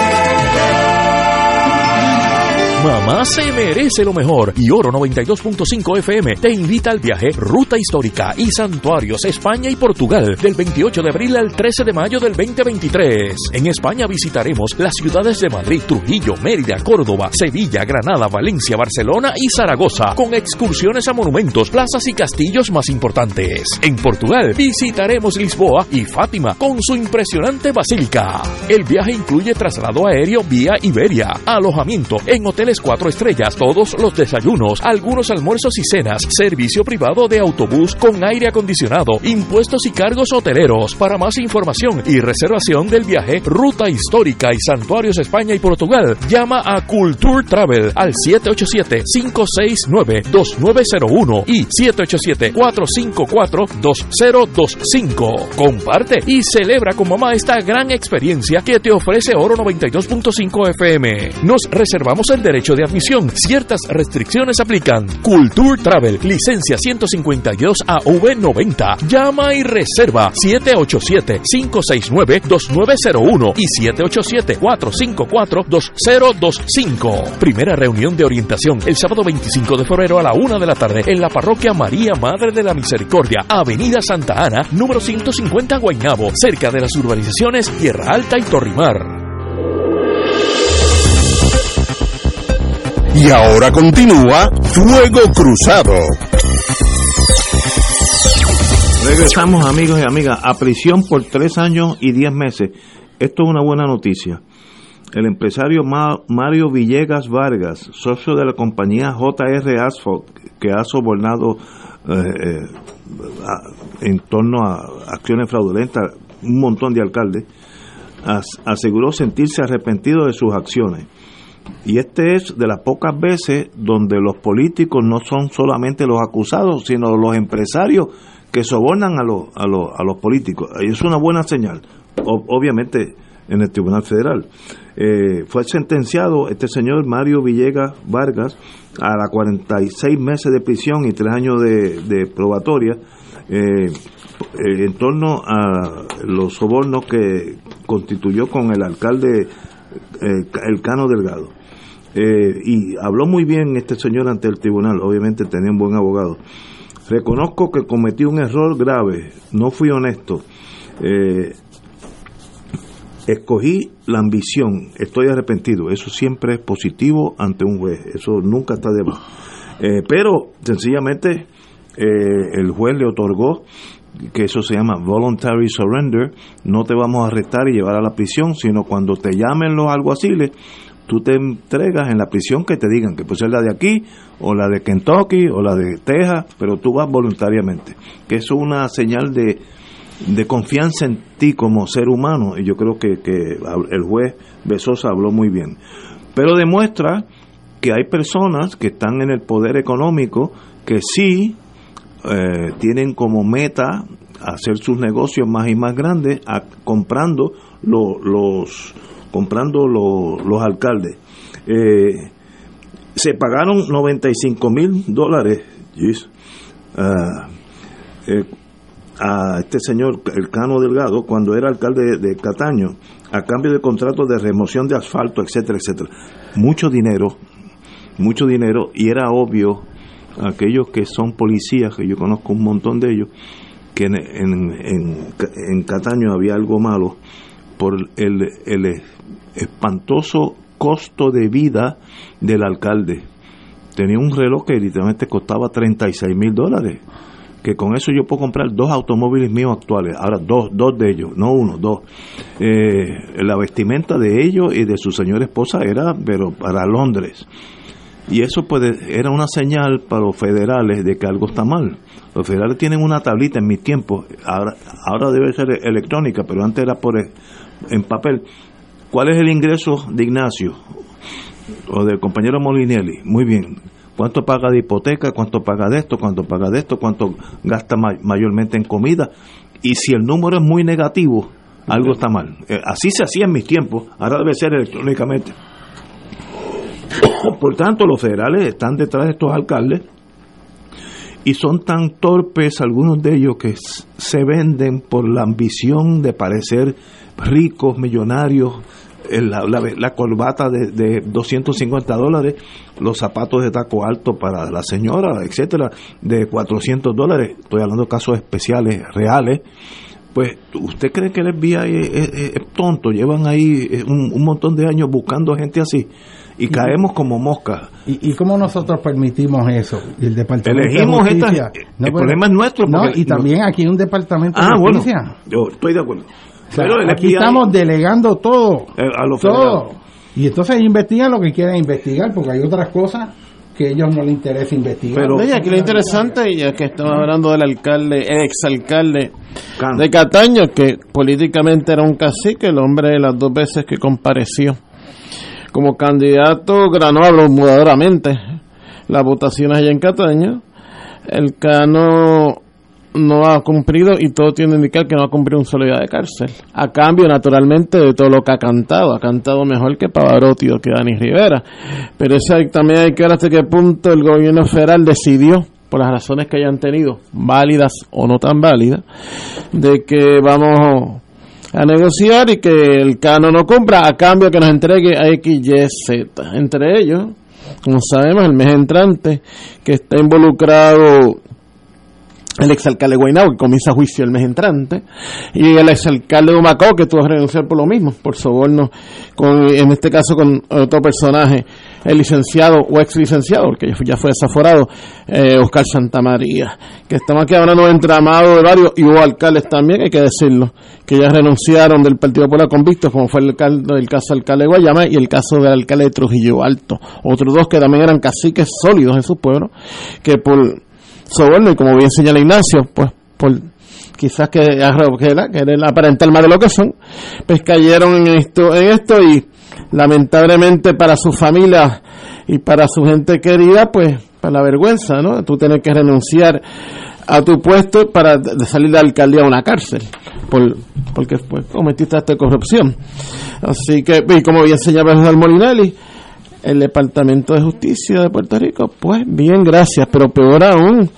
Mamá se merece lo mejor y Oro 92.5 FM te invita al viaje Ruta Histórica y Santuarios España y Portugal del 28 de abril al 13 de mayo del 2023. En España visitaremos las ciudades de Madrid, Trujillo, Mérida, Córdoba, Sevilla, Granada, Valencia, Barcelona y Zaragoza con excursiones a monumentos, plazas y castillos más importantes. En Portugal visitaremos Lisboa y Fátima con su impresionante basílica. El viaje incluye traslado aéreo vía Iberia, alojamiento en hoteles cuatro estrellas, todos los desayunos, algunos almuerzos y cenas, servicio privado de autobús con aire acondicionado, impuestos y cargos hoteleros. Para más información y reservación del viaje, ruta histórica y santuarios España y Portugal, llama a Culture Travel al 787-569-2901 y 787-454-2025. Comparte y celebra con mamá esta gran experiencia que te ofrece Oro 92.5 FM. Nos reservamos el derecho de admisión. Ciertas restricciones aplican. Culture Travel, licencia 152 AV90. Llama y reserva 787-569-2901 y 787-454-2025. Primera reunión de orientación el sábado 25 de febrero a la una de la tarde en la parroquia María Madre de la Misericordia, Avenida Santa Ana, número 150 Guaynabo, cerca de las urbanizaciones Tierra Alta y Torrimar. Y ahora continúa Fuego Cruzado. Regresamos amigos y amigas a prisión por tres años y diez meses. Esto es una buena noticia. El empresario Mario Villegas Vargas, socio de la compañía JR Asphalt, que ha sobornado eh, eh, en torno a acciones fraudulentas un montón de alcaldes, aseguró sentirse arrepentido de sus acciones y este es de las pocas veces donde los políticos no son solamente los acusados, sino los empresarios que sobornan a los, a los, a los políticos. Es una buena señal, obviamente, en el Tribunal Federal. Eh, fue sentenciado este señor Mario Villegas Vargas a la 46 meses de prisión y 3 años de, probatoria eh, eh, en torno a los sobornos que constituyó con el alcalde el Cano Delgado. Eh, y habló muy bien este señor ante el tribunal, obviamente tenía un buen abogado. Reconozco que cometí un error grave, no fui honesto. Eh, escogí la ambición, estoy arrepentido. Eso siempre es positivo ante un juez, eso nunca está de más. Eh, pero sencillamente el juez le otorgó que eso se llama voluntary surrender, no te vamos a arrestar y llevar a la prisión, sino cuando te llamen los alguaciles, tú te entregas en la prisión que te digan, que puede ser la de aquí, o la de Kentucky, o la de Texas, pero tú vas voluntariamente, que es una señal de, de confianza en ti como ser humano, y yo creo que, que el juez Besosa habló muy bien. Pero demuestra que hay personas que están en el poder económico que sí eh, tienen como meta hacer sus negocios más y más grandes comprando los comprando los alcaldes. Eh, se pagaron 95 mil dólares ah, eh, a este señor, el Cano Delgado, cuando era alcalde de, Cataño, a cambio de contratos de remoción de asfalto, etcétera, etcétera. Mucho dinero, mucho dinero, y era obvio aquellos que son policías, que yo conozco un montón de ellos, que en, en, Cataño había algo malo por el, el espantoso costo de vida del alcalde. Tenía un reloj que literalmente costaba 36 mil dólares. Que con eso yo puedo comprar dos automóviles míos actuales. Ahora, dos, dos de ellos, no uno, dos. Eh, la vestimenta de ellos y de su señora esposa era, pero para Londres. Y eso puede, era una señal para los federales de que algo está mal. Los federales tienen una tablita en mis tiempos, ahora, ahora debe ser electrónica, pero antes era por en papel, ¿cuál es el ingreso de Ignacio o del compañero Molinelli? Muy bien. ¿Cuánto paga de hipoteca? ¿Cuánto paga de esto? ¿Cuánto paga de esto? ¿Cuánto gasta ma- mayormente en comida? Y si el número es muy negativo, algo está mal. Eh, así se hacía en mis tiempos, ahora debe ser electrónicamente. Por tanto, los federales están detrás de estos alcaldes y son tan torpes algunos de ellos que se venden por la ambición de parecer ricos, millonarios, la, corbata de, de 250 dólares, los zapatos de taco alto para la señora, etcétera, de 400 dólares. Estoy hablando de casos especiales, reales. Pues, ¿usted cree que el FBI es tonto? Llevan ahí eh, un, un montón de años buscando gente así y caemos como moscas. ¿Y, y cómo nosotros permitimos eso? Y El departamento Elegimos de esta- justicia. el problema es nuestro, No, porque y también aquí hay un departamento Ah, de bueno, justicia. yo estoy de acuerdo. O sea, Pero aquí FBI estamos delegando todo. eh, a los todo. federales. Y entonces investigan lo que quieren investigar, porque hay otras cosas que a ellos no les interesa investigar. Pero y aquí lo interesante, ya que estamos hablando del alcalde, el exalcalde de Cataño, que políticamente era un cacique, el hombre las dos veces que compareció como candidato ganó abrumadoramente las votaciones allá en Cataño. El Cano no ha cumplido y todo tiene que indicar que no ha cumplido un solo día de cárcel. A cambio, naturalmente, de todo lo que ha cantado. Ha cantado mejor que Pavarotti o que Dani Rivera. Pero eso también hay que ver hasta qué punto el gobierno federal decidió, por las razones que hayan tenido, válidas o no tan válidas, de que vamos a negociar y que el cano no compra a cambio que nos entregue a X, Y, Z. Entre ellos, como sabemos, el mes entrante, que está involucrado el exalcalde Guaynabo, que comienza juicio el mes entrante, y el exalcalde de Humacao, que tuvo que renunciar por lo mismo, por soborno, con, en este caso con otro personaje, el licenciado o ex licenciado, porque ya fue desaforado, eh, Oscar Santamaría, que estamos aquí hablando de entramado de varios, y hubo alcaldes también, hay que decirlo, que ya renunciaron del Partido Popular convictos, como fue el, alcalde- el caso del alcalde de Guayama y el caso del alcalde de Trujillo Alto, otros dos que también eran caciques sólidos en sus pueblos, que por soborno y como bien señala Ignacio, pues por quizás que, que que el aparentar más de lo que son, pues cayeron en esto, en esto y lamentablemente para su familia y para su gente querida, pues para la vergüenza, ¿no? Tú tienes que renunciar a tu puesto para salir de la alcaldía a una cárcel, por, porque pues, cometiste de corrupción. Así que, como bien señala José Molinelli, el Departamento de Justicia de Puerto Rico, pues bien, gracias, pero peor aún,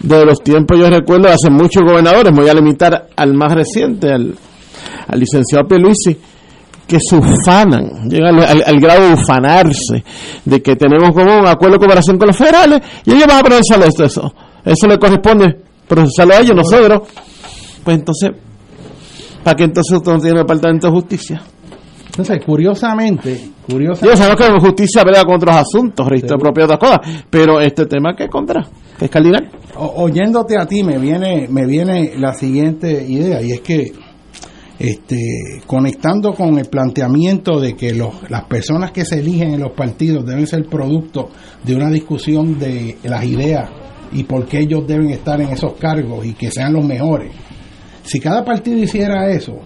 de los tiempos yo recuerdo hace muchos gobernadores, voy a limitar al más reciente, al, al licenciado Pierluisi, que se ufanan, llegan al, al grado de ufanarse, de que tenemos como un acuerdo de cooperación con los federales, y ellos van a procesar esto, eso, eso le corresponde procesarlo a ellos, nosotros, pues entonces, ¿para qué entonces usted no tiene Departamento de Justicia? Entonces, curiosamente, Yo curiosamente, sabemos que la justicia pelea con otros asuntos, registro propio otras cosas, pero este tema que contra, que es cardinal. o- oyéndote a ti me viene, me viene la siguiente idea y es que este, conectando con el planteamiento de que los, las personas que se eligen en los partidos deben ser producto de una discusión de las ideas y por qué ellos deben estar en esos cargos y que sean los mejores. Si cada partido hiciera eso,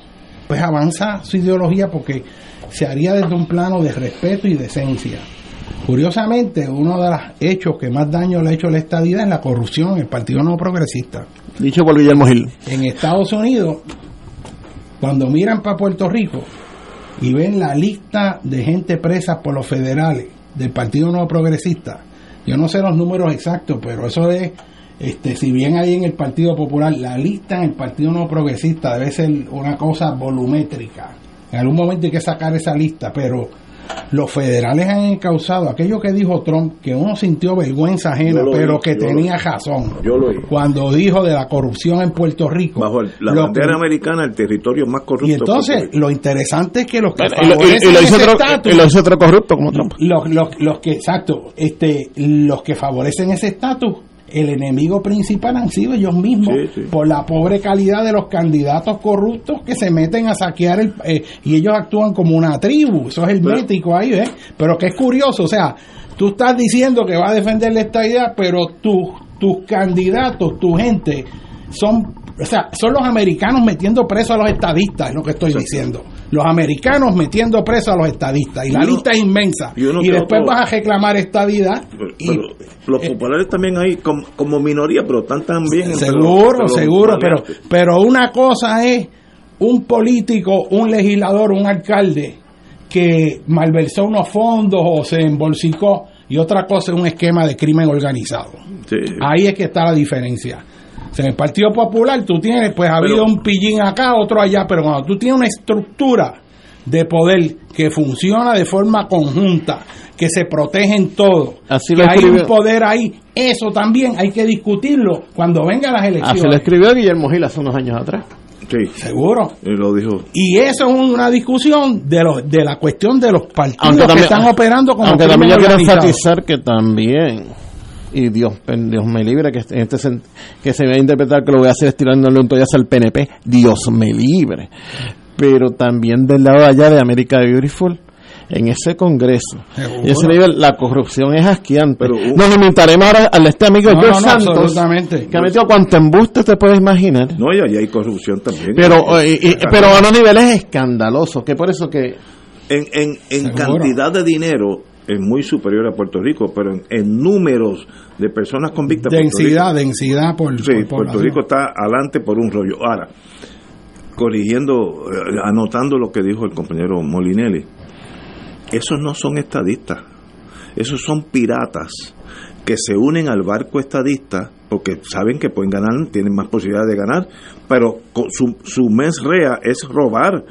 pues avanza su ideología porque se haría desde un plano de respeto y decencia. Curiosamente, uno de los hechos que más daño le ha hecho a la estadidad es la corrupción en el Partido No Progresista. Dicho por Guillermo Gil. En Estados Unidos, cuando miran para Puerto Rico y ven la lista de gente presa por los federales del Partido Nuevo Progresista, yo no sé los números exactos, pero eso es, este, si bien hay en el Partido Popular, la lista en el Partido Nuevo Progresista debe ser una cosa volumétrica. En algún momento hay que sacar esa lista, pero los federales han encausado aquello que dijo Trump, que uno sintió vergüenza ajena, pero que lo tenía razón. Yo lo oí. Cuando dijo de la corrupción en Puerto Rico. Bajo el- la bandera que- americana, el territorio más corrupto. y entonces, lo interesante es que los que Y lo, y- favorecen y lo hizo ese otro, estatus- y lo hizo otro corrupto como Trump. los, los, los que, exacto, este, los que favorecen ese estatus, el enemigo principal han sido ellos mismos, Sí, sí. por la pobre calidad de los candidatos corruptos que se meten a saquear el, eh, y ellos actúan como una tribu, eso es el métrico ahí, ¿eh? Pero que es curioso, o sea, tú estás diciendo que va a defender la estadidad, pero tus tus candidatos, tu gente, son, o sea, son los americanos metiendo presos a los estadistas, es lo que estoy diciendo. Los americanos metiendo presos a los estadistas y la uno- lista es inmensa y y después vas a reclamar estadidad y Pero los populares también hay como, como minoría, pero están también. Seguro, los seguro, pero, pero una cosa es un político, un legislador, un alcalde que malversó unos fondos o se embolsicó y otra cosa es un esquema de crimen organizado. Sí. Ahí es que está la diferencia. O sea, en el Partido Popular tú tienes, pues ha habido un pillín acá, otro allá, pero cuando tú tienes una estructura de poder que funciona de forma conjunta, que se protegen todos, Así que lo hay escribió- un poder ahí, eso también hay que discutirlo cuando vengan las elecciones. Así lo escribió Guillermo Gil hace unos años atrás. Sí. Seguro. Y lo dijo. Y eso es una discusión de los de la cuestión de los partidos que están operando como aunque también yo quiero enfatizar que también y Dios, Dios me libre que en este que se va a interpretar que lo voy a hacer estirándole un tollazo al PNP, Dios me libre. Pero también del lado de allá de América Beautiful, en ese congreso, y ese nivel, la corrupción es asqueante. Nos limitaremos ahora al este amigo No, George no, no, Santos, absolutamente. que ha metido cuanto embuste te puedes imaginar. No, y allá hay corrupción también. Pero, eh, y- pero a unos niveles escandalosos, que por eso que En, en, en cantidad de dinero es muy superior a Puerto Rico, pero en, en números de personas convictas. Densidad, Rico- densidad por, Sí, por Puerto. Rico está adelante por un rollo. Ahora, corrigiendo, eh, anotando lo que dijo el compañero Molinelli, esos no son estadistas, esos son piratas que se unen al barco estadista porque saben que pueden ganar, tienen más posibilidades de ganar, pero su, su mes rea es robar.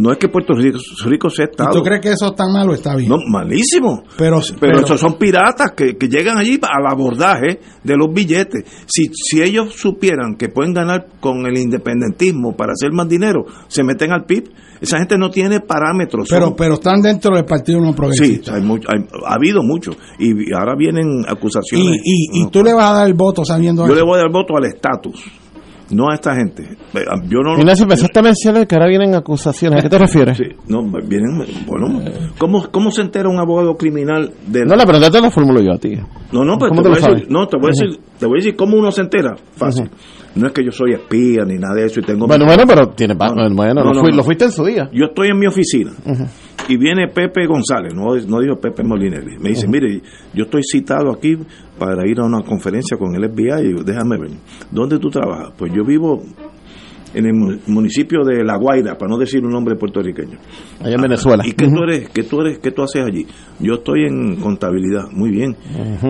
No es que Puerto Rico, Rico sea ¿Y Estado. tú crees que eso está mal o está bien? No, malísimo. Pero, Pero, pero- esos son piratas que, que llegan allí al abordaje de los billetes. Si, si ellos supieran que pueden ganar con el independentismo para hacer más dinero, se meten al PIB. Esa gente no tiene parámetros. pero, son- pero están dentro del Partido No sí, Progresista. hay mucho- hay- ha habido mucho. Y ahora vienen y, acusaciones. y, y tú le vas a dar el voto sabiendo Yo eso. le voy a dar voto al estatus, no a esta gente. Eh, Yo no Ignacio, empezaste a mencionar que ahora vienen acusaciones. ¿A qué te refieres? Sí, no, vienen, bueno, ¿cómo, ¿cómo se entera un abogado criminal de No, la pregunta te la formulo yo a ti. No, no, pero ¿Cómo te voy, a decir, no, te voy a decir, te voy a decir cómo uno se entera. Fácil. No es que yo soy espía ni nada de eso y tengo Bueno, mi- bueno, pero tiene pa- No, bueno, no, lo, no, fui- no. lo fuiste en su día. Yo estoy en mi oficina y viene Pepe González, no, no dijo Pepe Molinelli. Me dice, mire, yo estoy citado aquí para ir a una conferencia con el FBI. Y yo, déjame ver, ¿dónde tú trabajas? Pues yo vivo en el mu- municipio de La Guaira, para no decir un nombre puertorriqueño. Allá en Venezuela. ¿Y qué tú eres? ¿Qué tú eres? ¿Qué tú haces allí? Yo estoy en contabilidad. Muy bien.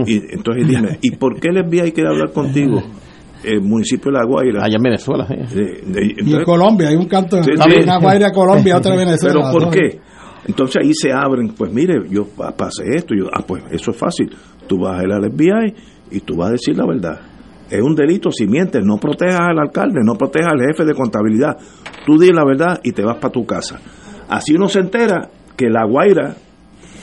Y entonces dime, ¿y por qué el FBI quiere hablar contigo? El municipio de La Guaira. Allá en Venezuela. sí. De- de- y en Colombia, hay un canto Sí, hay sí. una Guaira Colombia, otra Venezuela. Pero ¿por qué? Entonces ahí se abren, pues mire, yo pa- pasé esto, yo, ah, pues eso es fácil. Tú vas a ir al FBI y tú vas a decir la verdad. Es un delito si mientes, no protejas al alcalde, no protejas al jefe de contabilidad. Tú di la verdad y te vas para tu casa. Así uno se entera que La Guaira,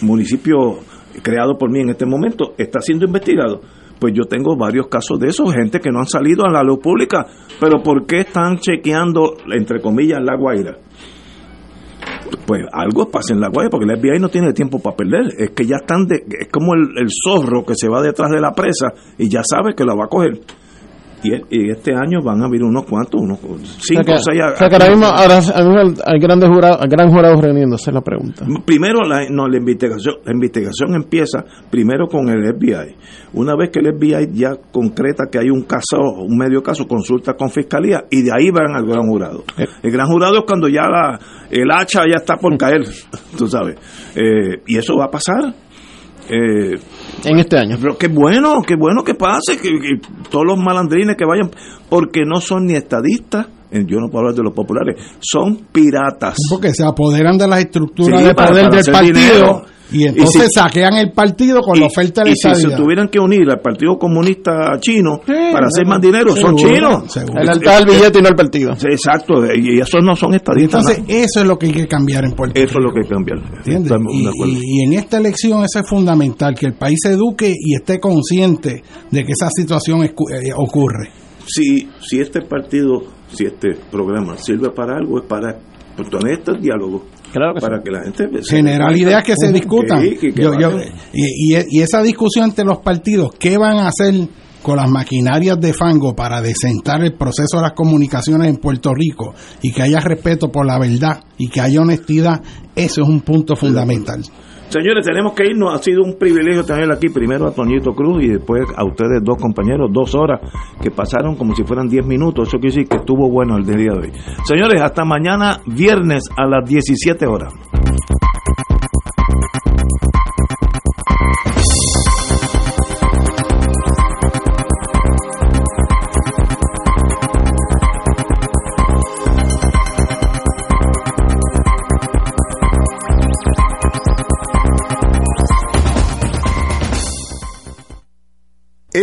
municipio creado por mí en este momento, está siendo investigado. Pues yo tengo varios casos de eso, gente que no han salido a la luz pública. Pero ¿por qué están chequeando, entre comillas, La Guaira? Pues algo pasa en la guaya porque el FBI no tiene tiempo para perder. Es que ya están de, es como el, el zorro que se va detrás de la presa y ya sabe que la va a coger y, y este año van a haber unos cuantos unos cinco o sea que, o seis o sea que ahora mismo, ahora, ahora mismo hay grandes jurados, hay gran jurados reuniéndose, la pregunta. Primero, la, no, la investigación, la investigación empieza primero con el FBI. Una vez que el FBI ya concreta que hay un caso, un medio caso, consulta con fiscalía y de ahí van al gran jurado. El gran jurado es cuando ya la, el hacha ya está por caer, tú sabes. Eh, y eso va a pasar. Eh, en este año. Pero qué bueno, qué bueno que pase, que, que todos los malandrines que vayan, porque no son ni estadistas, eh, yo no puedo hablar de los populares, son piratas. Porque se apoderan de las estructuras Sí, de para- poder para del partido dinero. Y entonces Y si- saquean el partido con la oferta de y si se tuvieran que unir al Partido Comunista Chino para hacer más dinero, son chinos. seguro. El altar del billete y no el partido. Sí, Exacto, y esos no son estadistas. Entonces, nada. eso es lo que hay que cambiar en Puerto eso es lo que hay que cambiar. ¿Entiendes? Estamos Y, de acuerdo. y- y en esta elección eso es fundamental, que el país se eduque y esté consciente de que esa situación escu- eh, ocurre. si, si este partido, si este programa sirve para algo, es para tener estos diálogos. Para que la gente se Generar ideas que se discutan. que- que- que Yo- yo- vale. y, y- y esa discusión entre los partidos, ¿qué van a hacer con las maquinarias de fango para desentar el proceso de las comunicaciones en Puerto Rico y que haya respeto por la verdad y que haya honestidad, eso es un punto fundamental. Señores, tenemos que irnos. Ha sido un privilegio tener aquí primero a Toñito Cruz y después a ustedes dos compañeros, dos horas que pasaron como si fueran diez minutos. Eso quiere decir que estuvo bueno el día de hoy. Señores, hasta mañana viernes a las 17 horas.